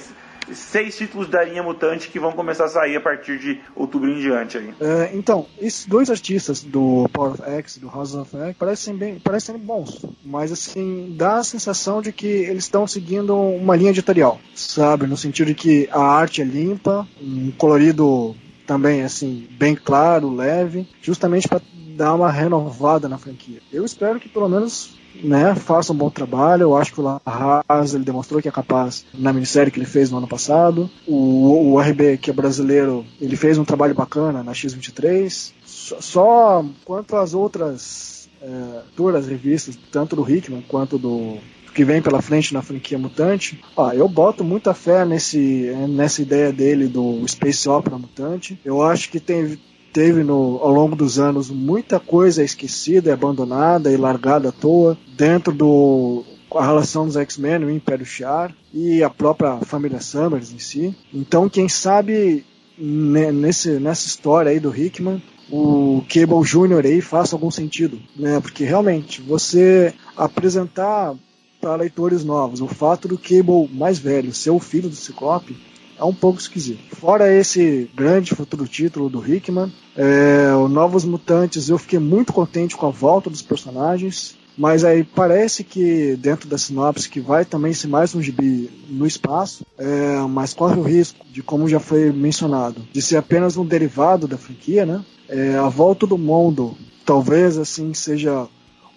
seis títulos da linha mutante que vão começar a sair a partir de outubro em diante. Aí. É, então, esses dois artistas do Power of X e do House of X parecem, bem, parecem bons, mas assim, dá a sensação de que eles estão seguindo uma linha editorial, sabe? No sentido de que a arte é limpa, um colorido também assim bem claro, leve, justamente para dar uma renovada na franquia. Eu espero que pelo menos né, faça um bom trabalho. Eu acho que o Larraz ele demonstrou que é capaz na minissérie que ele fez no ano passado. O, o RB, que é brasileiro, ele fez um trabalho bacana na X23. Só, só quanto às outras é, revistas, tanto do Hickman quanto do que vem pela frente na franquia Mutante, ah, eu boto muita fé nesse, nessa ideia dele do Space Opera Mutante. Eu acho que tem, teve no, ao longo dos anos muita coisa esquecida, abandonada e largada à toa dentro do a relação dos X-Men, o Império Shi'ar e a própria família Summers em si. Então, quem sabe nesse, nessa história aí do Hickman, o Cable Jr. aí faça algum sentido, né? Porque realmente você apresentar para leitores novos o fato do Cable mais velho ser o filho do Ciclope é um pouco esquisito. Fora esse grande futuro título do Hickman, é, o Novos Mutantes, eu fiquei muito contente com a volta dos personagens. Mas aí parece que dentro da sinopse que vai também ser mais um gibi no espaço, é, mas corre o risco de, como já foi mencionado, de ser apenas um derivado da franquia, né? É, a volta do mundo talvez assim seja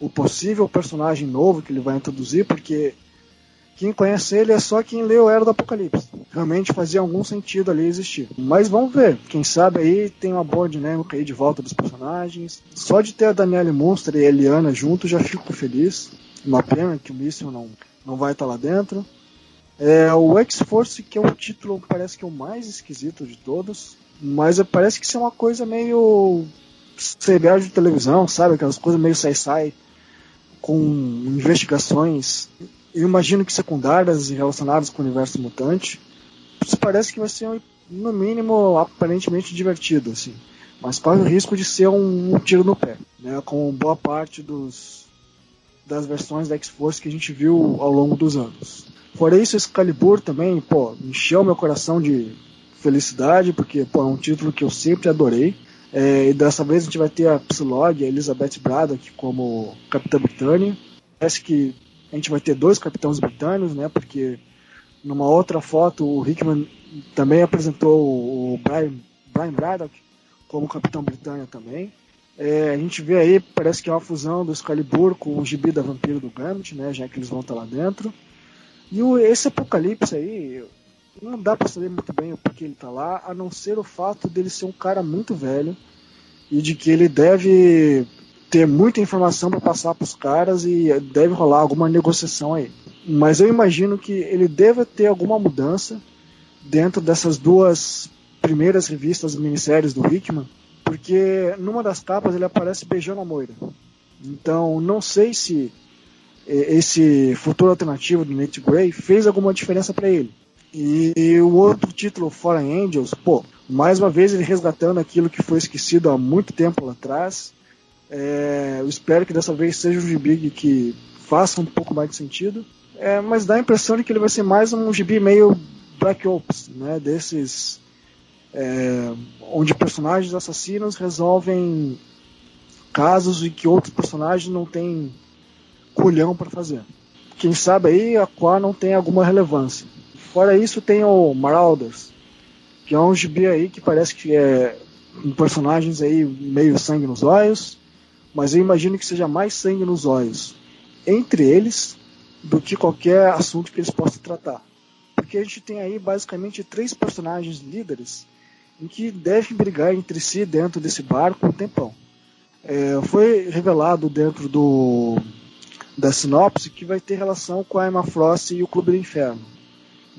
o possível personagem novo que ele vai introduzir, porque quem conhece ele é só quem leu Era do Apocalipse. Realmente fazia algum sentido ali existir. Mas vamos ver. Quem sabe aí tem uma boa dinâmica aí de volta dos personagens. Só de ter a Danielle Monster e a Eliana junto já fico feliz. Uma pena que o Míssil não, não vai estar lá dentro. É, o X-Force, que é o título, parece que é o mais esquisito de todos. Mas parece que isso é uma coisa meio serial de televisão, sabe? Aquelas coisas meio sai-sai com investigações eu imagino que secundárias e relacionadas com o universo mutante. Isso parece que vai ser, no mínimo, aparentemente divertido, assim. Mas corre o risco de ser um, um tiro no pé, né? Com boa parte dos, das versões da X-Force que a gente viu ao longo dos anos. Fora isso, Excalibur também, pô, encheu meu coração de felicidade, porque, pô, é um título que eu sempre adorei. É, e dessa vez a gente vai ter a Psylocke, a Elizabeth Braddock como Capitã Britânia. Parece que a gente vai ter dois capitães britânicos, né? Porque numa outra foto o Hickman também apresentou o Brian, Brian Braddock como capitão britânico também. É, a gente vê aí, parece que é uma fusão do Excalibur com o gibi da Vampiro do Gambit, né? Já que eles vão estar lá dentro. E o, esse Apocalipse aí, não dá para saber muito bem o porquê ele tá lá, a não ser o fato dele ser um cara muito velho e de que ele deve ter muita informação para passar para os caras e deve rolar alguma negociação aí. Mas eu imagino que ele deva ter alguma mudança dentro dessas duas primeiras revistas minisséries do Hickman, porque numa das capas ele aparece beijando a Moira. Então não sei se esse futuro alternativo do Nate Gray fez alguma diferença para ele. E, o outro título, Fallen Angels, pô, mais uma vez ele resgatando aquilo que foi esquecido há muito tempo lá atrás é, eu espero que dessa vez seja um gibi que faça um pouco mais de sentido. É, mas dá a impressão de que ele vai ser mais um gibi meio Black Ops, né? Desses. É, onde personagens assassinos resolvem casos e que outros personagens não têm culhão para fazer. Quem sabe aí a qual não tem alguma relevância. Fora isso tem o Marauders, que é um gibi aí que parece que é com personagens aí meio sangue nos olhos, mas eu imagino que seja mais sangue nos olhos entre eles do que qualquer assunto que eles possam tratar. Porque a gente tem aí basicamente três personagens líderes em que devem brigar entre si dentro desse barco um tempão. É, foi revelado dentro do da sinopse que vai ter relação com a Emma Frost e o Clube do Inferno.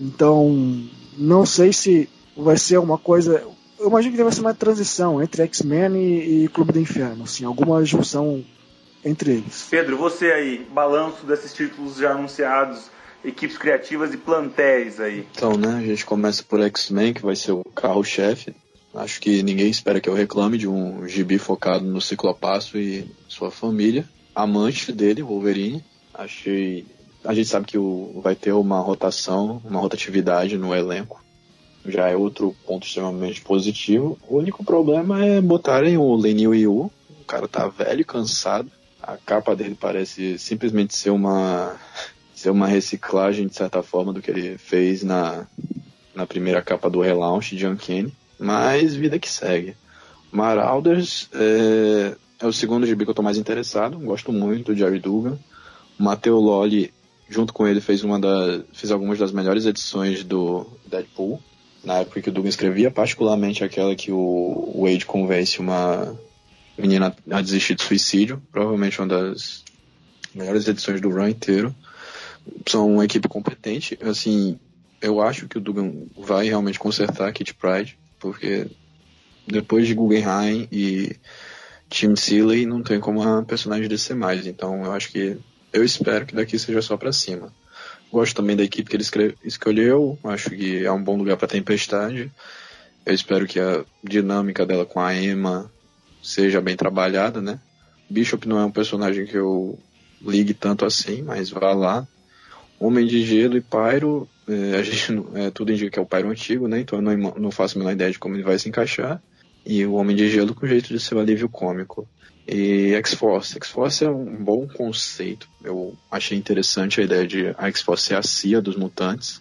Então, não sei se vai ser uma coisa eu imagino que deve ser uma transição entre X-Men e, e, Clube do Inferno, assim, alguma junção entre eles. Pedro, você aí, balanço desses títulos já anunciados, equipes criativas e plantéis aí. Então, né, a gente começa por X-Men, que vai ser o carro-chefe. Acho que ninguém espera que eu reclame de um gibi focado no Ciclopasso e sua família. Amante dele, Wolverine. Achei. A gente sabe que o... vai ter uma rotação, uma rotatividade no elenco já é outro ponto extremamente positivo. O único problema é botarem o Lenil Yu. O cara tá velho cansado. A capa dele parece simplesmente ser uma ser uma reciclagem de certa forma do que ele fez na, na primeira capa do relaunch de Uncanny. Mas vida que segue. Marauders é, é o segundo gibi que eu tô mais interessado. Gosto muito do Jerry Dugan. O Matteo Lolli, junto com ele, fez uma da, fez algumas das melhores edições do Deadpool na época que o Dugan escrevia, particularmente aquela que o Wade convence uma menina a desistir de suicídio, provavelmente uma das melhores edições do run inteiro. São uma equipe competente, assim, eu acho que o Dugan vai realmente consertar a Kit Pride, porque depois de Guggenheim e Tim Seeley, não tem como a personagem descer mais. Então eu acho que. Eu espero que daqui seja só para cima. Gosto também da equipe que ele escolheu, acho que é um bom lugar para Tempestade. Eu espero que a dinâmica dela com a Emma seja bem trabalhada, né? Bishop não é um personagem que eu ligue tanto assim, mas vá lá. Homem de Gelo e Pyro, é, a gente é, tudo indica que é o Pyro antigo, né? Então eu não, não faço a menor ideia de como ele vai se encaixar. E o Homem de Gelo com jeito de ser um alívio cômico. E X-Force. X-Force é um bom conceito. Eu achei interessante a ideia de a X-Force ser a CIA dos mutantes.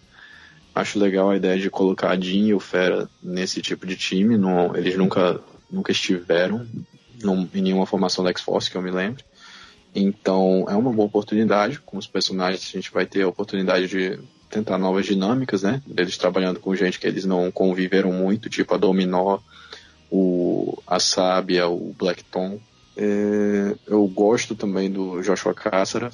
Acho legal a ideia de colocar a Jean e o Fera nesse tipo de time. Não, eles nunca, nunca estiveram num, em nenhuma formação da X-Force, que eu me lembro. Então é uma boa oportunidade. Com os personagens, a gente vai ter a oportunidade de tentar novas dinâmicas, né? Eles trabalhando com gente que eles não conviveram muito, tipo a Dominó, o, a Sábia, o Blackton. É, eu gosto também do Joshua Cássara,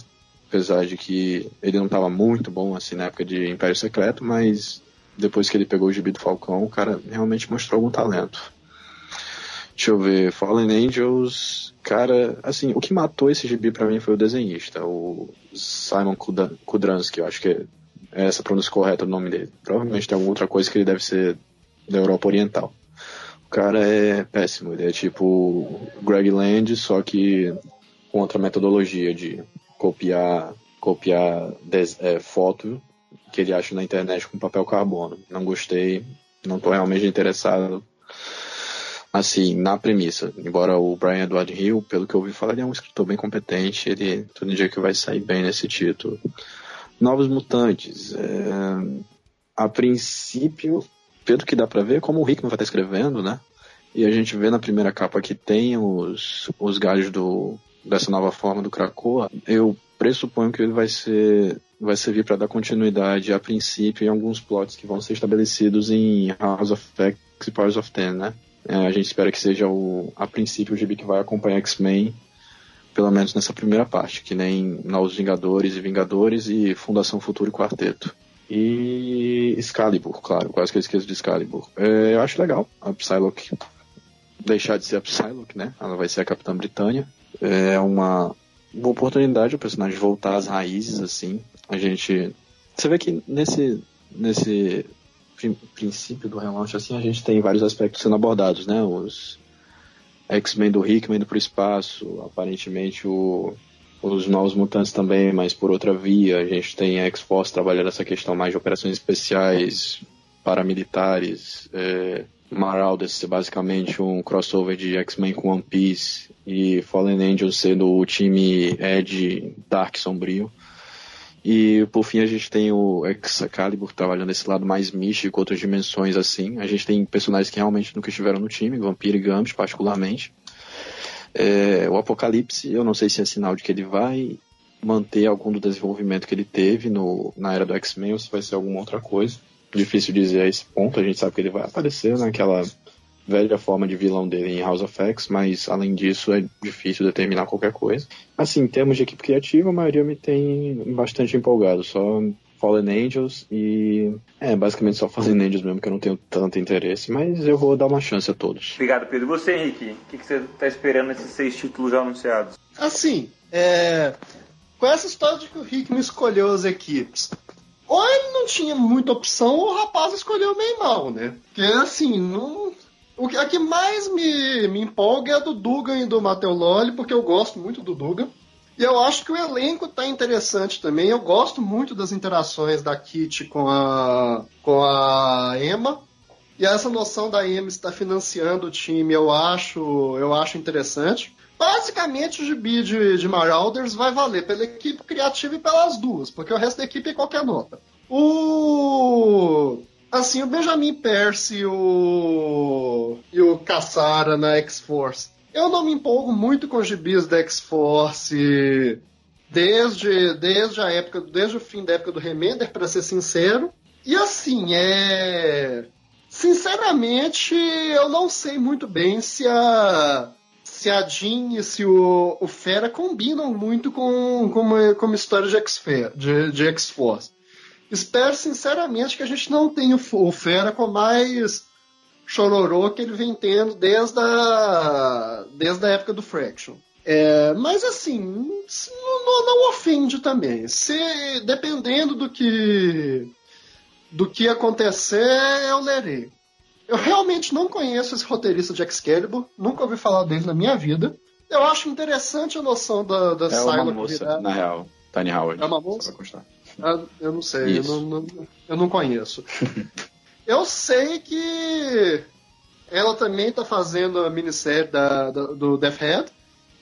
apesar de que ele não estava muito bom assim na época de Império Secreto, mas depois que ele pegou o gibi do Falcão, o cara realmente mostrou algum talento. Deixa eu ver, Fallen Angels, cara, assim, o que matou esse gibi para mim foi o desenhista, o Simon Kudransky, eu acho que é essa pronúncia correta o nome dele. Provavelmente tem alguma outra coisa que ele deve ser da Europa Oriental. Cara é péssimo, ele é tipo Greg Land, só que com outra metodologia de copiar, copiar des, é, foto que ele acha na internet com papel carbono. Não gostei, não estou realmente interessado assim, na premissa. Embora o Brian Edward Hill, pelo que eu ouvi falar, ele é um escritor bem competente, ele todo dia que vai sair bem nesse título. Novos Mutantes. É, a princípio, pelo que dá para ver, como o Hickman vai estar escrevendo, né? E a gente vê na primeira capa que tem os, os galhos do, dessa nova forma do Krakoa, eu pressuponho que ele vai ser vai servir para dar continuidade a princípio em alguns plots que vão ser estabelecidos em House of X e Powers of Ten, né? É, a gente espera que seja o a princípio o gibi que vai acompanhar X-Men pelo menos nessa primeira parte, que nem Novos Vingadores e Vingadores e Fundação Futuro e Quarteto. E Excalibur, claro, quase que eu esqueço de Excalibur. É, eu acho legal a Psylocke deixar de ser a Psylocke, né? Ela vai ser a Capitã Britânia é uma boa oportunidade o personagem voltar às raízes, assim. A gente. Você vê que nesse, nesse princípio do relaunch, assim, a gente tem vários aspectos sendo abordados, né? Os X-Men do Rick indo pro espaço, aparentemente o, os Novos Mutantes também, mas por outra via. A gente tem a X-Force trabalhando essa questão mais de operações especiais, paramilitares. É, Marauders ser basicamente um crossover de X-Men com One Piece e Fallen Angels sendo o time Ed Dark Sombrio. E por fim a gente tem o Excalibur trabalhando esse lado mais místico, outras dimensões assim. A gente tem personagens que realmente nunca estiveram no time, Vampiro e Gambit particularmente. É, o Apocalipse, eu não sei se é sinal de que ele vai manter algum do desenvolvimento que ele teve no, na era do X-Men ou se vai ser alguma outra coisa. Difícil dizer a esse ponto, a gente sabe que ele vai aparecer naquela velha forma de vilão dele em House of X, mas além disso é difícil determinar qualquer coisa. Assim, em termos de equipe criativa, a maioria me tem bastante empolgado, só Fallen Angels e. É, basicamente só Fallen Angels mesmo, que eu não tenho tanto interesse, mas eu vou dar uma chance a todos. Obrigado, Pedro. E você, Henrique? O que, que você está esperando nesses seis títulos já anunciados? Assim, é. Com essa história de que o Rick não escolheu as equipes, ou ele não tinha muita opção, ou o rapaz escolheu meio mal, né? Porque assim, não. O que, a que mais me, me empolga é a do Dugan e do Matheus Lolli, porque eu gosto muito do Dugan. E eu acho que o elenco tá interessante também. Eu gosto muito das interações da Kitty com a, com a Emma. E essa noção da Emma estar financiando o time, eu acho, eu acho interessante. Basicamente, o gibi de, de Marauders vai valer pela equipe criativa e pelas duas, porque o resto da equipe é qualquer nota. O. Assim, o Benjamin Percy e o. e o Caçara na X-Force. Eu não me empolgo muito com os gibis da X-Force desde, desde a época, desde o fim da época do Remender, para ser sincero. E assim, é. Sinceramente, eu não sei muito bem se a se a Jean e se o, o Fera combinam muito com, com, com história de X-Force. Espero sinceramente que a gente não tenha o Fera com mais chororô que ele vem tendo desde a, desde a época do Fraction. É, mas assim, não, não, ofende também. Se dependendo do que do que acontecer, eu lerei. Eu realmente não conheço esse roteirista de Excalibur, nunca ouvi falar dele na minha vida. Eu acho interessante a noção da, da É uma moça, virar... na real. Tony Howard. É uma moça? Ah, eu não sei, eu não, não, eu não, conheço. eu sei que ela também tá fazendo a minissérie da, da, do Death Head.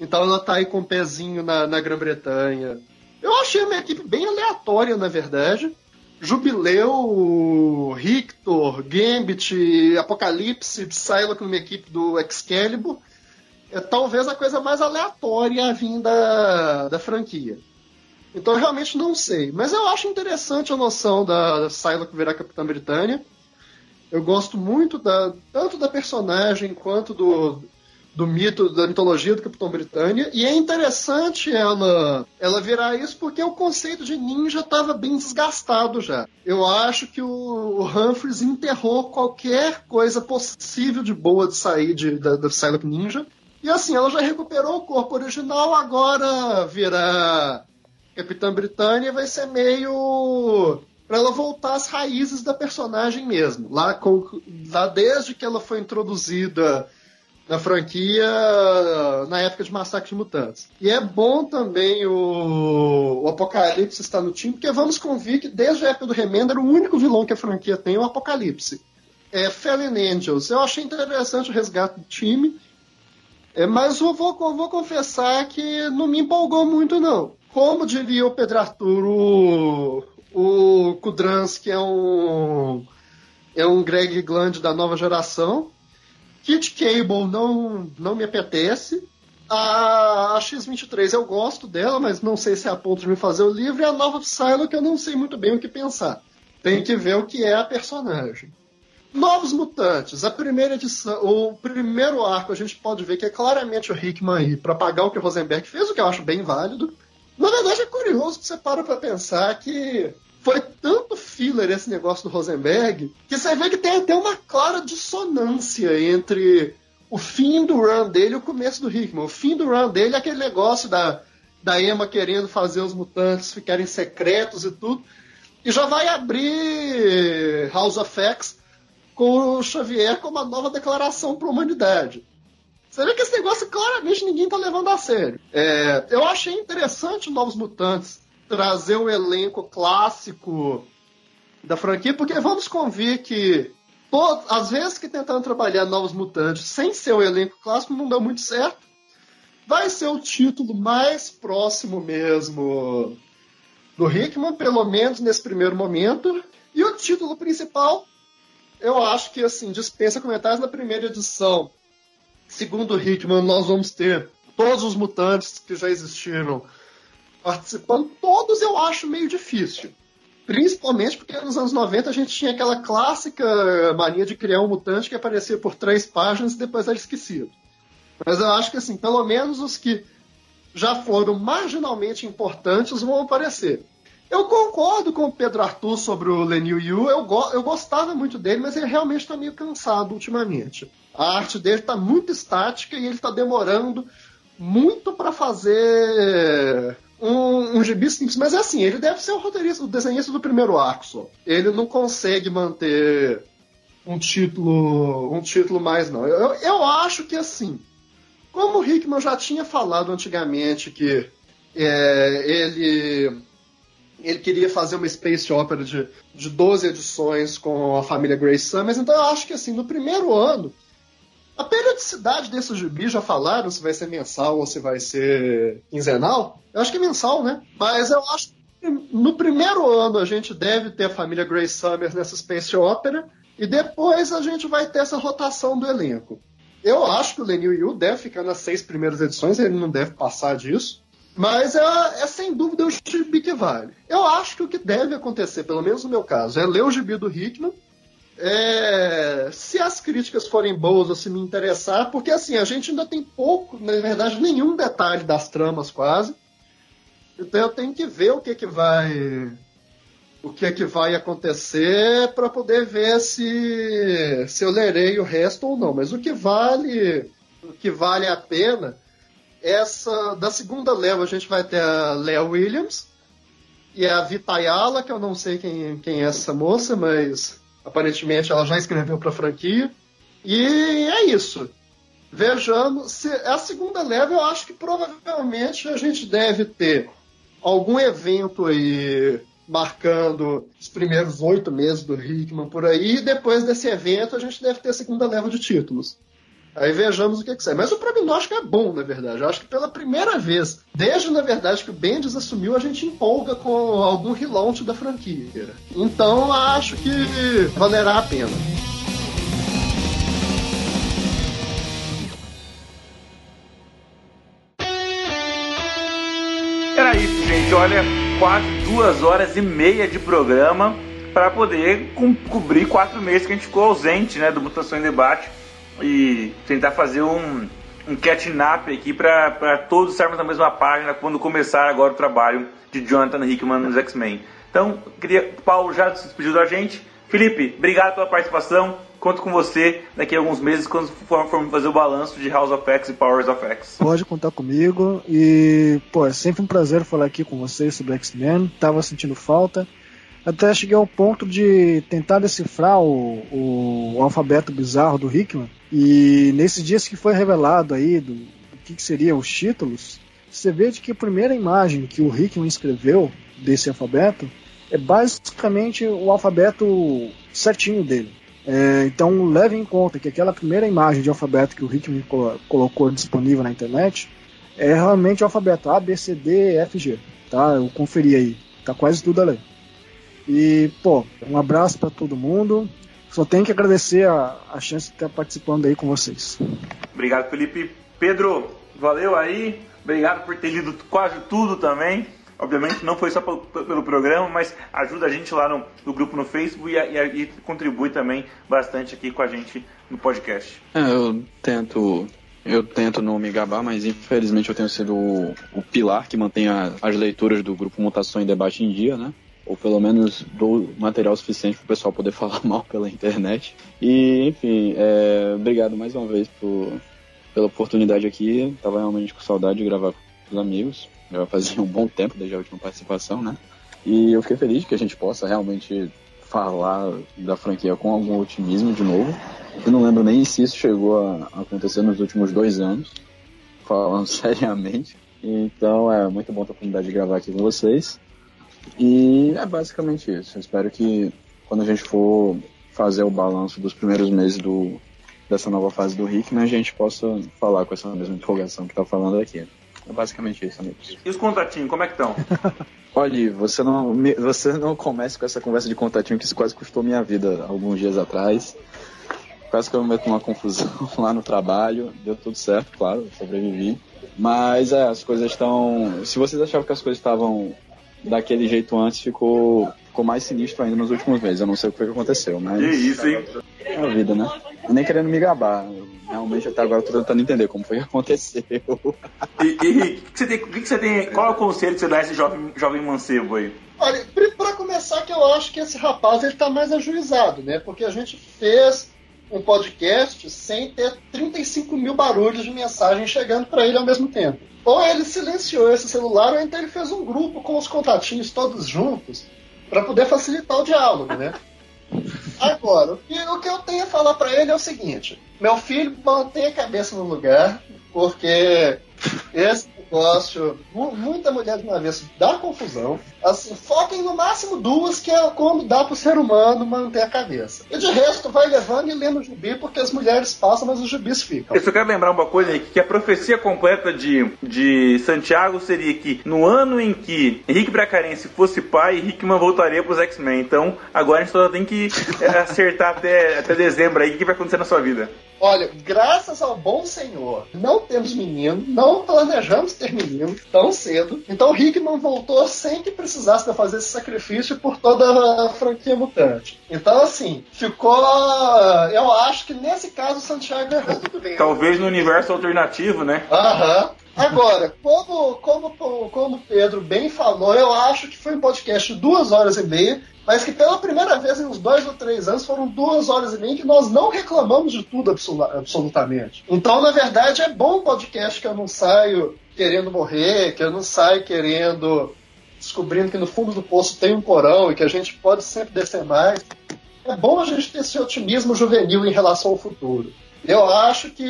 Então ela tá aí com o um pezinho na, na Grã-Bretanha. Eu achei uma equipe bem aleatória, na verdade. Jubileu, Rictor, Gambit, Apocalipse, Psylocke numa equipe do Excalibur. É talvez a coisa mais aleatória a vinda da, da franquia. Então eu realmente não sei. Mas eu acho interessante a noção da, da Psylocke virar Capitã Britânia. Eu gosto muito da, tanto da personagem quanto do, do mito, da mitologia do Capitão Britânia. E é interessante ela, ela virar isso porque o conceito de ninja estava bem desgastado já. Eu acho que o, o Humphreys enterrou qualquer coisa possível de boa de sair de, da, da Psylocke Ninja. E assim, ela já recuperou o corpo original, agora virar Capitã Britânia vai ser meio para ela voltar às raízes da personagem mesmo. Lá, com, lá desde que ela foi introduzida na franquia na época de Massacre de Mutantes. E é bom também o, o Apocalipse estar no time, porque vamos convir que desde a época do Remender, o único vilão que a franquia tem é o Apocalipse. É Fallen Angels. Eu achei interessante o resgate do time, é, mas eu vou, eu vou confessar que não me empolgou muito, não. Como diria o Pedro Arthur, o, Kudransky é um, é um Greg Gland da nova geração. Kit Cable não, não me apetece. A, a, X-23 eu gosto dela, mas não sei se é a ponto de me fazer o livro. E a nova Psylocke eu não sei muito bem o que pensar. Tem que ver o que é a personagem. Novos Mutantes, a primeira edição, o primeiro arco a gente pode ver que é claramente o Hickman aí para pagar o que o Rosenberg fez, o que eu acho bem válido. Na verdade, é curioso que você para pra pensar que foi tanto filler esse negócio do Rosenberg que você vê que tem até uma clara dissonância entre o fim do run dele e o começo do Hickman. O fim do run dele é aquele negócio da, da Emma querendo fazer os mutantes ficarem secretos e tudo. E já vai abrir House of X com o Xavier como uma nova declaração para a humanidade. Você vê que esse negócio claramente ninguém tá levando a sério. É, eu achei interessante Novos Mutantes trazer um elenco clássico da franquia, porque vamos convir que todo, às vezes que tentaram trabalhar Novos Mutantes sem ser o elenco clássico não deu muito certo. Vai ser o título mais próximo mesmo do Hickman, pelo menos nesse primeiro momento. E o título principal, eu acho que assim, dispensa comentários na primeira edição segundo o Hickman, nós vamos ter todos os mutantes que já existiram participando. Todos eu acho meio difícil. Principalmente porque nos anos 90 a gente tinha aquela clássica mania de criar um mutante que aparecia por três páginas e depois era esquecido. Mas eu acho que, assim, pelo menos os que já foram marginalmente importantes vão aparecer. Eu concordo com o Pedro Arthur sobre o Lenil Yu. Eu, go eu gostava muito dele, mas ele realmente está meio cansado ultimamente. A arte dele está muito estática e ele está demorando muito para fazer um, um gibi simples. Mas é assim, ele deve ser o roteirista, o desenhista do primeiro arco só. Ele não consegue manter um título, um título mais não. Eu, eu acho que assim, como o Hickman já tinha falado antigamente que é, ele ele queria fazer uma space opera de, de 12 edições com a família Grace Summers, então eu acho que assim, no primeiro ano a periodicidade desse gibi já falaram se vai ser mensal ou se vai ser quinzenal? Eu acho que é mensal, né? Mas eu acho que no primeiro ano a gente deve ter a família Grace Summers nessa Space Opera e depois a gente vai ter essa rotação do elenco. Eu acho que o Lenil Yu deve ficar nas seis primeiras edições, ele não deve passar disso. Mas é, é, sem dúvida o gibi que vale. Eu acho que o que deve acontecer, pelo menos no meu caso, é ler o gibi do Hickman, é, se as críticas forem boas ou se me interessar, porque assim, a gente ainda tem pouco, na verdade, nenhum detalhe das tramas quase. Então eu tenho que ver o que, que vai. o que que vai acontecer para poder ver se, se eu lerei o resto ou não. Mas o que vale, o que vale a pena, essa da segunda leva a gente vai ter a Lea Williams e a Vitayala, que eu não sei quem, quem é essa moça, mas aparentemente ela já escreveu para a franquia. E é isso. Vejamos, se a segunda leva eu acho que provavelmente a gente deve ter algum evento aí marcando os primeiros oito meses do Hickman por aí, e depois desse evento a gente deve ter a segunda leva de títulos. Aí vejamos o que, que sai. Mas o prognóstico é bom, na verdade. Eu acho que pela primeira vez, desde na verdade que o Bendis assumiu, a gente empolga com algum relaunch da franquia. Então acho que valerá a pena. Era isso, gente. Olha, quase duas horas e meia de programa para poder co cobrir quatro meses que a gente ficou ausente, né, do Mutação em Debate e tentar fazer um, um catch-up aqui para todos estarmos na mesma página quando começar agora o trabalho de Jonathan Hickman nos X-Men. Então, queria, Paulo já se despediu da gente. Felipe, obrigado pela participação. Conto com você daqui a alguns meses quando formos fazer o balanço de House of X e Powers of X. Pode contar comigo e, pô, é sempre um prazer falar aqui com vocês sobre X-Men. Tava sentindo falta. Até cheguei ao ponto de tentar decifrar o, o, o alfabeto bizarro do Hickman. E nesses dias que foi revelado aí do, do que, que seriam os títulos, você vê de que a primeira imagem que o Hickman escreveu desse alfabeto é basicamente o alfabeto certinho dele. É, então leve em conta que aquela primeira imagem de alfabeto que o Hickman colocou disponível na internet é realmente o alfabeto A, B, C, D, F, G. Tá? Eu conferi aí. Tá quase tudo ali. E, pô, um abraço para todo mundo. Só tenho que agradecer a, a chance de estar participando aí com vocês. Obrigado, Felipe. Pedro, valeu aí. Obrigado por ter lido quase tudo também. Obviamente não foi só pelo programa, mas ajuda a gente lá no, no grupo no Facebook e, e, e, contribui também bastante aqui com a gente no podcast. É, eu tento. Eu tento não me gabar, mas infelizmente eu tenho sido o, o pilar que mantém a, as leituras do grupo Mutação e Debate em dia, né? Ou pelo menos dou material suficiente para o pessoal poder falar mal pela internet. E, enfim, é, obrigado mais uma vez por, pela oportunidade aqui. Tava realmente com saudade de gravar com os amigos. Já fazia um bom tempo desde a última participação, né? E eu fiquei feliz que a gente possa realmente falar da franquia com algum otimismo de novo. Eu não lembro nem se isso chegou a acontecer nos últimos dois anos, falando seriamente. Então é muito bom ter a oportunidade de gravar aqui com vocês. E é basicamente isso. Eu espero que quando a gente for fazer o balanço dos primeiros meses do, dessa nova fase do Hickman, a gente possa falar com essa mesma empolgação que tá falando aqui. É basicamente isso, amigos. E os contatinhos, como é que estão? Olha, você não, você não comece com essa conversa de contatinho, que isso quase custou minha vida alguns dias atrás. Quase que eu me meto numa confusão lá no trabalho. Deu tudo certo, claro, sobrevivi. Mas é, as coisas estão. Se vocês achavam que as coisas estavam daquele jeito antes ficou, ficou mais sinistro ainda nos últimos meses. Eu não sei o que foi que aconteceu, mas. Que isso, hein? É a vida, né? nem querendo me gabar. Realmente até agora eu tô tentando entender como foi que aconteceu. E, e que você tem, que você tem, qual é o conselho que você dá a esse jovem, jovem mancebo aí? Olha, para começar que eu acho que esse rapaz ele tá mais ajuizado, né? Porque a gente fez um podcast sem ter 35 mil barulhos de mensagem chegando para ele ao mesmo tempo. Ou ele silenciou esse celular, ou então ele fez um grupo com os contatinhos todos juntos para poder facilitar o diálogo, né? Agora, o que, o que eu tenho a falar para ele é o seguinte: meu filho mantém a cabeça no lugar, porque esse negócio, muita mulher de uma vez dá confusão. Assim, foquem no máximo duas, que é como dá pro ser humano manter a cabeça. E de resto, vai levando e lendo o gibi, porque as mulheres passam, mas os gibis ficam. Eu só quero lembrar uma coisa aí, que a profecia completa de, de Santiago seria que no ano em que Henrique Bracarense fosse pai, Hickman voltaria pros X-Men. Então, agora a gente só tem que é, acertar até, até dezembro aí o que vai acontecer na sua vida. Olha, graças ao bom Senhor, não temos menino, não planejamos ter menino tão cedo. Então Hickman voltou sem que precisasse fazer esse sacrifício por toda a franquia mutante. Então, assim, ficou. Eu acho que nesse caso o Santiago errou. Talvez no universo alternativo, né? Aham. Agora, como, como, como o Pedro bem falou, eu acho que foi um podcast de duas horas e meia, mas que pela primeira vez em uns dois ou três anos foram duas horas e meia que nós não reclamamos de tudo absolutamente. Então, na verdade, é bom um podcast que eu não saio querendo morrer, que eu não saio querendo descobrindo que no fundo do poço tem um porão e que a gente pode sempre descer mais. É bom a gente ter esse otimismo juvenil em relação ao futuro. Eu acho que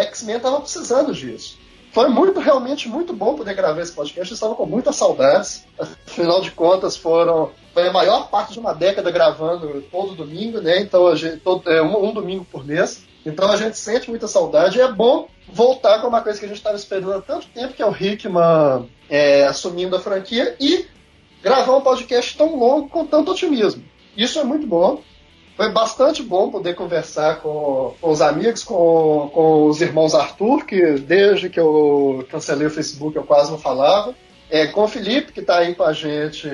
X-Men estava precisando disso. Foi muito, realmente muito bom poder gravar esse podcast. Eu estava com muitas saudades. Afinal de contas, foram foi a maior parte de uma década gravando todo domingo, né? Então gente, todo, é, um, um, domingo por mês. Então a gente sente muita saudade e é bom voltar com uma coisa que a gente estava esperando há tanto tempo, que é o Hickman é, assumindo a franquia e gravar um podcast tão longo com tanto otimismo. Isso é muito bom. Foi bastante bom poder conversar com, com os amigos, com, com os irmãos Arthur, que desde que eu cancelei o Facebook eu quase não falava. É, com o Felipe, que está aí com a gente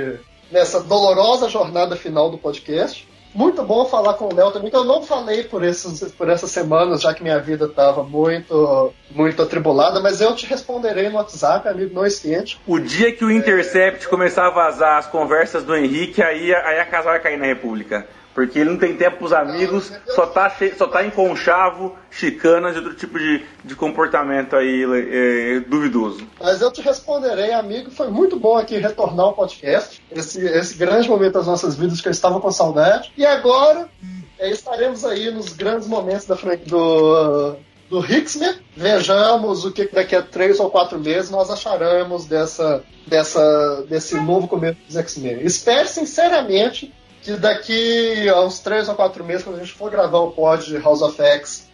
nessa dolorosa jornada final do podcast. Muito bom falar com o Léo também, que eu não falei por, esses, por essas semanas, já que minha vida estava muito, muito atribulada, mas eu te responderei no WhatsApp, amigo, não esquente. O dia que o Intercept é... começar a vazar as conversas do Henrique, aí, aí a casa vai cair na República. Porque ele não tem tempo pros amigos, só tá, só tá em conchavo, chicanas e outro tipo de, de comportamento aí é, duvidoso. Mas eu te responderei, amigo. Foi muito bom aqui retornar ao podcast. Esse, esse grande momento das nossas vidas que eu estava com saudade. E agora é, estaremos aí nos grandes momentos da frente do, do Hicksman. Vejamos o que daqui a três ou quatro meses nós acharemos dessa, dessa, desse novo começo dos X-Men. Espero sinceramente que daqui a uns 3 ou 4 meses, quando a gente for gravar o pod de House of X,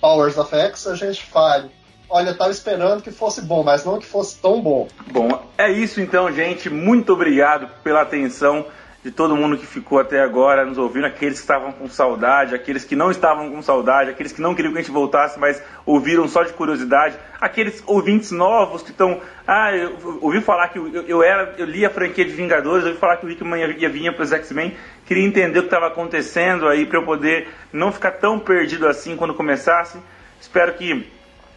Powers of X, a gente fale. Olha, eu tava esperando que fosse bom, mas não que fosse tão bom. Bom, é isso então, gente. Muito obrigado pela atenção de todo mundo que ficou até agora nos ouvindo, aqueles que estavam com saudade, aqueles que não estavam com saudade, aqueles que não queriam que a gente voltasse, mas ouviram só de curiosidade, aqueles ouvintes novos que estão. Ah, eu ouvi falar que eu, eu, era, eu li a franquia de Vingadores, ouvi falar que o Rickman ia, ia vir para os X-Men, queria entender o que estava acontecendo aí para eu poder não ficar tão perdido assim quando começasse. Espero que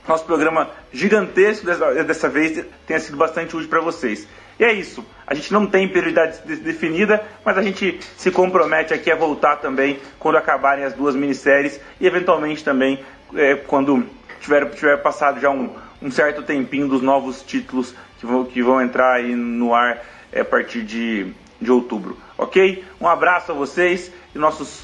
nosso programa gigantesco dessa, dessa vez tenha sido bastante útil para vocês. E é isso. A gente não tem prioridade definida, mas a gente se compromete aqui a voltar também quando acabarem as duas minisséries e eventualmente também é, quando tiver, tiver passado já um, um, certo tempinho dos novos títulos que vão, que vão entrar aí no ar é, a partir de, de outubro. Ok? Um abraço a vocês e nossos,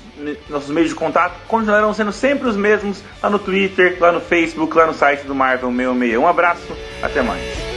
nossos meios de contato continuarão sendo sempre os mesmos lá no Twitter, lá no Facebook, lá no site do Marvel 616. Um abraço, até mais.